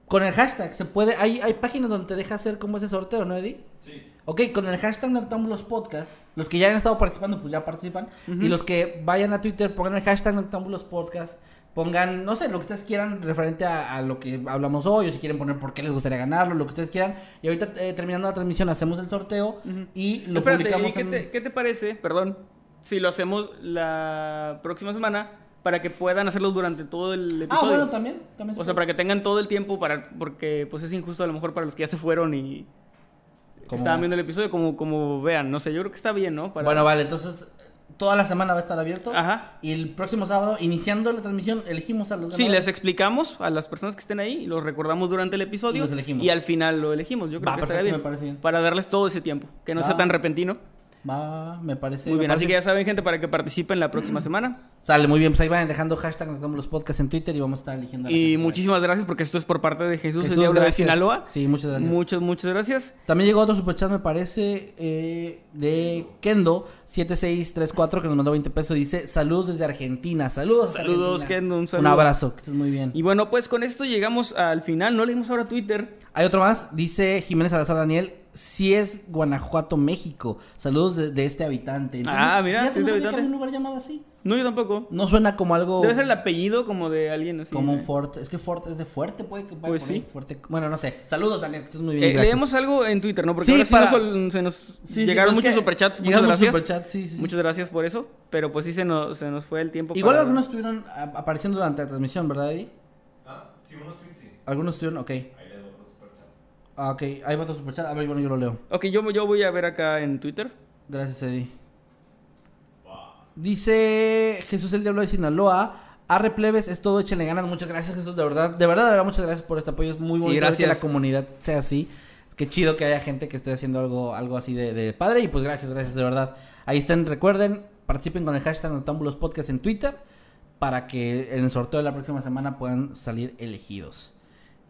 [SPEAKER 2] Con el hashtag se puede... Hay, hay páginas donde te deja hacer como ese sorteo, ¿no, Eddie?
[SPEAKER 3] Sí.
[SPEAKER 2] Ok, con el hashtag Noctámbulos Podcast, los que ya han estado participando, pues ya participan. Y los que vayan a Twitter, pongan el hashtag Noctámbulos Podcast. Pongan, no sé, lo que ustedes quieran referente a, a lo que hablamos hoy, o si quieren poner por qué les gustaría ganarlo, lo que ustedes quieran. Y ahorita, eh, terminando la transmisión, hacemos el sorteo y lo
[SPEAKER 1] Espérate,
[SPEAKER 2] publicamos
[SPEAKER 1] ¿y qué,
[SPEAKER 2] en...
[SPEAKER 1] te, qué te parece, perdón, si lo hacemos la próxima semana para que puedan hacerlo durante todo el
[SPEAKER 2] Ah,
[SPEAKER 1] episodio?
[SPEAKER 2] bueno, también. también se
[SPEAKER 1] O sea, para que tengan todo el tiempo para porque pues es injusto a lo mejor para los que ya se fueron y que
[SPEAKER 2] ¿Cómo
[SPEAKER 1] estaban viendo el episodio como como vean, no sé, yo creo que está bien, ¿no? Para-
[SPEAKER 2] Bueno, vale, entonces toda la semana va a estar abierto.
[SPEAKER 1] Ajá.
[SPEAKER 2] Y el próximo sábado, iniciando la transmisión, elegimos a los
[SPEAKER 1] Sí,
[SPEAKER 2] ganadores.
[SPEAKER 1] les explicamos a las personas que estén ahí y los recordamos durante el episodio
[SPEAKER 2] Y los elegimos.
[SPEAKER 1] y al final lo elegimos. Yo creo
[SPEAKER 2] Va,
[SPEAKER 1] que estaría bien,
[SPEAKER 2] me parece bien.
[SPEAKER 1] para darles todo ese tiempo, que no sea tan repentino.
[SPEAKER 2] Va, me parece.
[SPEAKER 1] Muy bien, así que ya saben, gente, para que participen la próxima semana.
[SPEAKER 2] Sale, muy bien. Pues ahí vayan dejando hashtag Noctámbulos los podcasts en Twitter y vamos a estar eligiendo a la
[SPEAKER 1] Y
[SPEAKER 2] gente
[SPEAKER 1] muchísimas gracias porque esto es por parte de Jesús,
[SPEAKER 2] Jesús,
[SPEAKER 1] el de. Sinaloa.
[SPEAKER 2] Sí, muchas gracias.
[SPEAKER 1] Muchas, muchas gracias.
[SPEAKER 2] También llegó otro superchat, me parece, eh, de Kendo7634 que nos mandó 20 pesos. Dice, saludos desde Argentina. Saludos.
[SPEAKER 1] Saludos,
[SPEAKER 2] Argentina.
[SPEAKER 1] Kendo, un
[SPEAKER 2] Un
[SPEAKER 1] saludo.
[SPEAKER 2] abrazo, que estés muy bien.
[SPEAKER 1] Y bueno, pues con esto llegamos al final. No leímos ahora Twitter.
[SPEAKER 2] Hay otro más, dice Jiménez Salazar Daniel, si es Guanajuato, México. Saludos de, de este habitante. Entonces,
[SPEAKER 1] Ah, mira,
[SPEAKER 2] ¿ya
[SPEAKER 1] sí
[SPEAKER 2] se nos
[SPEAKER 1] es de
[SPEAKER 2] ubica
[SPEAKER 1] habitante.
[SPEAKER 2] algún lugar llamado así?
[SPEAKER 1] No, yo tampoco.
[SPEAKER 2] No suena como algo...
[SPEAKER 1] Debe ser el apellido como de alguien así.
[SPEAKER 2] Como un
[SPEAKER 1] ¿eh?
[SPEAKER 2] Fort. Es que Fort es de fuerte, puede que vaya
[SPEAKER 1] Pues
[SPEAKER 2] por ahí,
[SPEAKER 1] sí.
[SPEAKER 2] fuerte. Bueno, no sé. Saludos, Daniel, que estés muy bien.
[SPEAKER 1] Eh,
[SPEAKER 2] gracias.
[SPEAKER 1] leemos algo en Twitter, ¿no? Porque
[SPEAKER 2] Sí,
[SPEAKER 1] ahora sí
[SPEAKER 2] para-
[SPEAKER 1] nos sol- se nos
[SPEAKER 2] Sí, sí,
[SPEAKER 1] llegaron muchos superchats. Muchas gracias.
[SPEAKER 2] superchats, sí, sí, sí.
[SPEAKER 1] Muchas gracias por eso. Pero pues sí se nos, se nos fue el tiempo.
[SPEAKER 2] Igual
[SPEAKER 1] para-
[SPEAKER 2] algunos estuvieron apareciendo durante la transmisión, ¿verdad, Eddie?
[SPEAKER 3] Ah, sí, unos sí.
[SPEAKER 2] Algunos estuvieron, ok.
[SPEAKER 3] Ahí le doy otro superchat.
[SPEAKER 2] Ah, ok, ahí va otro superchat. A ver, bueno, yo lo leo.
[SPEAKER 1] Ok, yo, yo voy a ver acá en Twitter.
[SPEAKER 2] Gracias, Eddie. Dice Jesús el Diablo de Sinaloa. Arre plebes, es todo, échenle ganas. Muchas gracias, Jesús, de verdad. De verdad, de verdad, muchas gracias por este apoyo. Es muy
[SPEAKER 1] Sí,
[SPEAKER 2] bonito ver que
[SPEAKER 1] gracias.
[SPEAKER 2] la comunidad sea así. Qué chido que haya gente que esté haciendo algo, algo así de, de padre. Y pues gracias, gracias, de verdad. Ahí estén, recuerden, participen con el hashtag Noctámbulos Podcast en Twitter para que en el sorteo de la próxima semana puedan salir elegidos.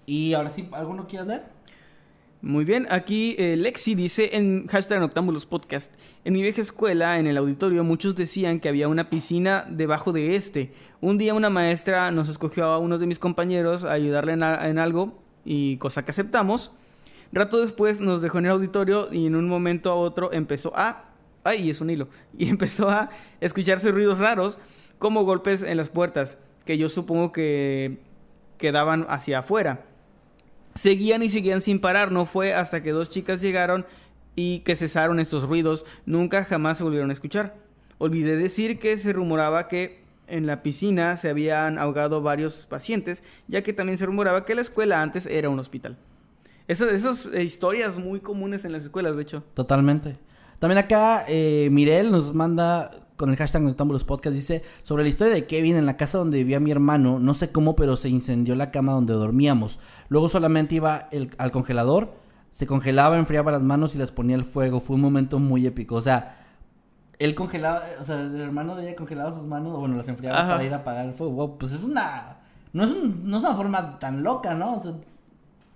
[SPEAKER 2] Y ahora sí, ¿alguno quiere dar?
[SPEAKER 1] Muy bien, aquí eh, Lexi dice en hashtag Noctámbulos Podcast. En mi vieja escuela, en el auditorio, muchos decían que había una piscina debajo de este. Un día una maestra nos escogió a uno de mis compañeros a ayudarle en, a- en algo y cosa que aceptamos. Rato después nos dejó en el auditorio y en un momento a otro empezó a... ¡Ay, es un hilo! Y empezó a escucharse ruidos raros como golpes en las puertas, que yo supongo que quedaban hacia afuera. Seguían y seguían sin parar. No fue hasta que dos chicas llegaron y que cesaron estos ruidos. Nunca jamás se volvieron a escuchar. Olvidé decir que se rumoraba que en la piscina se habían ahogado varios pacientes, ya que también se rumoraba que la escuela antes era un hospital. Esas, eh, historias muy comunes en las escuelas, de hecho.
[SPEAKER 2] Totalmente. También acá eh, Mirel nos manda con el hashtag Noctámbulos Podcast, dice, sobre la historia de Kevin en la casa donde vivía mi hermano, no sé cómo, pero se incendió la cama donde dormíamos. Luego solamente iba el- al congelador, se congelaba, enfriaba las manos y las ponía al fuego. Fue un momento muy épico. O sea, él congelaba, o sea, el hermano de ella congelaba sus manos, o bueno, las enfriaba
[SPEAKER 1] Ajá.
[SPEAKER 2] para ir a apagar el fuego. Wow, pues es una... No es, un- no es una forma tan loca, ¿no? O sea,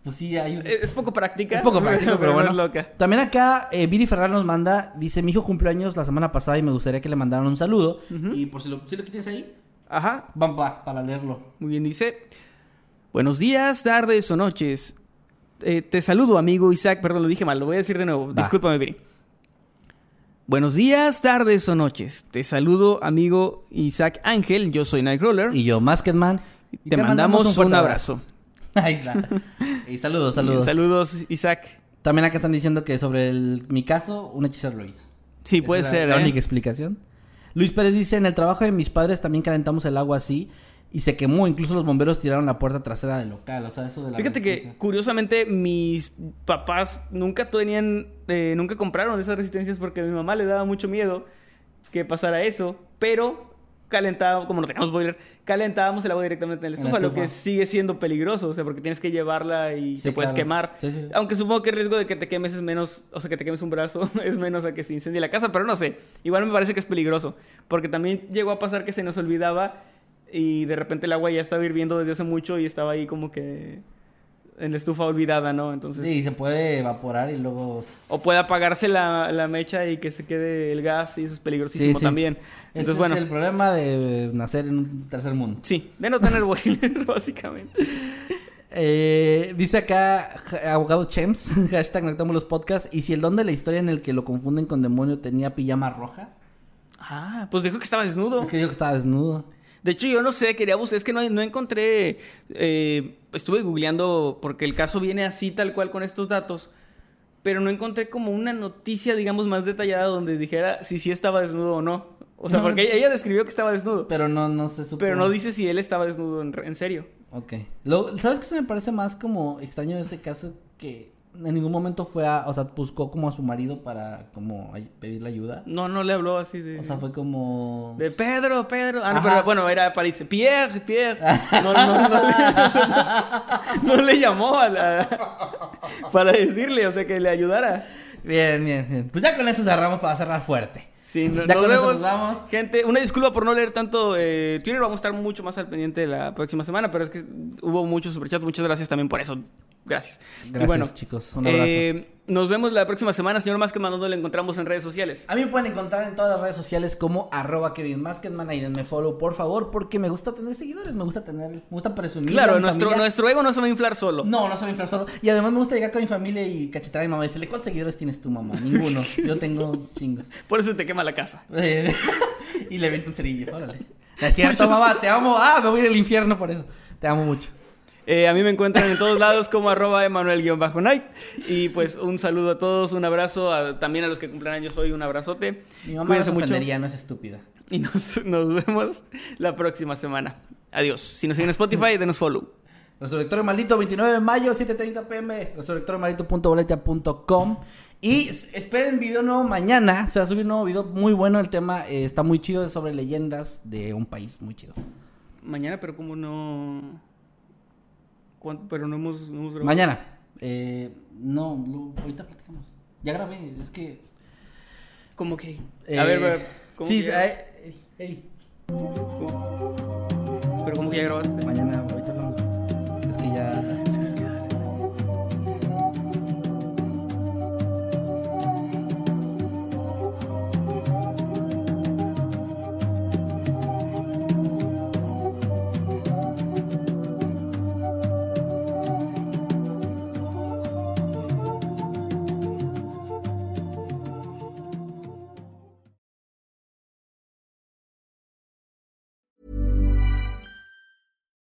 [SPEAKER 2] pues sí, hay un...
[SPEAKER 1] Eh, Es poco práctica.
[SPEAKER 2] Es poco práctico, pero, bueno.
[SPEAKER 1] no es loca.
[SPEAKER 2] También acá, eh, Viri Ferrar nos manda, dice, mi hijo cumplió años la semana pasada y me gustaría que le mandaran un saludo. Y por si lo, si lo tienes ahí,
[SPEAKER 1] Ajá.
[SPEAKER 2] va, para leerlo.
[SPEAKER 1] Muy bien, dice. Buenos días, tardes o noches. Eh, te saludo, amigo Isaac. Perdón, lo dije mal, lo voy a decir de nuevo.
[SPEAKER 2] Va.
[SPEAKER 1] Discúlpame, Viri. Buenos días, tardes o noches. Te saludo, amigo Isaac Ángel. Yo soy Nightcrawler.
[SPEAKER 2] Y yo, Masketman.
[SPEAKER 1] Y te, mandamos, un,
[SPEAKER 2] fuerte
[SPEAKER 1] abrazo.
[SPEAKER 2] Ahí está. Y saludos, saludos.
[SPEAKER 1] Saludos, Isaac.
[SPEAKER 2] También acá están diciendo que sobre el- mi caso, un hechicero lo hizo.
[SPEAKER 1] Sí,
[SPEAKER 2] Esa
[SPEAKER 1] puede ser.
[SPEAKER 2] La
[SPEAKER 1] ¿eh?
[SPEAKER 2] única explicación. Luis Pérez dice, en el trabajo de mis padres también calentamos el agua así y se quemó. Incluso los bomberos tiraron la puerta trasera del local. O sea, eso de la
[SPEAKER 1] Fíjate que curiosamente mis papás nunca tenían, eh, nunca compraron esas resistencias porque a mi mamá le daba mucho miedo que pasara eso, pero calentábamos, como no teníamos boiler, calentábamos el agua directamente en la
[SPEAKER 2] En la
[SPEAKER 1] estufa, lo que sigue siendo peligroso, o sea, porque tienes que llevarla y
[SPEAKER 2] Sí,
[SPEAKER 1] te puedes
[SPEAKER 2] claro.
[SPEAKER 1] quemar.
[SPEAKER 2] Sí, sí, sí.
[SPEAKER 1] Aunque supongo que el riesgo de que te quemes es menos, o sea, que te quemes un brazo es menos a que se incendie la casa, pero no sé, igual me parece que es peligroso, porque también llegó a pasar que se nos olvidaba y de repente el agua ya estaba hirviendo desde hace mucho y estaba ahí como que en la estufa olvidada, ¿no? Entonces...
[SPEAKER 2] Sí, se puede evaporar y luego...
[SPEAKER 1] O puede apagarse la, la mecha y que se quede el gas y eso es peligrosísimo
[SPEAKER 2] Sí, sí.
[SPEAKER 1] también.
[SPEAKER 2] Ese
[SPEAKER 1] Entonces, bueno,
[SPEAKER 2] es el problema de nacer en un tercer mundo.
[SPEAKER 1] sí, de no tener boiler, básicamente.
[SPEAKER 2] Eh, dice acá, abogado Chems, hashtag Noctámbulos Podcast, y si el don de la historia en el que lo confunden con demonio tenía pijama roja,
[SPEAKER 1] Ah, pues dijo que estaba desnudo.
[SPEAKER 2] es que dijo que estaba desnudo.
[SPEAKER 1] De hecho, yo no sé, quería buscar, es que no, no encontré, eh, estuve googleando porque el caso viene así tal cual con estos datos, pero no encontré como una noticia, digamos, más detallada donde dijera si sí estaba desnudo o no. O sea, porque ella describió que estaba desnudo,
[SPEAKER 2] Pero no, no se supo.
[SPEAKER 1] pero no dice si él estaba desnudo en, en serio.
[SPEAKER 2] Ok. Lo- ¿Sabes qué se me parece más como extraño ese caso? Que en ningún momento fue a, o sea, buscó como a su marido para como pedirle ayuda.
[SPEAKER 1] No, no le habló así de...
[SPEAKER 2] O sea, fue como...
[SPEAKER 1] De Pedro, Pedro. Ah, no, pero bueno, era para decir Pierre, Pierre. No, no, no, le, no le llamó a la- para decirle, o sea, que le ayudara.
[SPEAKER 2] Bien, bien, bien. Pues ya con eso cerramos para cerrar fuerte.
[SPEAKER 1] Sí, no-
[SPEAKER 2] Ya
[SPEAKER 1] nos vemos.
[SPEAKER 2] nos vamos.
[SPEAKER 1] Gente, una disculpa por no leer tanto eh, Twitter. Vamos a estar mucho más al pendiente la próxima semana, pero es que hubo muchos superchats. Muchas gracias también por eso. Gracias. Y bueno,
[SPEAKER 2] chicos. Un abrazo.
[SPEAKER 1] eh, nos vemos la próxima semana. Señor Más que ¿dónde le encontramos en redes sociales?
[SPEAKER 2] A mí me pueden encontrar en todas las redes sociales como arroba Kevin Masketman. Ahí denme follow, por favor, porque me gusta tener seguidores, me gusta tener, me gusta presumir. a
[SPEAKER 1] Claro,
[SPEAKER 2] mi
[SPEAKER 1] nuestro,
[SPEAKER 2] familia.
[SPEAKER 1] nuestro ego no se va a inflar solo.
[SPEAKER 2] No, no soy inflar solo. Y además me gusta llegar con mi familia y cachetar a mi mamá y decirle, ¿cuántos seguidores tienes tú, mamá? Ninguno. Yo tengo chingos.
[SPEAKER 1] Por eso te quema la casa.
[SPEAKER 2] Y le viento un cerillo, órale. Es cierto, mamá, te amo. Ah, me voy a ir al infierno por eso. Te amo mucho.
[SPEAKER 1] Eh, a mí me encuentran en todos lados como arroba Emanuel-Night. Y pues un saludo a todos, un abrazo a- también a los que cumplen años hoy, un abrazote.
[SPEAKER 2] Mi mamá
[SPEAKER 1] Cuídense mucho
[SPEAKER 2] no es estúpida.
[SPEAKER 1] y nos, nos vemos la próxima semana. Adiós. Si nos siguen en Spotify, denos follow.
[SPEAKER 2] Resurrectorio Maldito, 29 de mayo, 7.30 pm. Resurrectoriomaldito.boletia.com. Y esperen video nuevo mañana. Se va a subir un nuevo video muy bueno. El tema eh, está muy chido. Es sobre leyendas de un país muy chido.
[SPEAKER 1] Mañana, pero como no... Pero no hemos, no hemos grabado.
[SPEAKER 2] Mañana. Eh, no, lo- ahorita platicamos. Ya grabé. Es que.
[SPEAKER 1] Como que...
[SPEAKER 2] eh,
[SPEAKER 1] a ver, a ver. ¿cómo
[SPEAKER 2] Sí, eh, ey,
[SPEAKER 1] Pero como que ya grabaste.
[SPEAKER 2] mañana, ahorita hablamos. Es que ya.